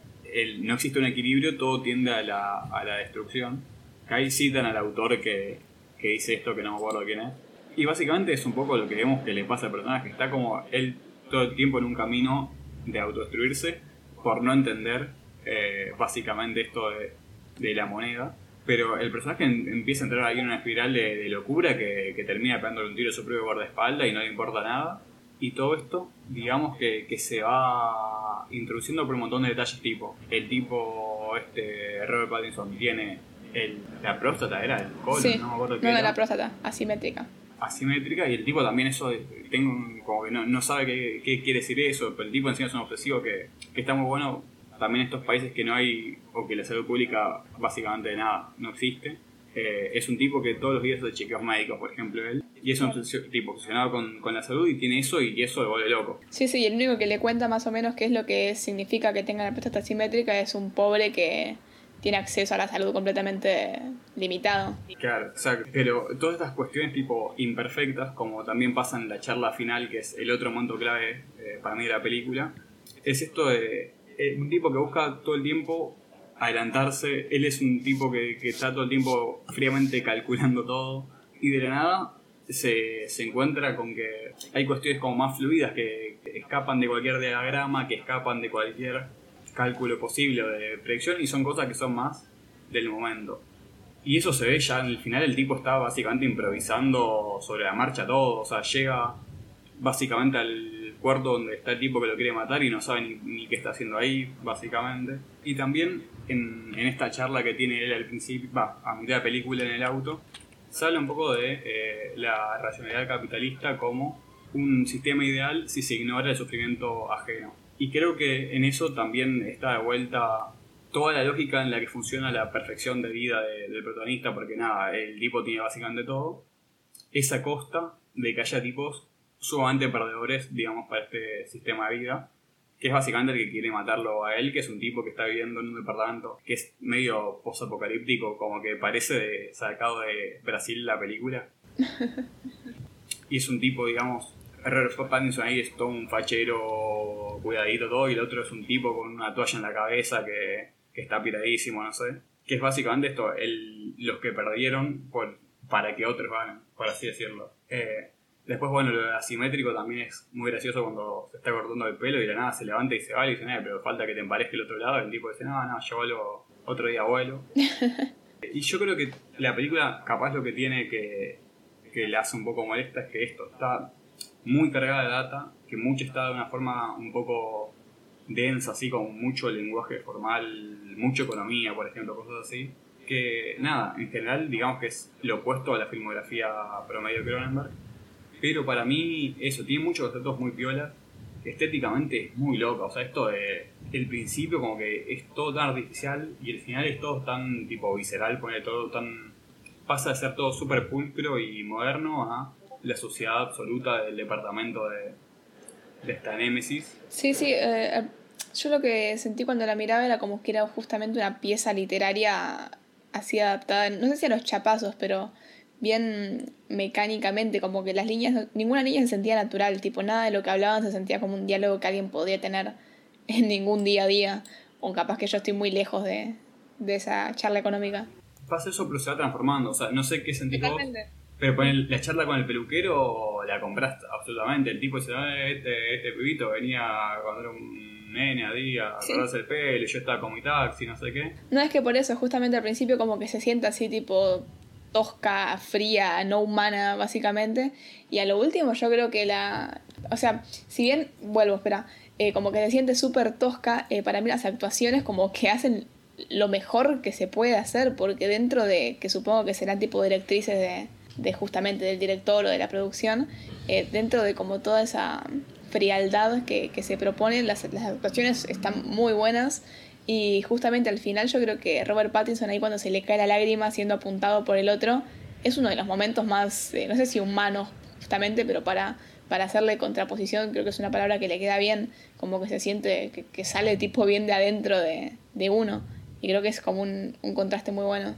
no existe un equilibrio, todo tiende a la, a la destrucción. Que ahí citan al autor que, que dice esto, que no me acuerdo quién es. Y básicamente es un poco lo que vemos que le pasa al personaje. Está como él todo el tiempo en un camino de autodestruirse por no entender eh, básicamente esto de, de la moneda. Pero el personaje em- empieza a entrar ahí en una espiral de, de locura que, que termina pegándole un tiro a su propio guardaespaldas y no le importa nada. Y todo esto, digamos que, que se va introduciendo por un montón de detalles tipo. El tipo, este, Robert Pattinson, tiene el, la próstata, era el colon, sí. no me acuerdo qué No era la próstata, asimétrica. asimétrica y el tipo también eso tengo como que no, no sabe qué, qué quiere decir eso pero el tipo encima es un obsesivo que, que está muy bueno también estos países que no hay o que la salud pública básicamente de nada no existe Eh, es un tipo que todos los días hace chequeos médicos por ejemplo él y es un tipo obsesionado con, con la salud y tiene eso y eso lo vuelve loco Sí, sí, y el único que le cuenta más o menos qué es lo que significa que tenga la próstata asimétrica es un pobre que tiene acceso a la salud completamente limitado. Claro, exacto. Pero todas estas cuestiones tipo imperfectas, como también pasa en la charla final, que es el otro momento clave eh, para mí de la película, es esto de eh, un tipo que busca todo el tiempo adelantarse, él es un tipo que, que está todo el tiempo fríamente calculando todo, y de la nada se, se encuentra con que hay cuestiones como más fluidas que, que escapan de cualquier diagrama, que escapan de cualquier cálculo posible o de predicción, y son cosas que son más del momento. Y eso se ve ya en el final, el tipo está básicamente improvisando sobre la marcha todo, o sea, llega básicamente al cuarto donde está el tipo que lo quiere matar y no sabe ni, qué está haciendo ahí, básicamente. Y también en, en esta charla que tiene él al principio, va, a mitad de película en el auto, se habla un poco de eh, la racionalidad capitalista como un sistema ideal si se ignora el sufrimiento ajeno. Y creo que en eso también está de vuelta toda la lógica en la que funciona la perfección de vida de- del protagonista, porque nada, el tipo tiene básicamente todo, es costa de que haya tipos sumamente perdedores, digamos, para este sistema de vida, que es básicamente el que quiere matarlo a él, que es un tipo que está viviendo en un departamento que es medio posapocalíptico, como que parece de- sacado de Brasil la película. y es un tipo, digamos, Pattinson ahí es todo un fachero cuidadito todo, y el otro es un tipo con una toalla en la cabeza que, que está piradísimo, no sé. Que es básicamente esto, el, los que perdieron por, para que otros ganen, por así decirlo. Eh, después, bueno, lo asimétrico también es muy gracioso cuando se está cortando el pelo y de la nada se levanta y se va y dice, "Eh, pero falta que te emparezca el otro lado. El tipo dice, no, no, yo vuelvo otro día vuelo. y yo creo que la película, capaz lo que tiene que, que le hace un poco molesta es que esto está muy cargada de data, que mucho está de una forma un poco densa, así con mucho lenguaje formal, mucha economía, por ejemplo, cosas así. Que nada, en general, digamos que es lo opuesto a la filmografía promedio de Cronenberg. Pero para mí, eso, tiene muchos conceptos muy piolas. estéticamente es muy loca. O sea, esto de el principio como que es todo tan artificial y el final es todo tan tipo visceral, pone todo tan... pasa de ser todo súper pulcro y moderno a la sociedad absoluta del departamento de, esta Némesis. Sí, sí, eh, yo lo que sentí cuando la miraba era como que era justamente una pieza literaria así adaptada, no sé si a los chapazos, pero bien mecánicamente, como que las líneas, ninguna línea se sentía natural, tipo nada de lo que hablaban se sentía como un diálogo que alguien podía tener en ningún día a día, o capaz que yo estoy muy lejos de, de esa charla económica. Pasa eso, pero se va transformando, o sea, no sé qué sentís vos, pero la charla con el peluquero la compraste absolutamente, el tipo dice, ah, este, este pibito venía cuando era un nene a día, a cortarse el pelo, y yo estaba con mi taxi, no sé qué. No es que por eso, justamente al principio como que se sienta así tipo tosca, fría, no humana, básicamente. Y a lo último yo creo que la... O sea, si bien, vuelvo, espera, eh, como que se siente súper tosca, eh, para mí las actuaciones como que hacen lo mejor que se puede hacer, porque dentro de, que supongo que serán tipo directrices de, de justamente del director o de la producción, eh, dentro de como toda esa frialdad que, que se proponen, las, las actuaciones están muy buenas y justamente al final yo creo que Robert Pattinson ahí cuando se le cae la lágrima siendo apuntado por el otro, es uno de los momentos más, eh, no sé si humanos justamente, pero para, para hacerle contraposición creo que es una palabra que le queda bien, como que se siente que, que sale tipo bien de adentro de, de, uno. Y creo que es como un, un contraste muy bueno.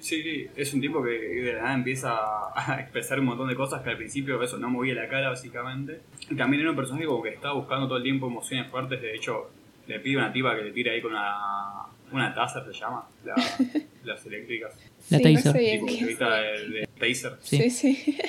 Sí, sí, es un tipo que de la nada empieza a expresar un montón de cosas que al principio eso no movía la cara básicamente. Y también era un personaje como que estaba buscando todo el tiempo emociones fuertes, de hecho le pide una tipa que le tire ahí con una, una taser, se llama, la, las eléctricas. La Sí, taser. no sé Tipo, taser. Sí, sí.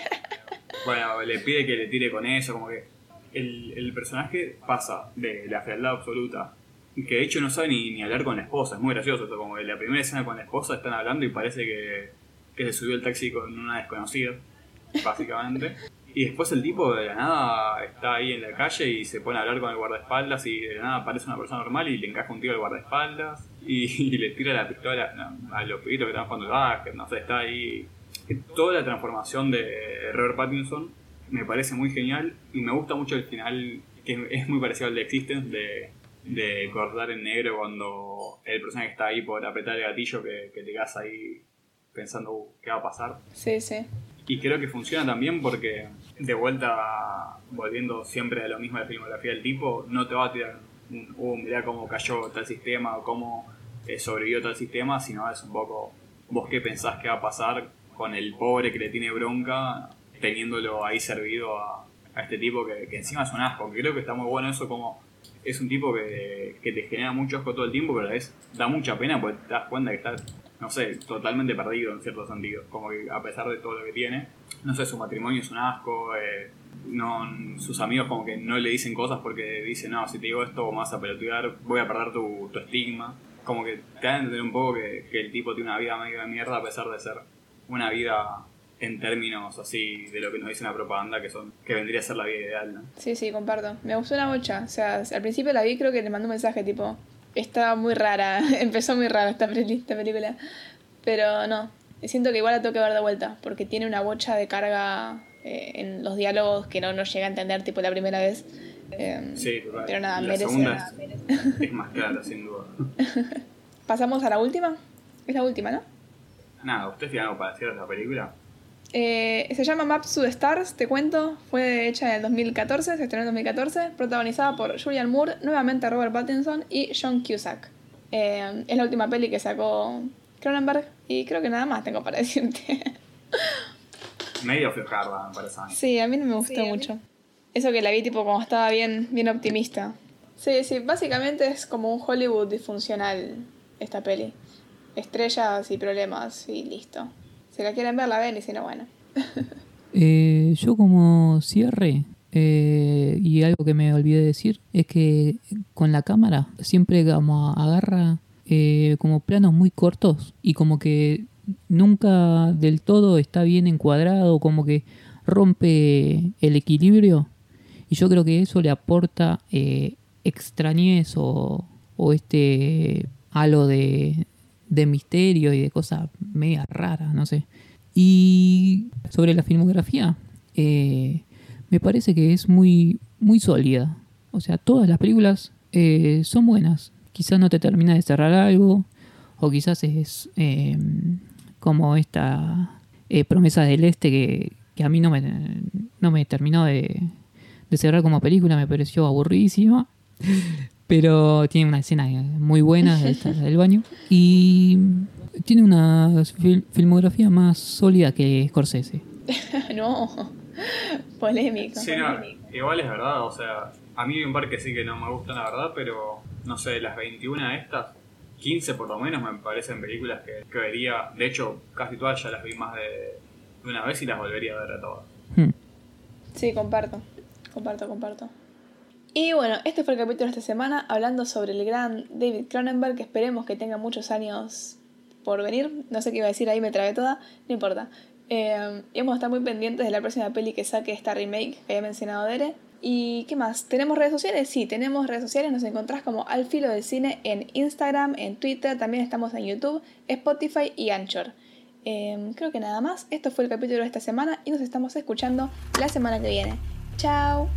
Bueno, le pide que le tire con eso, como que el, el personaje pasa de la frialdad absoluta, que de hecho no sabe ni, ni hablar con la esposa, es muy gracioso, esto, como que la primera escena con la esposa están hablando y parece que, que se subió el taxi con una desconocida, básicamente. Y después el tipo de la nada está ahí en la calle y se pone a hablar con el guardaespaldas y de la nada aparece una persona normal y le encaja un tiro al guardaespaldas y, le tira la pistola a los pibitos que están jugando básquet, no sé, está ahí. Toda la transformación de Robert Pattinson me parece muy genial y me gusta mucho el final, que es muy parecido al de Existence, de, de cortar en negro cuando el personaje está ahí por apretar el gatillo que, que te quedas ahí pensando "Uh, qué va a pasar. Sí, sí. Y creo que funciona también porque, de vuelta, volviendo siempre a lo mismo de la filmografía del tipo, no te va a tirar un, uh, mirá cómo cayó tal sistema o cómo eh, sobrevivió tal sistema, sino es un poco vos qué pensás que va a pasar con el pobre que le tiene bronca, teniéndolo ahí servido a, este tipo que, que encima es un asco. Que creo que está muy bueno eso como es un tipo que, que te genera mucho asco todo el tiempo, pero a la vez da mucha pena porque te das cuenta que está, no sé, totalmente perdido en cierto sentido. Como que a pesar de todo lo que tiene, no sé, su matrimonio es un asco, eh, no, sus amigos como que no le dicen cosas porque dicen, no, si te digo esto vas a pelotear, voy a perder tu, tu estigma. Como que te dan a entender un poco que, el tipo tiene una vida medio de mierda a pesar de ser una vida en términos así de lo que nos dice la propaganda que son que vendría a ser la vida ideal, ¿no? Sí, sí, comparto. Me gustó una bocha. O sea, al principio la vi, creo que le mandó un mensaje tipo, está muy rara, empezó muy rara esta, esta película. Pero no, siento que igual la tengo que ver de vuelta, porque tiene una bocha de carga eh, en los diálogos que no nos llega a entender tipo la primera vez. Eh, Sí, total. Pero nada, la merece. segunda es, es más clara, sin duda. Pasamos a la última. Es la última, ¿no? Nada, ¿usted tiene algo para decir de la película? Eh, se llama Maps to the Stars, te cuento. Fue hecha en el 2014, se estrenó en el 2014. Protagonizada por Julian Moore, nuevamente Robert Pattinson y John Cusack. Eh, es la última peli que sacó Cronenberg y creo que nada más tengo para decirte. Medio flojarda, me parece a mí. sí, a mí no me gustó Sí, a mí- mucho. Eso que la vi tipo como estaba bien, bien optimista. Sí, sí, básicamente es como un Hollywood disfuncional esta peli. Estrellas y problemas y listo. Si la quieren ver, la ven y si no, bueno. Eh, yo como cierre, eh, y algo que me olvidé decir, es que con la cámara siempre como agarra eh, como planos muy cortos y como que nunca del todo está bien encuadrado, como que rompe el equilibrio. Y yo creo que eso le aporta extrañez o este halo de, de misterio y de cosas media raras, no sé. Y sobre la filmografía, eh, me parece que es muy, muy sólida. O sea, todas las películas eh, son buenas. Quizás no te termina de cerrar algo, o quizás es eh, como esta promesa del este que, que a mí no me, no me terminó de, de cerrar como película, me pareció aburridísima. Pero tiene una escena muy buena de esta, del baño. Y tiene una fil- filmografía más sólida que Scorsese. no. Polémico. Sí, no, igual es verdad, o sea, a mí hay un par que sí que no me gustan, la verdad, pero no sé, de las 21 estas, 15 por lo menos me parecen películas que, que vería. De hecho, casi todas ya las vi más de, de una vez y las volvería a ver a todas. Hmm. Sí, comparto. Comparto, comparto. Y bueno, este fue el capítulo de esta semana hablando sobre el gran David Cronenberg, que esperemos que tenga muchos años por venir. No sé qué iba a decir ahí, me trabé toda, no importa. Y vamos a estar muy pendientes de la próxima peli que saque esta remake que había mencionado Dere. ¿Y qué más? ¿Tenemos redes sociales? Sí, tenemos redes sociales. Nos encontrás como Al Filo del Cine en Instagram, en Twitter, también estamos en YouTube, Spotify y Anchor. Eh, creo que nada más. Esto fue el capítulo de esta semana y nos estamos escuchando la semana que viene. Chao.